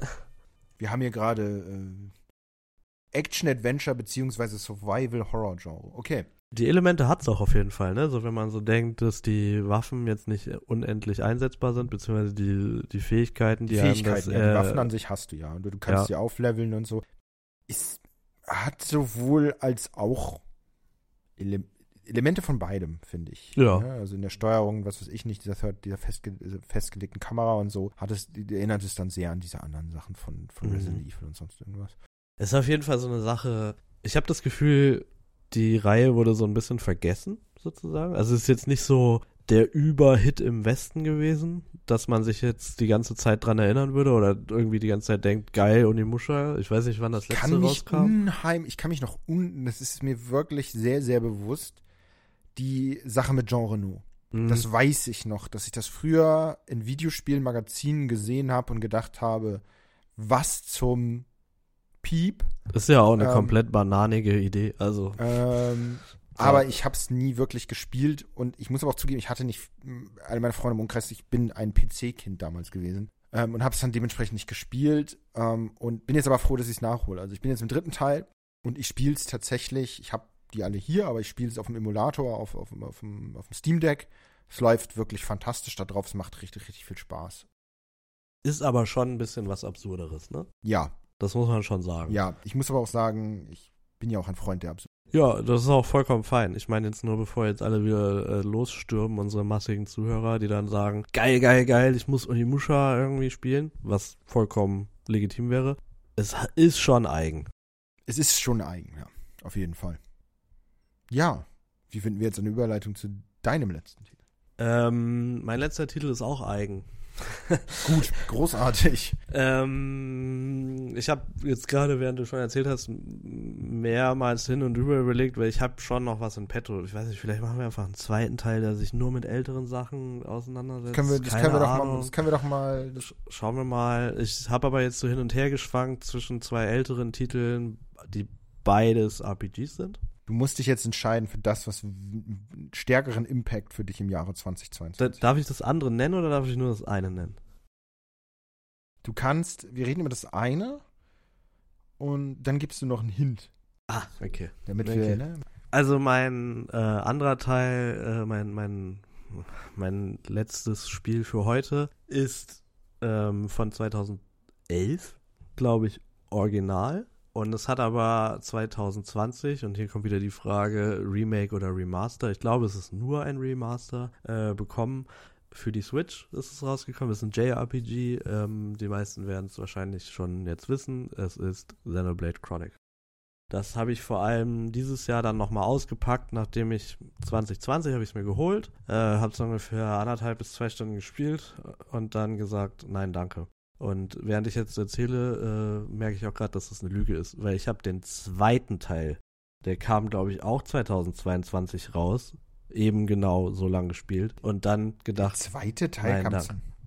<laughs> Wir haben hier gerade äh, Action Adventure beziehungsweise Survival Horror Genre. Okay. Die Elemente hat es auch auf jeden Fall, ne? So wenn man so denkt, dass die Waffen jetzt nicht unendlich einsetzbar sind, beziehungsweise die, die Fähigkeiten, die, die Fähigkeiten, haben, das, ja, die Waffen an sich hast du ja. Und du, du kannst ja. die aufleveln und so. Es hat sowohl als auch Ele Elemente von beidem, finde ich. Ja. ja. Also in der Steuerung, was weiß ich nicht, dieser, dieser festge festgelegten Kamera und so, hat es, erinnert es dann sehr an diese anderen Sachen von, von mhm. Resident Evil und sonst irgendwas. Es ist auf jeden Fall so eine Sache. Ich habe das Gefühl, die Reihe wurde so ein bisschen vergessen, sozusagen. Also es ist jetzt nicht so der Überhit im Westen gewesen, dass man sich jetzt die ganze Zeit dran erinnern würde oder irgendwie die ganze Zeit denkt, geil, Unimusha. Ich weiß nicht, wann das letzte kann rauskam. Unheim, ich kann mich noch un, das ist mir wirklich sehr, sehr bewusst, die Sache mit Jean Renault. Mhm. Das weiß ich noch, dass ich das früher in Videospielen, Magazinen gesehen habe und gedacht habe, was zum Piep. Ist ja auch eine ähm, komplett bananige Idee. Also. Ähm, aber ich habe es nie wirklich gespielt und ich muss aber auch zugeben, ich hatte nicht, alle meine Freunde im Umkreis, ich bin ein PC-Kind damals gewesen ähm, und habe es dann dementsprechend nicht gespielt ähm, und bin jetzt aber froh, dass ich es nachhole. Also ich bin jetzt im dritten Teil und ich spiele es tatsächlich, ich habe die alle hier, aber ich spiele es auf dem Emulator, auf, auf, auf, dem, auf dem Steam Deck. Es läuft wirklich fantastisch da drauf, es macht richtig, richtig viel Spaß. Ist aber schon ein bisschen was Absurderes, ne? Ja, das muss man schon sagen. Ja, ich muss aber auch sagen, ich bin ja auch ein Freund der Absurde. Ja, das ist auch vollkommen fein. Ich meine jetzt nur, bevor jetzt alle wieder äh, losstürmen, unsere massigen Zuhörer, die dann sagen, geil, geil, geil, ich muss Unimusha irgendwie spielen, was vollkommen legitim wäre. Es ist schon eigen. Es ist schon eigen, ja. Auf jeden Fall. Ja. Wie finden wir jetzt eine Überleitung zu deinem letzten Titel? Ähm, mein letzter Titel ist auch eigen. <laughs> Gut, großartig. ähm, ich habe jetzt gerade, während du schon erzählt hast, mehrmals hin und rüber überlegt, weil ich habe schon noch was in petto. Ich weiß nicht, vielleicht machen wir einfach einen zweiten Teil, der sich nur mit älteren Sachen auseinandersetzt. Können wir, das, können wir doch mal, das können wir doch mal. Schauen wir mal. Ich habe aber jetzt so hin und her geschwankt zwischen zwei älteren Titeln, die beides RPGs sind. Du musst dich jetzt entscheiden für das, was einen stärkeren Impact für dich im Jahre 2022 Darf ich das andere nennen oder darf ich nur das eine nennen? Du kannst, wir reden über das eine und dann gibst du noch einen Hint. Ah, okay. Damit okay. wir, ne? Also mein äh, anderer Teil, äh, mein, mein, mein letztes Spiel für heute ist ähm, von 2011, glaube ich, original. Und es hat aber 2020, und hier kommt wieder die Frage, Remake oder Remaster. Ich glaube, es ist nur ein Remaster äh, bekommen. Für die Switch ist es rausgekommen. Es ist ein JRPG. Ähm, die meisten werden es wahrscheinlich schon jetzt wissen. Es ist Xenoblade Chronic. Das habe ich vor allem dieses Jahr dann nochmal ausgepackt, nachdem ich 2020 habe ich es mir geholt, äh, habe es ungefähr anderthalb bis zwei Stunden gespielt und dann gesagt, nein, danke. Und während ich jetzt erzähle, äh, merke ich auch gerade, dass das eine Lüge ist, weil ich habe den zweiten Teil, der kam, glaube ich, auch 2022 raus, eben genau so lange gespielt und dann gedacht. Der zweite Teil kam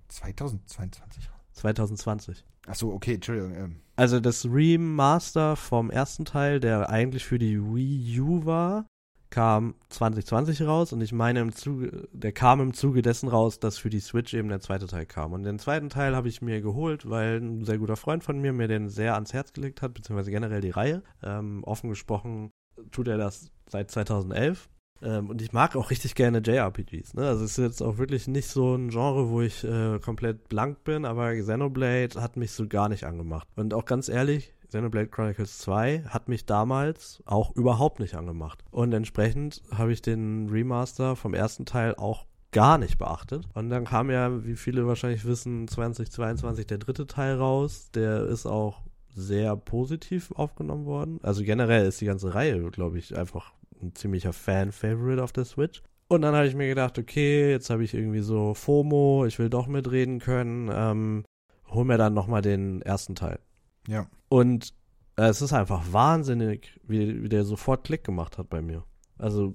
2022 raus. 2020. Ach so, okay, Entschuldigung. Ähm. Also das Remaster vom ersten Teil, der eigentlich für die Wii U war, kam 2020 raus und ich meine im Zuge, der kam im Zuge dessen raus, dass für die Switch eben der zweite Teil kam. Und den zweiten Teil habe ich mir geholt, weil ein sehr guter Freund von mir mir den sehr ans Herz gelegt hat, beziehungsweise generell die Reihe. Ähm, offen gesprochen tut er das seit 2011 ähm, und ich mag auch richtig gerne JRPGs. Ne? Also es ist jetzt auch wirklich nicht so ein Genre, wo ich äh, komplett blank bin, aber Xenoblade hat mich so gar nicht angemacht. Und auch ganz ehrlich, Xenoblade Chronicles 2 hat mich damals auch überhaupt nicht angemacht. Und entsprechend habe ich den Remaster vom ersten Teil auch gar nicht beachtet. Und dann kam ja, wie viele wahrscheinlich wissen, 2022 der dritte Teil raus. Der ist auch sehr positiv aufgenommen worden. Also generell ist die ganze Reihe, glaube ich, einfach ein ziemlicher Fan-Favorite auf der Switch. Und dann habe ich mir gedacht, okay, jetzt habe ich irgendwie so FOMO, ich will doch mitreden können, ähm, hol mir dann nochmal den ersten Teil. Ja. Und äh, es ist einfach wahnsinnig, wie, wie der sofort Klick gemacht hat bei mir. Also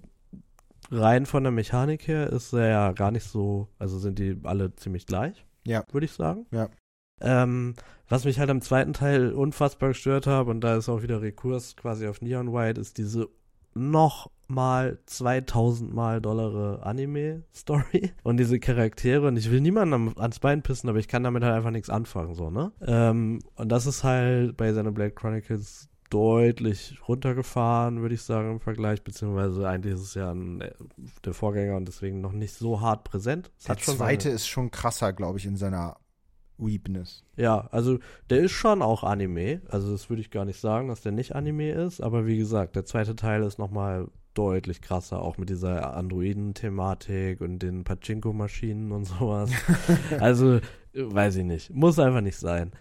rein von der Mechanik her ist er ja gar nicht so, also sind die alle ziemlich gleich. Ja. Würde ich sagen. Ja. Ähm, was mich halt am zweiten Teil unfassbar gestört hat, und da ist auch wieder Rekurs quasi auf Neon White, ist diese noch mal 2000 mal dollare Anime-Story <laughs> und diese Charaktere und ich will niemanden ans Bein pissen, aber ich kann damit halt einfach nichts anfangen, so, ne? Ähm, und das ist halt bei Xenoblade Chronicles deutlich runtergefahren, würde ich sagen, im Vergleich, beziehungsweise eigentlich ist es ja ein, äh, der Vorgänger und deswegen noch nicht so hart präsent. Es der zweite seine... ist schon krasser, glaube ich, in seiner Weepness. Ja, also der ist schon auch Anime. Also das würde ich gar nicht sagen, dass der nicht Anime ist. Aber wie gesagt, der zweite Teil ist nochmal deutlich krasser, auch mit dieser Androiden-Thematik und den Pachinko-Maschinen und sowas. <laughs> also, weiß ich nicht. Muss einfach nicht sein.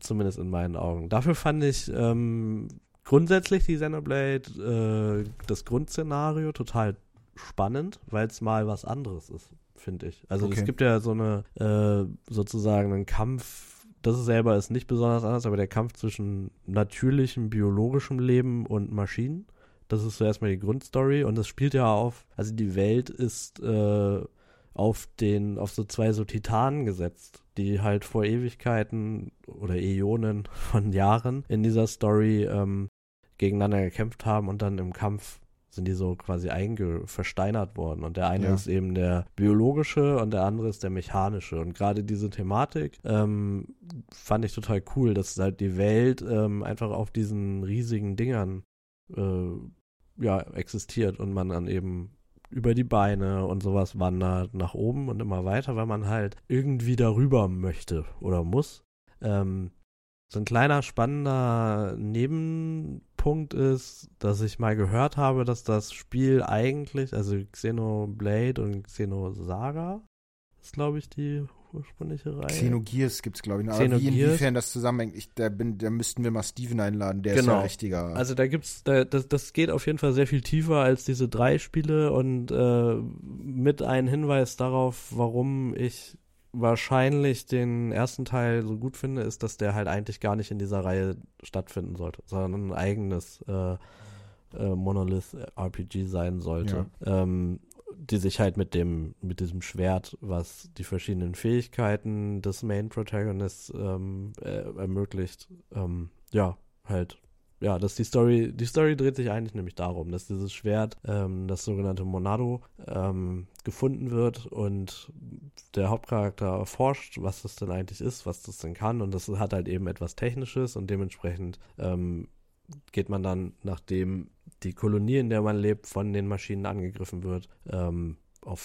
Zumindest in meinen Augen. Dafür fand ich ähm, grundsätzlich die Xenoblade, äh, das Grundszenario total spannend, weil es mal was anderes ist finde ich. Also okay. es gibt ja so eine, äh, sozusagen einen Kampf, das selber ist nicht besonders anders, aber der Kampf zwischen natürlichem, biologischem Leben und Maschinen. Das ist so erstmal die Grundstory und das spielt ja auf, also die Welt ist äh, auf den, auf so zwei so Titanen gesetzt, die halt vor Ewigkeiten oder Äonen von Jahren in dieser Story ähm, gegeneinander gekämpft haben und dann im Kampf sind die so quasi versteinert worden. Und der eine ja. ist eben der biologische und der andere ist der mechanische. Und gerade diese Thematik ähm, fand ich total cool, dass halt die Welt ähm, einfach auf diesen riesigen Dingern äh, ja, existiert und man dann eben über die Beine und sowas wandert nach oben und immer weiter, weil man halt irgendwie darüber möchte oder muss. Ähm, so ein kleiner spannender Neben Punkt ist, dass ich mal gehört habe, dass das Spiel eigentlich, also Xenoblade und Xenosaga, ist glaube ich die ursprüngliche Reihe. Xenogears gibt es glaube ich. noch. Aber wie inwiefern das zusammenhängt, ich, da, bin, da müssten wir mal Steven einladen, der genau. ist ja genau. richtiger. Also da gibt's, da, das, das geht auf jeden Fall sehr viel tiefer als diese drei Spiele und äh, mit einem Hinweis darauf, warum ich wahrscheinlich den ersten Teil so gut finde, ist, dass der halt eigentlich gar nicht in dieser Reihe stattfinden sollte, sondern ein eigenes äh, äh, Monolith-RPG sein sollte. Ja. Ähm, die sich halt mit dem, mit diesem Schwert, was die verschiedenen Fähigkeiten des Main Protagonists ähm, äh, ermöglicht, ähm, ja, halt ja, dass die Story, die Story dreht sich eigentlich nämlich darum, dass dieses Schwert, ähm, das sogenannte Monado, ähm, gefunden wird und der Hauptcharakter erforscht, was das denn eigentlich ist, was das denn kann. Und das hat halt eben etwas Technisches und dementsprechend ähm, geht man dann, nachdem die Kolonie, in der man lebt, von den Maschinen angegriffen wird, ähm, auf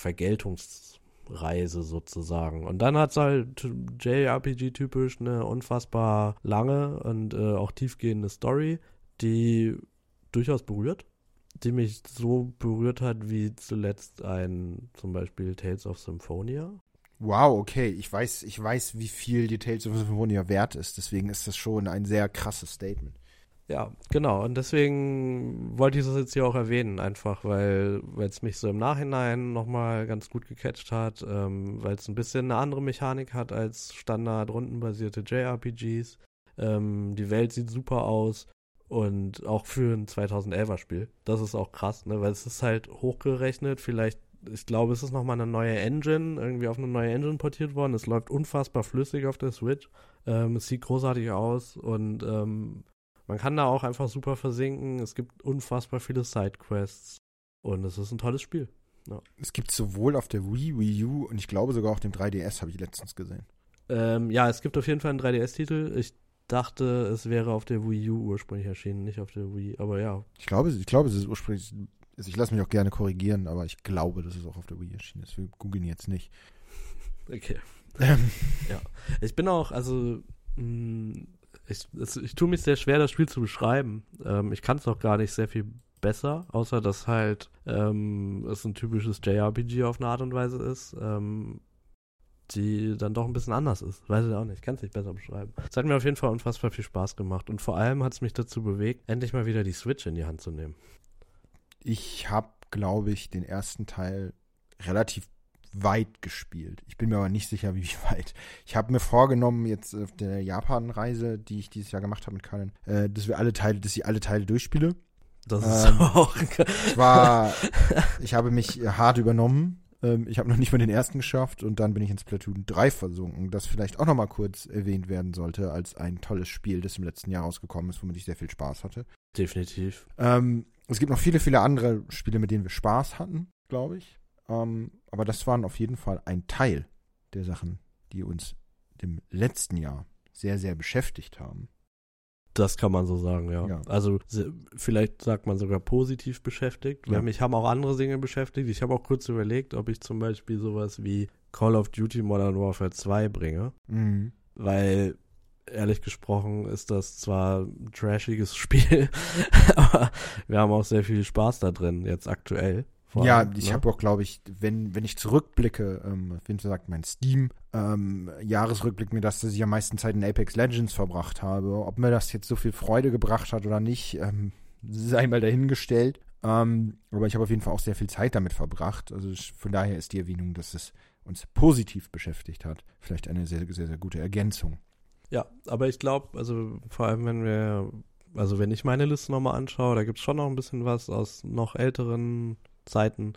Vergeltungsreise sozusagen. Und dann hat es halt JRPG-typisch eine unfassbar lange und äh, auch tiefgehende Story, die durchaus berührt, die mich so berührt hat wie zuletzt ein zum Beispiel Tales of Symphonia. Wow, okay. Ich weiß, ich weiß, wie viel die Tales of Symphonia wert ist. Deswegen ist das schon ein sehr krasses Statement. Ja, genau. Und deswegen wollte ich das jetzt hier auch erwähnen, einfach weil es mich so im Nachhinein nochmal ganz gut gecatcht hat, ähm, weil es ein bisschen eine andere Mechanik hat als standard rundenbasierte JRPGs. Ähm, die Welt sieht super aus und auch für ein 2011er Spiel. Das ist auch krass, ne? weil es ist halt hochgerechnet, vielleicht ich glaube, es ist nochmal eine neue Engine, irgendwie auf eine neue Engine portiert worden. Es läuft unfassbar flüssig auf der Switch. Ähm, es sieht großartig aus und ähm, man kann da auch einfach super versinken. Es gibt unfassbar viele Sidequests und es ist ein tolles Spiel. Ja. Es gibt sowohl auf der Wii, Wii U und ich glaube sogar auf dem 3DS, habe ich letztens gesehen. Ähm, ja, es gibt auf jeden Fall einen 3DS-Titel. Ich dachte, es wäre auf der Wii U ursprünglich erschienen, nicht auf der Wii, aber ja. Ich glaube, ich glaube es ist ursprünglich. Also ich lasse mich auch gerne korrigieren, aber ich glaube, dass es auch auf der Wii erschienen ist. Wir googeln jetzt nicht. Okay. Ähm. ja. Ich bin auch, also, mh, mm, ich, es, ich tue mich sehr schwer, das Spiel zu beschreiben. Ähm, ich kann es auch gar nicht sehr viel besser, außer dass halt ähm, es ein typisches JRPG auf eine Art und Weise ist, ähm, die dann doch ein bisschen anders ist. Weiß ich auch nicht, kann es nicht besser beschreiben. Es hat mir auf jeden Fall unfassbar viel Spaß gemacht und vor allem hat es mich dazu bewegt, endlich mal wieder die Switch in die Hand zu nehmen. Ich habe, glaube ich, den ersten Teil relativ weit gespielt. Ich bin mir aber nicht sicher, <laughs> wie weit. Ich habe mir vorgenommen, jetzt auf der Japan-Reise, die ich dieses Jahr gemacht habe mit Karin, äh, dass wir alle Teile, dass ich alle Teile durchspiele. Das ist ähm, <laughs> auch. ich war, ich habe mich hart übernommen. Ähm, ich habe noch nicht mal den ersten geschafft und dann bin ich ins Platoon 3 versunken, das vielleicht auch noch mal kurz erwähnt werden sollte als ein tolles Spiel, das im letzten Jahr rausgekommen ist, womit ich sehr viel Spaß hatte. Definitiv. Ähm, es gibt noch viele, viele andere Spiele, mit denen wir Spaß hatten, glaube ich. Ähm, aber das waren auf jeden Fall ein Teil der Sachen, die uns im letzten Jahr sehr, sehr beschäftigt haben. Das kann man so sagen, ja. ja. Also vielleicht sagt man sogar positiv beschäftigt. Ja. Mich haben auch andere Dinge beschäftigt. Ich habe auch kurz überlegt, ob ich zum Beispiel sowas wie Call of Duty Modern Warfare 2 bringe. Mhm. Weil ehrlich gesprochen ist das zwar ein trashiges <laughs> Spiel, aber wir haben auch sehr viel Spaß da drin, jetzt aktuell. Ja, allem, ich ne? habe auch, glaube ich, wenn, wenn ich zurückblicke, ähm, wie sagt mein Steam, ähm, Jahresrückblick mir das, dass ich am meisten Zeit in Apex Legends verbracht habe. Ob mir das jetzt so viel Freude gebracht hat oder nicht, ähm, <laughs> sei mal dahingestellt. Ähm, aber ich habe auf jeden Fall auch sehr viel Zeit damit verbracht. Also von daher ist die Erwähnung, dass es uns positiv beschäftigt hat, vielleicht eine sehr, sehr, sehr gute Ergänzung. Ja, aber ich glaube, also vor allem, wenn wir, also wenn ich meine Liste nochmal anschaue, da gibt es schon noch ein bisschen was aus noch älteren Zeiten,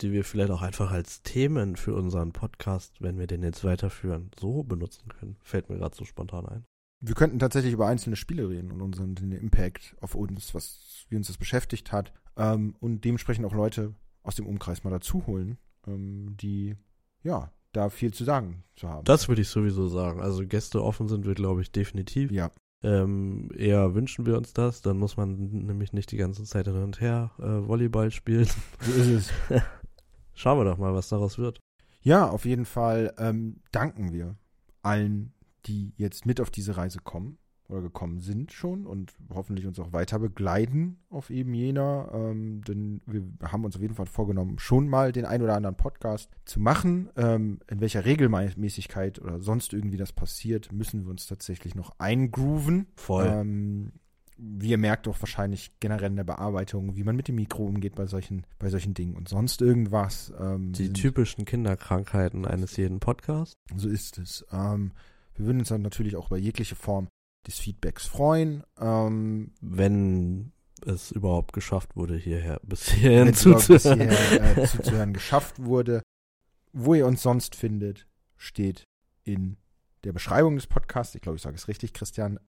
die wir vielleicht auch einfach als Themen für unseren Podcast, wenn wir den jetzt weiterführen, so benutzen können. Fällt mir gerade so spontan ein. Wir könnten tatsächlich über einzelne Spiele reden und unseren den Impact auf uns, was wie uns das beschäftigt hat ähm, und dementsprechend auch Leute aus dem Umkreis mal dazu holen, ähm, die ja da viel zu sagen zu haben. Das würde ich sowieso sagen. Also Gäste offen sind wir, glaube ich, definitiv. Ja. Ähm, eher wünschen wir uns das, dann muss man nämlich nicht die ganze Zeit hin und her äh, Volleyball spielen. So ist es. <laughs> Schauen wir doch mal, was daraus wird. Ja, auf jeden Fall ähm, danken wir allen, die jetzt mit auf diese Reise kommen oder gekommen sind schon und hoffentlich uns auch weiter begleiten auf eben jener. Ähm, denn wir haben uns auf jeden Fall vorgenommen, schon mal den ein oder anderen Podcast zu machen. Ähm, in welcher Regelmäßigkeit oder sonst irgendwie das passiert, müssen wir uns tatsächlich noch eingrooven. Voll. Ähm, wie ihr merkt, auch wahrscheinlich generell in der Bearbeitung, wie man mit dem Mikro umgeht bei solchen, bei solchen Dingen und sonst irgendwas. Ähm, Die typischen Kinderkrankheiten eines jeden Podcasts. So ist es. Ähm, wir würden uns dann natürlich auch über jegliche Form des Feedbacks freuen. Ähm, wenn es überhaupt geschafft wurde, hierher bis hierhin zuzuhören. Bis hierher, äh, <laughs> zuzuhören geschafft wurde. Wo ihr uns sonst findet, steht in der Beschreibung des Podcasts. Ich glaube, ich sage es richtig, Christian.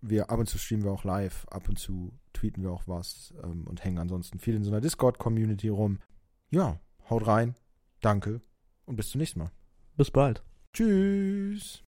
Wir ab und zu streamen wir auch live, ab und zu tweeten wir auch was ähm, und hängen ansonsten viel in so einer Discord-Community rum. Ja, haut rein, danke und bis zum nächsten Mal. Bis bald. Tschüss.